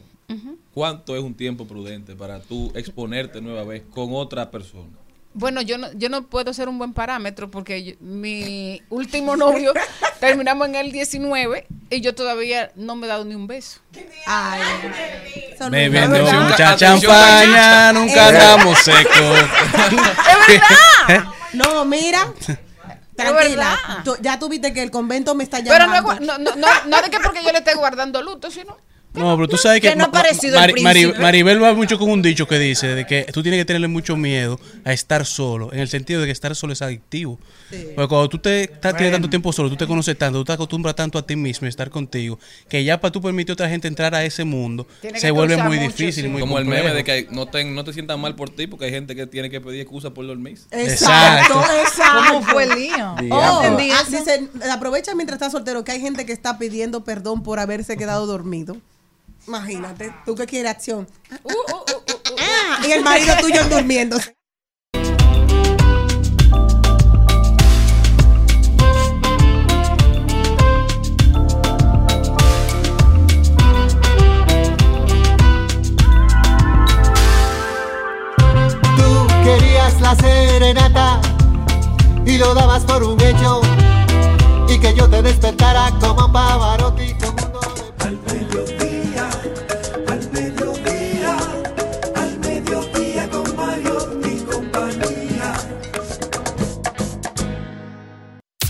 Speaker 7: ¿Cuánto es un tiempo prudente para tú exponerte nueva vez con otra persona?
Speaker 3: Bueno, yo no, yo no puedo ser un buen parámetro porque yo- mi último novio terminamos en el 19 y yo todavía no me he dado ni un beso.
Speaker 6: ay, no-
Speaker 8: Bebiendo
Speaker 7: Atención,
Speaker 8: mucha champaña, nunca andamos secos.
Speaker 6: No, mira. Tranquila.
Speaker 3: verdad.
Speaker 6: Tú- ya tuviste que el convento me está
Speaker 3: Pero no,
Speaker 6: llamando.
Speaker 3: es gua- no, no, no, no de que porque yo le esté guardando luto, sino
Speaker 8: No, pero tú sabes que,
Speaker 4: que no ha parecido el príncipe.
Speaker 8: Maribel va mucho con un dicho que dice de que tú tienes que tenerle mucho miedo a estar solo, en el sentido de que estar solo es adictivo. Porque cuando tú te estás, tienes tanto tiempo solo, tú te conoces tanto, tú te acostumbras tanto a ti mismo y estar contigo, que ya para tú permitir a otra gente entrar a ese mundo,
Speaker 3: Tiene
Speaker 8: se vuelve muy
Speaker 3: mucho,
Speaker 8: difícil,
Speaker 3: sí.
Speaker 8: muy
Speaker 7: Como el meme de que no te, no te sientas mal por ti porque hay gente que tiene que pedir excusa por dormir.
Speaker 6: Exacto,
Speaker 8: Exacto.
Speaker 4: ¿Cómo fue el lío?
Speaker 6: Oh,
Speaker 4: entendí
Speaker 6: ah,
Speaker 4: eso.
Speaker 6: dice, aprovecha mientras estás soltero que hay gente que está pidiendo perdón por haberse quedado dormido. Imagínate, tú que quieres acción. Ah, y el marido tuyo durmiéndose.
Speaker 2: Tú querías la serenata y lo dabas por un hecho y que yo te despertara como un Pavarotti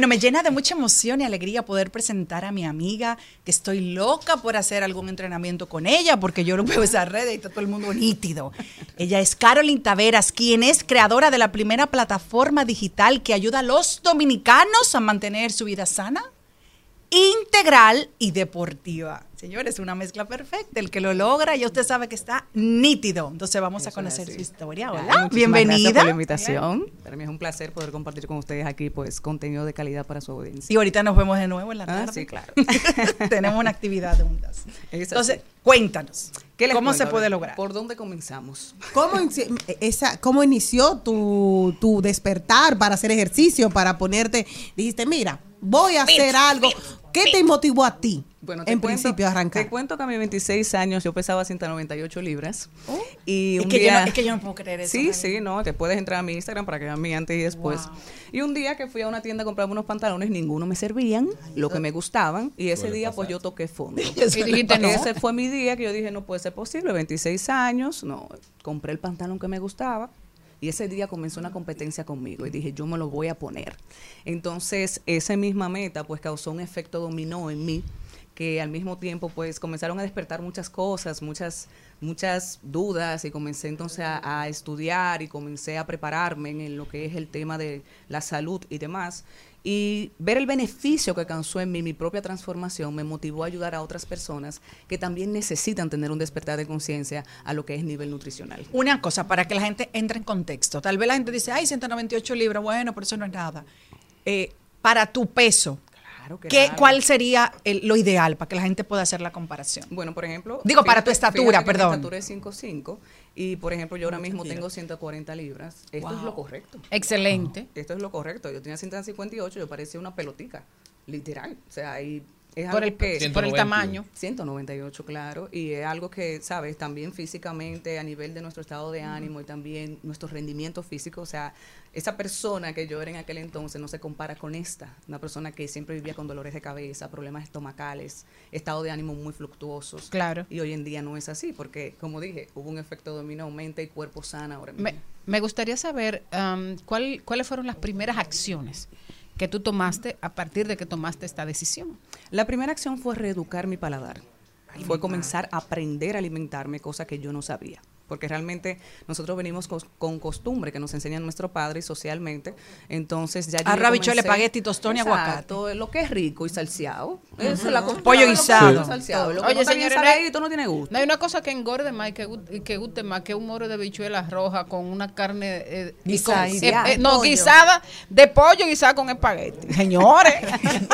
Speaker 4: Bueno, me llena de mucha emoción y alegría poder presentar a mi amiga, que estoy loca por hacer algún entrenamiento con ella, porque yo no veo esa red y está todo el mundo nítido. Ella es Carolyn Taveras, quien es creadora de la primera plataforma digital que ayuda a los dominicanos a mantener su vida sana, integral y deportiva. Señores, una mezcla perfecta. El que lo logra, ya usted sabe que está nítido. Entonces vamos a conocer su historia. Hola, bienvenida.
Speaker 16: Gracias por la invitación. Para mí es un placer poder compartir con ustedes aquí pues contenido de calidad para su audiencia.
Speaker 4: Y ahorita nos vemos de nuevo en la
Speaker 16: Ah,
Speaker 4: tarde.
Speaker 16: sí, claro.
Speaker 4: Tenemos una actividad juntas.
Speaker 16: Es
Speaker 4: Entonces, cuéntanos.
Speaker 16: ¿Qué les
Speaker 4: ¿Cómo
Speaker 16: cuento?
Speaker 4: se puede lograr?
Speaker 16: ¿Por dónde comenzamos?
Speaker 10: ¿Cómo, esa, ¿Cómo inició tu, tu despertar para hacer ejercicio, para ponerte? Dijiste, mira, voy a hacer algo. ¿Qué te motivó a ti
Speaker 16: Bueno, te
Speaker 10: en
Speaker 16: cuento-
Speaker 10: principio arrancar?
Speaker 16: Te cuento que a mis 26 años yo pesaba 198 libras. Y
Speaker 4: Es
Speaker 16: un
Speaker 4: que yo
Speaker 16: día,
Speaker 4: no- es que yo no puedo creer eso,
Speaker 16: Sí,
Speaker 4: María.
Speaker 16: sí, no, te puedes entrar a mi Instagram para que vean mi antes y después. Y un día que fui a una tienda a comprarme unos pantalones, ninguno me servían, lo que me gustaban, y ese día pues yo toqué fondo.
Speaker 4: Y dijiste, no.
Speaker 16: Ese fue mi día que yo dije, no puede ser posible, 26 años, no, compré el pantalón que me gustaba. Y ese día comenzó una competencia conmigo y dije, yo me lo voy a poner. Entonces, esa misma meta pues causó un efecto dominó en mí que al mismo tiempo pues comenzaron a despertar muchas cosas, muchas muchas dudas y comencé entonces a, estudiar y comencé a prepararme en lo que es el tema de la salud y demás. Y ver el beneficio que causó en mí mi propia transformación me motivó a ayudar a otras personas que también necesitan tener un despertar de conciencia a lo que es nivel nutricional.
Speaker 4: Una cosa, para que la gente entre en contexto. Tal vez la gente dice, ay, 198 libras, bueno, pero eso no es nada. Eh, para tu peso, ¿qué,
Speaker 16: claro.
Speaker 4: ¿cuál sería el- lo ideal para que la gente pueda hacer la comparación?
Speaker 16: Bueno, por ejemplo.
Speaker 4: Digo, para tu estatura, perdón.
Speaker 16: Mi estatura es 5'5 y, por ejemplo, yo ahora
Speaker 4: Mucho
Speaker 16: mismo
Speaker 4: tiro.
Speaker 16: tengo 140 libras. Esto es lo correcto.
Speaker 4: Excelente.
Speaker 16: Esto es lo correcto. Yo tenía 158, yo parecía una pelotica, literal. O sea, y es
Speaker 3: Por
Speaker 16: algo
Speaker 3: el-
Speaker 16: que...
Speaker 3: por el tamaño.
Speaker 16: 198, claro. Y es algo que, ¿sabes? También físicamente, a nivel de nuestro estado de ánimo y también nuestro rendimiento físico. O sea, esa persona que yo era en aquel entonces no se compara con esta. Una persona que siempre vivía con dolores de cabeza, problemas estomacales, estado de ánimo muy fluctuosos.
Speaker 3: Claro.
Speaker 16: Y hoy en día no es así, porque, como dije, hubo un efecto dominó, mente y cuerpo sana ahora mismo.
Speaker 3: Me, me gustaría saber um, cuál- cuáles fueron las primeras acciones que tú tomaste a partir de que tomaste esta decisión.
Speaker 16: La primera acción fue reeducar mi paladar. Fue comenzar a aprender a alimentarme, cosa que yo no sabía. Porque realmente nosotros venimos cos- con costumbre que nos enseñan nuestro padre y socialmente. Entonces ya yo comencé-
Speaker 4: espagueti, tostón y aguacate.
Speaker 16: Exacto, Lo que es rico y salseado. Esa es la costumbre.
Speaker 4: Pollo guisado.
Speaker 16: rico y salseado. Lo que
Speaker 3: Oye,
Speaker 16: no
Speaker 3: señores, no hay-
Speaker 16: saladito no tiene gusto.
Speaker 3: No hay una cosa que engorde más y que, que guste más que un moro de bichuelas rojas con una carne eh, y con-
Speaker 4: Guisada.
Speaker 3: eh, eh, no,
Speaker 4: Pollo.
Speaker 3: guisada de pollo guisada con espagueti. Señores.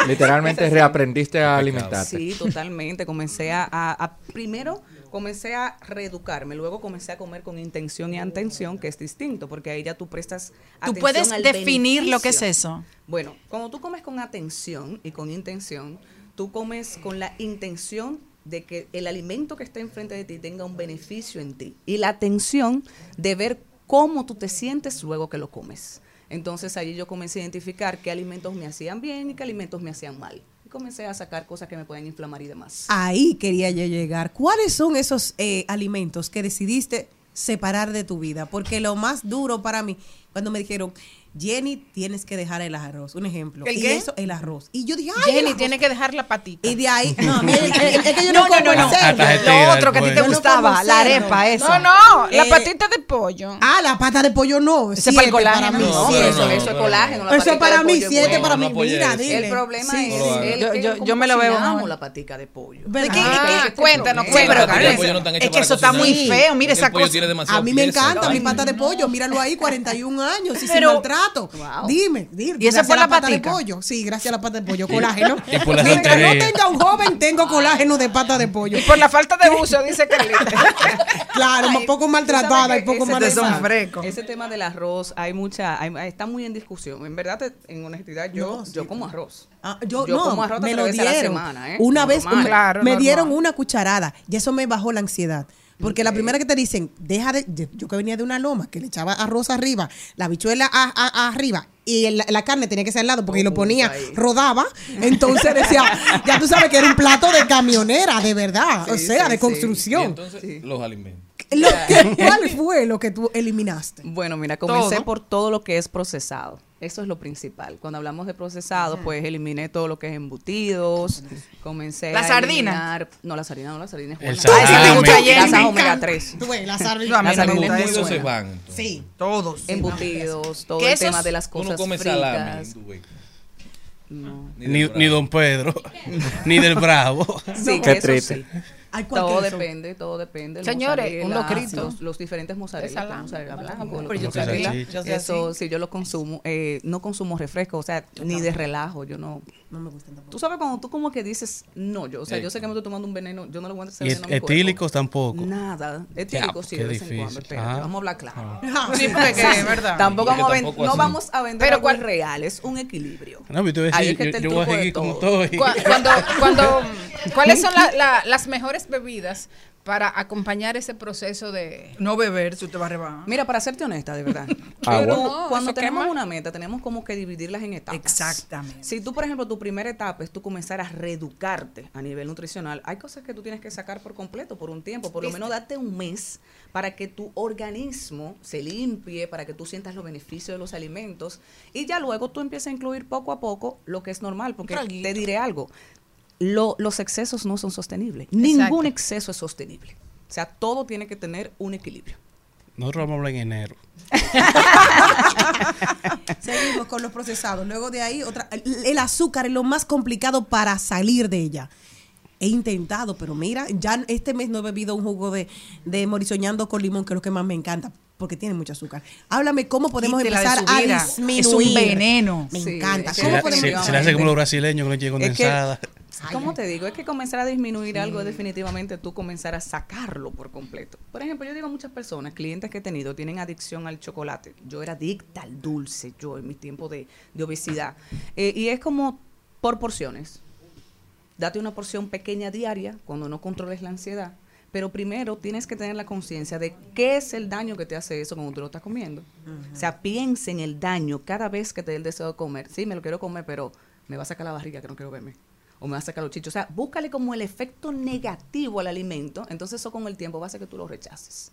Speaker 5: Literalmente reaprendiste a alimentarte.
Speaker 16: Sí, totalmente. Comencé a, a- a- primero comencé a reeducarme, luego comencé a comer con intención y atención, que es distinto, porque ahí ya tú prestas
Speaker 4: ¿Tú
Speaker 16: atención
Speaker 4: puedes
Speaker 16: al
Speaker 4: definir lo que es eso?
Speaker 16: Bueno, cuando tú comes con atención y con intención, tú comes con la intención de que el alimento que está enfrente de ti tenga un beneficio en ti y la atención de ver cómo tú te sientes luego que lo comes. Entonces allí yo comencé a identificar qué alimentos me hacían bien y qué alimentos me hacían mal. Comencé a sacar cosas que me pueden inflamar y demás.
Speaker 10: Ahí quería yo llegar. ¿Cuáles son esos eh, alimentos que decidiste separar de tu vida? Porque lo más duro para mí, cuando me dijeron, Jenny, tienes que dejar el arroz. Un ejemplo.
Speaker 3: ¿El
Speaker 10: y
Speaker 3: qué?
Speaker 10: eso, el arroz. Y yo dije, ay,
Speaker 3: Jenny tiene que dejar la patita.
Speaker 10: Y de ahí, no, es, es que yo no,
Speaker 4: No, no,
Speaker 10: como
Speaker 4: no,
Speaker 10: cerdo.
Speaker 4: Lo otro que a ti te gustaba,
Speaker 10: como
Speaker 4: la arepa, eso.
Speaker 3: No, no, la
Speaker 10: Eh,
Speaker 3: patita de pollo.
Speaker 10: Ah, la pata de pollo no.
Speaker 4: Ese es para el colágeno.
Speaker 10: mí,
Speaker 4: No,
Speaker 10: siete.
Speaker 16: eso, eso es colágeno.
Speaker 10: Eso
Speaker 16: patica
Speaker 10: para mí,
Speaker 16: es
Speaker 10: siete para mí. Mira, dile.
Speaker 16: El problema
Speaker 10: Sí,
Speaker 16: es
Speaker 4: Yo- me lo veo mejor.
Speaker 16: la patica de pollo.
Speaker 3: Cuéntanos,
Speaker 7: están
Speaker 4: es que eso está muy feo. Mira esa cosa.
Speaker 10: A mí me encanta mi pata de pollo. Míralo ahí, 41 años y sin
Speaker 4: Pero-
Speaker 16: Wow.
Speaker 10: Dime, dime.
Speaker 4: ¿Y esa fue
Speaker 10: a
Speaker 4: la
Speaker 10: pata de pollo. Sí, gracias a la pata de pollo. Colágeno.
Speaker 7: La
Speaker 10: Mientras no tenga un joven, tengo colágeno de pata de pollo.
Speaker 3: Y por la falta de uso, dice Carlita.
Speaker 10: Claro, un poco maltratada y poco
Speaker 16: ese
Speaker 10: mal
Speaker 4: Ustedes son
Speaker 16: tema-
Speaker 4: frecos.
Speaker 16: Ese tema del arroz, hay mucha, hay- está muy en discusión. En verdad, en honestidad, yo,
Speaker 10: No, sí,
Speaker 16: yo como arroz.
Speaker 10: Ah, yo,
Speaker 16: Yo
Speaker 10: no,
Speaker 16: como arroz
Speaker 10: me lo
Speaker 16: la
Speaker 10: dieron.
Speaker 16: semana, ¿eh?
Speaker 10: Una vez me-
Speaker 3: Claro,
Speaker 10: me
Speaker 3: normal.
Speaker 10: dieron una cucharada y eso me bajó la ansiedad.
Speaker 6: Porque la primera que te dicen, deja de. Yo que venía de una loma, que le echaba arroz arriba, la bichuela a- a- a arriba y el- la carne tenía que ser al lado porque lo ponía, rodaba. Entonces decía, ya tú sabes que era un plato de camionera, de verdad. o sea,
Speaker 7: sí,
Speaker 6: de
Speaker 7: sí.
Speaker 6: construcción.
Speaker 7: Y entonces, los alimentos.
Speaker 6: Lo que- ¿Cuál fue lo que tú eliminaste?
Speaker 16: Bueno, mira, comencé
Speaker 6: Todo.
Speaker 16: por todo lo que es procesado. Eso es lo principal. Cuando hablamos de procesado, pues eliminé todo lo que es embutidos. Comencé
Speaker 4: ¿La
Speaker 16: a
Speaker 4: sardina?
Speaker 16: eliminar- No, la sardina no, la sardina es
Speaker 4: El
Speaker 16: buena.
Speaker 4: Ah, Me
Speaker 16: omega
Speaker 4: encanta.
Speaker 16: 3.
Speaker 6: Tú ves, la sardina.
Speaker 4: No, a mí
Speaker 16: La
Speaker 4: no me
Speaker 16: sardina
Speaker 4: gusta
Speaker 16: es
Speaker 4: eso.
Speaker 16: buena.
Speaker 7: se van.
Speaker 4: Sí, todos.
Speaker 16: Embutidos, todo el tema de las cosas
Speaker 7: come
Speaker 16: fritas.
Speaker 7: salami, tú, güey.
Speaker 16: No.
Speaker 8: Ni, ni Don Pedro, ni del Bravo.
Speaker 16: Sí,
Speaker 5: Qué
Speaker 16: eso
Speaker 5: triste.
Speaker 16: sí.
Speaker 6: Ay, ¿cuál
Speaker 16: Todo
Speaker 6: queso?
Speaker 16: depende, todo depende. El
Speaker 3: Señores, un locrito.
Speaker 16: Los, los diferentes mozzarella,
Speaker 4: Pero
Speaker 16: los
Speaker 4: yo
Speaker 16: mozzarella,
Speaker 4: así, yo
Speaker 16: eso sí, yo lo consumo, eh, no consumo refresco, o sea, ni de relajo, yo no.
Speaker 6: No me gustan tampoco.
Speaker 16: Tú sabes cuando tú como que dices, no, yo, o sea,
Speaker 8: Eh.
Speaker 16: yo sé que me estoy tomando un veneno, yo no le voy a hacer
Speaker 8: Y
Speaker 16: veneno
Speaker 8: etílicos tampoco.
Speaker 16: Nada, etílicos sí, de vez en
Speaker 8: difícil.
Speaker 16: cuando, espérate,
Speaker 8: Ah.
Speaker 16: vamos a hablar claro.
Speaker 4: Sí, porque que es verdad.
Speaker 16: Tampoco vamos a ven-
Speaker 7: tampoco
Speaker 16: no vamos a vender
Speaker 3: Pero cuál-
Speaker 16: real, es un equilibrio.
Speaker 8: No, pero te voy a
Speaker 16: Ahí
Speaker 8: decir,
Speaker 16: es que
Speaker 8: yo,
Speaker 16: está el
Speaker 8: yo voy a seguir como
Speaker 16: todo.
Speaker 8: estoy.
Speaker 3: Cu- Cuando, cuando, ¿Cuáles son la- la- las mejores bebidas para acompañar ese proceso de...
Speaker 4: No beber, si usted va a rebajar.
Speaker 16: Mira, para serte honesta, de verdad. Tú,
Speaker 3: No,
Speaker 16: cuando tenemos
Speaker 3: quema.
Speaker 16: una meta, tenemos como que dividirlas en etapas.
Speaker 4: Exactamente.
Speaker 16: Si tú, por ejemplo, tu primera etapa es tú comenzar a reeducarte a nivel nutricional, hay cosas que tú tienes que sacar por completo, por un tiempo, por lo menos date un mes para que tu organismo se limpie, para que tú sientas los beneficios de los alimentos y ya luego tú empiezas a incluir poco a poco lo que es normal, porque
Speaker 4: Traguito.
Speaker 16: te diré algo, lo- los excesos no son sostenibles,
Speaker 3: Exacto.
Speaker 16: ningún exceso es sostenible. O sea, todo tiene que tener un equilibrio.
Speaker 8: Nosotros vamos a hablar en enero.
Speaker 6: Seguimos con los procesados. Luego de ahí, otra, el, el azúcar es lo más complicado para salir de ella. He intentado, pero mira, ya este mes no he bebido un jugo de, de morisoñando con limón, que es lo que más me encanta, porque tiene mucho azúcar. Háblame cómo podemos empezar a disminuir.
Speaker 4: Es un veneno.
Speaker 6: Me
Speaker 16: Sí,
Speaker 6: encanta.
Speaker 16: es
Speaker 8: Se,
Speaker 16: ¿Cómo
Speaker 8: le-
Speaker 6: ¿Cómo
Speaker 16: podemos
Speaker 8: se-
Speaker 6: podemos
Speaker 16: llevar
Speaker 8: se le hace como los brasileños con leche
Speaker 16: Es que-
Speaker 8: condensada.
Speaker 16: ¿Cómo te digo? Es que comenzar a disminuir algo es definitivamente tú comenzar a sacarlo por completo. Por ejemplo, yo digo a muchas personas, clientes que he tenido, tienen adicción al chocolate. Yo era adicta al dulce, yo en mi tiempo de, de obesidad. Eh, y es como por porciones. Date una porción pequeña diaria cuando no controles la ansiedad. Pero primero tienes que tener la conciencia de qué es el daño que te hace eso cuando tú lo estás comiendo. O sea, piensa en el daño cada vez que te dé el deseo de comer. Sí, me lo quiero comer, pero me va a sacar la barriga que no quiero verme. O me va a sacar los chichos. O sea, búscale como el efecto negativo al alimento. Entonces eso con el tiempo va a hacer que tú lo rechaces.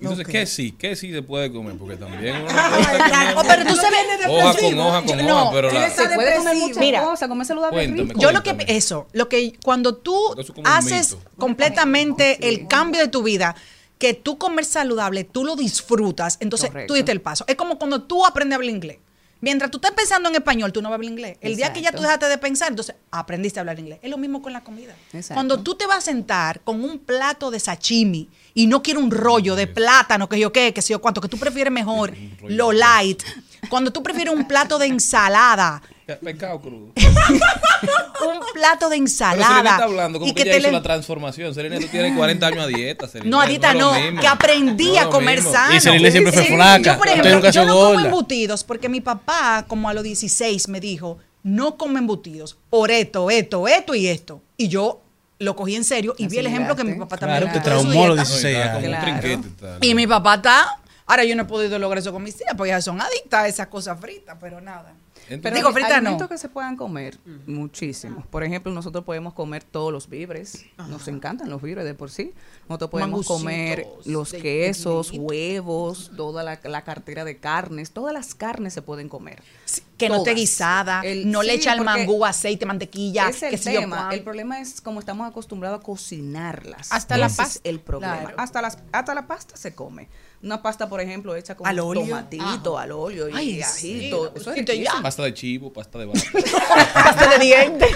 Speaker 7: Entonces. ¿qué sí? ¿Qué sí se puede comer? Porque también uno no
Speaker 4: Oh, pero tú sabes-
Speaker 7: hoja con hoja con
Speaker 4: No,
Speaker 7: hoja, pero la,
Speaker 16: Se puede comer muchas
Speaker 4: Mira,
Speaker 16: cosas, comer saludable
Speaker 7: Cuéntame.
Speaker 4: Yo lo que eso, lo que cuando tú haces
Speaker 7: mito.
Speaker 4: completamente el cambio de tu vida, que tú comer saludable, tú lo disfrutas, entonces
Speaker 16: Correcto.
Speaker 4: tú diste el paso. Es como cuando tú aprendes a hablar inglés. Mientras tú estés pensando en español, tú no vas a hablar inglés. El día que ya tú dejaste de pensar, entonces aprendiste a hablar inglés. Es lo mismo con la comida.
Speaker 16: Exacto.
Speaker 4: Cuando tú te vas a sentar con un plato de sashimi y no quieres un rollo de plátano, que yo qué, que sé yo cuánto, que tú prefieres mejor lo light. Cuando tú prefieres un plato de ensalada,
Speaker 7: pescado crudo.
Speaker 4: un plato de
Speaker 7: Pero Serena
Speaker 4: ensalada
Speaker 7: está hablando como
Speaker 4: y
Speaker 7: que,
Speaker 4: que
Speaker 7: ella hizo
Speaker 4: le-
Speaker 7: la transformación. Serena, tú tienes 40 años a dieta. Serena.
Speaker 4: No, Adita,
Speaker 7: es lo
Speaker 4: no,
Speaker 7: mismo.
Speaker 4: que aprendí
Speaker 7: No
Speaker 4: a comer
Speaker 7: mismo.
Speaker 4: sano.
Speaker 8: Y Celine siempre fue
Speaker 4: Sí,
Speaker 8: flaca.
Speaker 4: Yo, por ejemplo,
Speaker 8: nunca
Speaker 4: yo no como embutidos porque mi papá, como a los 16, me dijo, no come embutidos por esto, esto, esto y esto. Y yo lo cogí en serio y vi el ejemplo que mi papá también
Speaker 8: Claro, te traumó a los
Speaker 4: dieta.
Speaker 8: 16
Speaker 7: No, y está
Speaker 8: años.
Speaker 7: como un
Speaker 16: Claro.
Speaker 7: trinquete, está.
Speaker 4: Y mi papá está... Ahora yo no he podido lograr eso con mis hijas porque ellas son adictas a esas cosas fritas, pero nada.
Speaker 7: Entonces,
Speaker 4: Digo,
Speaker 16: hay
Speaker 4: frita no.
Speaker 16: alimentos que se puedan comer, muchísimos. Por ejemplo, nosotros podemos comer todos los víveres. Nos encantan los víveres de por sí. Nosotros podemos
Speaker 4: Mangucitos
Speaker 16: comer los
Speaker 4: de-
Speaker 16: quesos,
Speaker 4: de-
Speaker 16: huevos, toda la, la cartera de carnes. Todas las carnes se pueden comer.
Speaker 4: Que no esté guisada,
Speaker 16: El-
Speaker 4: no le
Speaker 16: sí,
Speaker 4: echa el mangú, aceite, mantequilla,
Speaker 16: Es el tema.
Speaker 4: cuánto.
Speaker 16: El problema es como estamos acostumbrados a cocinarlas.
Speaker 3: Hasta la pasta.
Speaker 16: El problema.
Speaker 4: Claro.
Speaker 16: Hasta, las, hasta la pasta se come. Una pasta, por ejemplo, hecha con
Speaker 4: Al óleo.
Speaker 16: tomatito, al óleo y
Speaker 4: Ay,
Speaker 16: ajito.
Speaker 4: sí,
Speaker 16: Eso es.
Speaker 7: Pasta de chivo, pasta de vaca.
Speaker 4: pasta de dientes.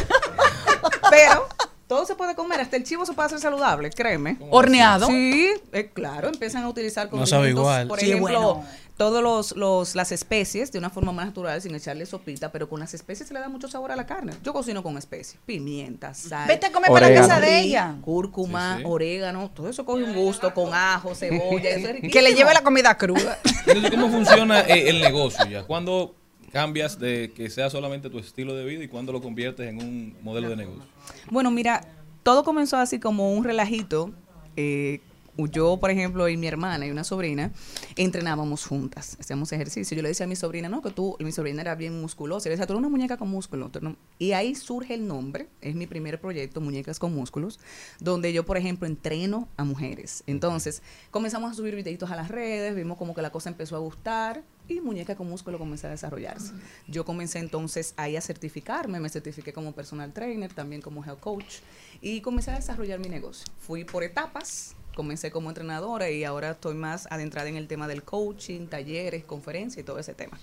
Speaker 16: Pero todo se puede comer, hasta el chivo se puede hacer saludable, créeme.
Speaker 4: Horneado.
Speaker 16: Sí, eh, claro, empiezan a utilizar
Speaker 8: No sabe
Speaker 16: condimentos,
Speaker 8: igual.
Speaker 16: por
Speaker 4: Sí,
Speaker 16: ejemplo,
Speaker 4: bueno.
Speaker 16: todos los, los las especies de una forma más natural sin echarle sopita, pero con las especies se le da mucho sabor a la carne. Yo cocino con especies, pimienta, sal,
Speaker 4: Vete a comer para casa de ella.
Speaker 16: cúrcuma,
Speaker 7: Sí, sí.
Speaker 16: orégano, todo eso coge un gusto con ajo, cebolla, eso es.
Speaker 4: Que le lleve la comida cruda.
Speaker 7: Entonces, ¿cómo funciona eh, el negocio ya? ¿Cuándo cambias de que sea solamente tu estilo de vida y cuándo lo conviertes en un modelo de negocio?
Speaker 16: Bueno, mira, todo comenzó así como un relajito. eh, yo, por ejemplo, y mi hermana y una sobrina entrenábamos juntas, hacíamos ejercicio. Yo le decía a mi sobrina, no, que tú, mi sobrina era bien musculosa. Y le decía, tú eres una muñeca con músculo. Y ahí surge el nombre, es mi primer proyecto, Muñecas con Músculos, donde yo, por ejemplo, entreno a mujeres. Entonces, comenzamos a subir videitos a las redes, vimos como que la cosa empezó a gustar y Muñeca con Músculo comenzó a desarrollarse. Yo comencé entonces ahí a certificarme, me certifiqué como personal trainer, también como health coach y comencé a desarrollar mi negocio. Fui por etapas, comencé como entrenadora y ahora estoy más adentrada en el tema del coaching, talleres, conferencias y todo ese tema.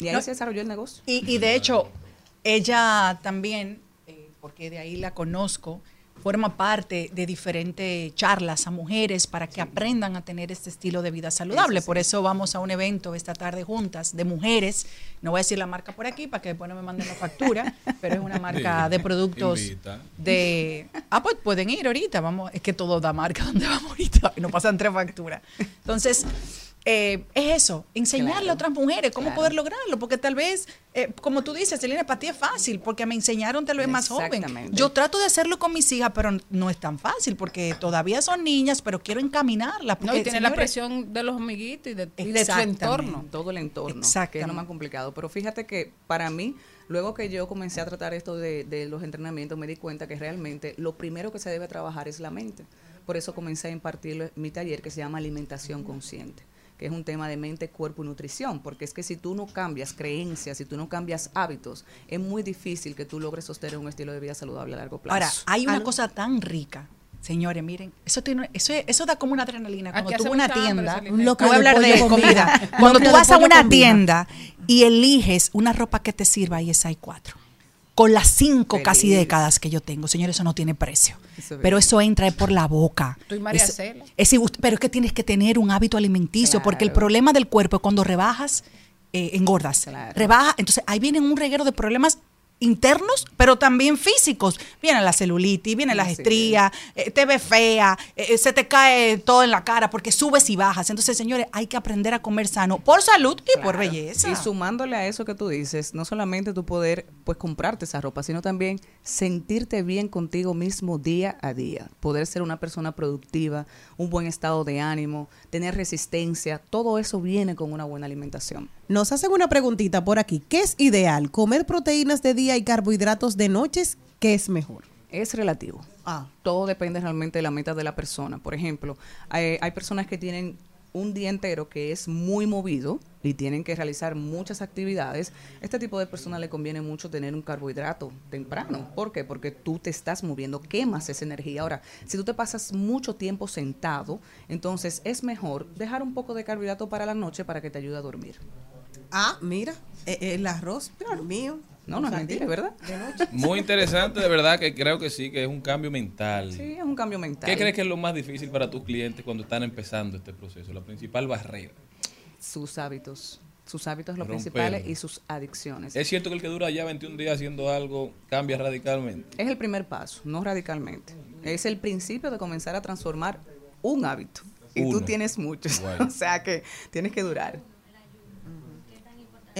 Speaker 16: Y ahí
Speaker 4: No.
Speaker 16: se desarrolló el negocio.
Speaker 4: Y, y de hecho, ella también, eh, porque de ahí la conozco, forma parte de diferentes charlas a mujeres para que aprendan a tener este estilo de vida saludable.
Speaker 16: Eso sí.
Speaker 4: Por eso vamos a un evento esta tarde juntas de mujeres. No voy a decir la marca por aquí para que después no me manden la factura, pero es una marca
Speaker 7: Sí.
Speaker 4: de productos
Speaker 7: Invita.
Speaker 4: de... Ah, pues pueden ir ahorita, vamos, es que todo da marca donde vamos ahorita y no pasan tres facturas. Entonces, eh, es eso, enseñarle a otras mujeres cómo poder lograrlo, porque tal vez, eh, como tú dices, Celina, para ti es fácil, porque me enseñaron tal vez más joven. Yo trato de hacerlo con mis hijas, pero no es tan fácil, porque todavía son niñas, pero quiero encaminarlas.
Speaker 3: No,
Speaker 4: porque,
Speaker 3: y tiene la presión de los amiguitos y de, y de su
Speaker 4: Exactamente.
Speaker 3: entorno.
Speaker 16: todo el entorno, que es lo más complicado. Pero fíjate que para mí, luego que yo comencé a tratar esto de, de los entrenamientos, me di cuenta que realmente lo primero que se debe trabajar es la mente. Por eso comencé a impartir mi taller que se llama Alimentación Consciente que es un tema de mente, cuerpo y nutrición, porque es que si tú no cambias creencias, si tú no cambias hábitos, es muy difícil que tú logres sostener un estilo de vida saludable a largo plazo.
Speaker 4: Ahora, hay una cosa tan rica. Señores, miren, eso tiene, eso, eso da como una adrenalina. Cuando tú vas a una tienda,
Speaker 6: Loca
Speaker 4: voy a hablar de comida. Cuando tú vas a una tienda y eliges una ropa que te sirva y esa hay cuatro. Con las cinco casi décadas que yo tengo, señores, eso no tiene precio.
Speaker 16: Eso
Speaker 4: pero eso entra por la boca.
Speaker 3: Tú y María
Speaker 4: Es- es pero es que tienes que tener un hábito alimenticio, porque el problema del cuerpo es cuando rebajas, eh, engordas.
Speaker 16: Claro.
Speaker 4: Rebaja, entonces ahí vienen un reguero de problemas internos, pero también físicos. Viene la celulitis, vienen las
Speaker 16: Sí.
Speaker 4: estrías, eh, te ves fea, eh, se te cae todo en la cara porque subes y bajas. Entonces, señores, hay que aprender a comer sano por salud y por belleza.
Speaker 16: Y sumándole a eso que tú dices, no solamente tú poder pues comprarte esa ropa, sino también sentirte bien contigo mismo día a día, poder ser una persona productiva, un buen estado de ánimo, tener resistencia, todo eso viene con una buena alimentación.
Speaker 6: Nos hacen una preguntita por aquí. ¿Qué es ideal? ¿Comer proteínas de día y carbohidratos de noches? ¿Qué es mejor?
Speaker 16: Es relativo.
Speaker 6: Ah.
Speaker 16: Todo depende realmente de la meta de la persona. Por ejemplo, hay, hay personas que tienen un día entero que es muy movido y tienen que realizar muchas actividades. Este tipo de personas le conviene mucho tener un carbohidrato temprano. ¿Por qué? Porque tú te estás moviendo, quemas esa energía. Ahora, si tú te pasas mucho tiempo sentado, entonces es mejor dejar un poco de carbohidrato para la noche para que te ayude a dormir.
Speaker 10: Ah, mira, eh, el arroz, Dios mío.
Speaker 16: No, no es mentira, ¿verdad?
Speaker 10: De noche.
Speaker 7: Muy interesante, de verdad que creo que sí, que es un cambio mental.
Speaker 16: Sí, es un cambio mental.
Speaker 7: ¿Qué crees que es lo más difícil para tus clientes cuando están empezando este proceso? La principal barrera.
Speaker 16: Sus hábitos. Sus hábitos los
Speaker 7: Romperlo.
Speaker 16: principales y sus adicciones.
Speaker 7: Es cierto que el que dura ya 21 días haciendo algo cambia radicalmente.
Speaker 16: Es el primer paso, no radicalmente. Es el principio de comenzar a transformar un hábito. Y tú tienes muchos.
Speaker 7: Bueno.
Speaker 16: o sea que tienes que durar.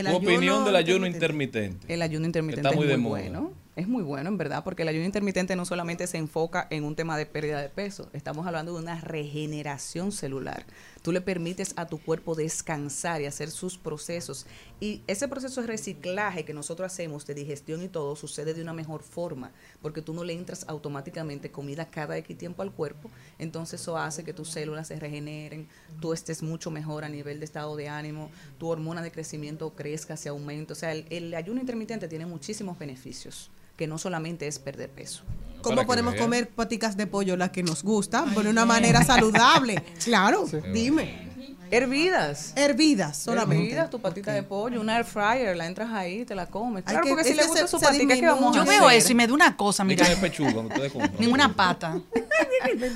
Speaker 10: El
Speaker 7: opinión del ayuno
Speaker 10: intermitente.
Speaker 7: intermitente.
Speaker 16: El ayuno intermitente
Speaker 7: Está muy
Speaker 16: es
Speaker 7: de moda.
Speaker 16: bueno. Es muy bueno, en verdad, porque el ayuno intermitente no solamente se enfoca en un tema de pérdida de peso, estamos hablando de una regeneración celular. Tú le permites a tu cuerpo descansar y hacer sus procesos. Y ese proceso de reciclaje que nosotros hacemos de digestión y todo sucede de una mejor forma, porque tú no le entras automáticamente comida cada X tiempo al cuerpo, entonces eso hace que tus células se regeneren, tú estés mucho mejor a nivel de estado de ánimo, tu hormona de crecimiento crezca, se aumente. O sea, el ayuno intermitente tiene muchísimos beneficios, que no solamente es perder peso.
Speaker 10: ¿Cómo podemos comer paticas de pollo, las que nos gustan, de una manera saludable? Claro, dime.
Speaker 16: Hervidas.
Speaker 10: Hervidas solamente.
Speaker 16: Hervidas, tu patita de pollo, una air fryer, la entras ahí, te la comes. Claro,
Speaker 10: que-
Speaker 16: porque si le gusta
Speaker 10: se-
Speaker 16: su ¿qué vamos a
Speaker 4: Yo
Speaker 16: hacer?
Speaker 4: veo eso y me da una cosa, mira.
Speaker 7: Dígame pechuga ustedes.
Speaker 4: Ninguna pata.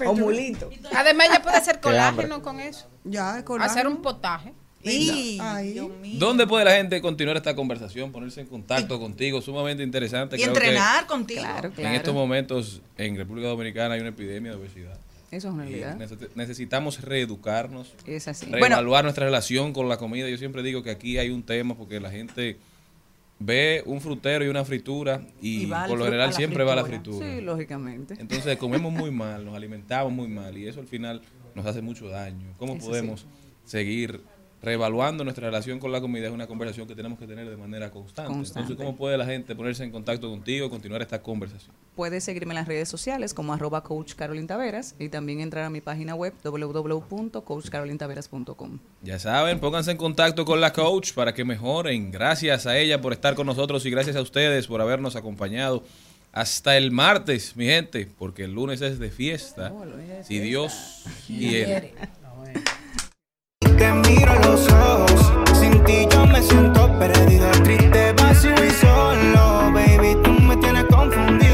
Speaker 16: O mulito.
Speaker 3: Además, ella puede hacer colágeno con eso.
Speaker 10: Ya, con
Speaker 3: Hacer un potaje.
Speaker 7: ¿Dónde puede la gente continuar esta conversación, ponerse en contacto contigo? Sumamente interesante.
Speaker 4: Y
Speaker 7: Creo que
Speaker 4: entrenar contigo.
Speaker 16: Claro,
Speaker 7: En estos momentos en República Dominicana hay una epidemia de obesidad.
Speaker 16: Eso es una realidad.
Speaker 7: neces- necesitamos reeducarnos,
Speaker 16: Es así.
Speaker 7: reevaluar nuestra relación con la comida. Yo siempre digo que aquí hay un tema porque la gente ve un frutero y una fritura y, por lo general siempre va a la
Speaker 16: fritura. Sí, lógicamente.
Speaker 7: Entonces comemos muy mal, nos alimentamos muy mal y eso al final nos hace mucho daño. ¿Cómo
Speaker 16: Eso
Speaker 7: podemos seguir reevaluando nuestra relación con la comida? Es una conversación que tenemos que tener de manera constante.
Speaker 16: Constante.
Speaker 7: Entonces, ¿cómo puede la gente ponerse en contacto contigo, continuar esta conversación?
Speaker 16: Puedes seguirme en las redes sociales como arroba coach Taveras y también entrar a mi página web www.coachcarolintaveras.com.
Speaker 7: Ya saben, pónganse en contacto con la coach para que mejoren. Gracias a ella por estar con nosotros y gracias a ustedes por habernos acompañado hasta el martes, mi gente, porque el lunes es de fiesta. Si Dios quiere.
Speaker 17: Te miro los ojos, sin ti yo me siento perdido, triste, vacío y solo. Baby, tú me tienes confundido,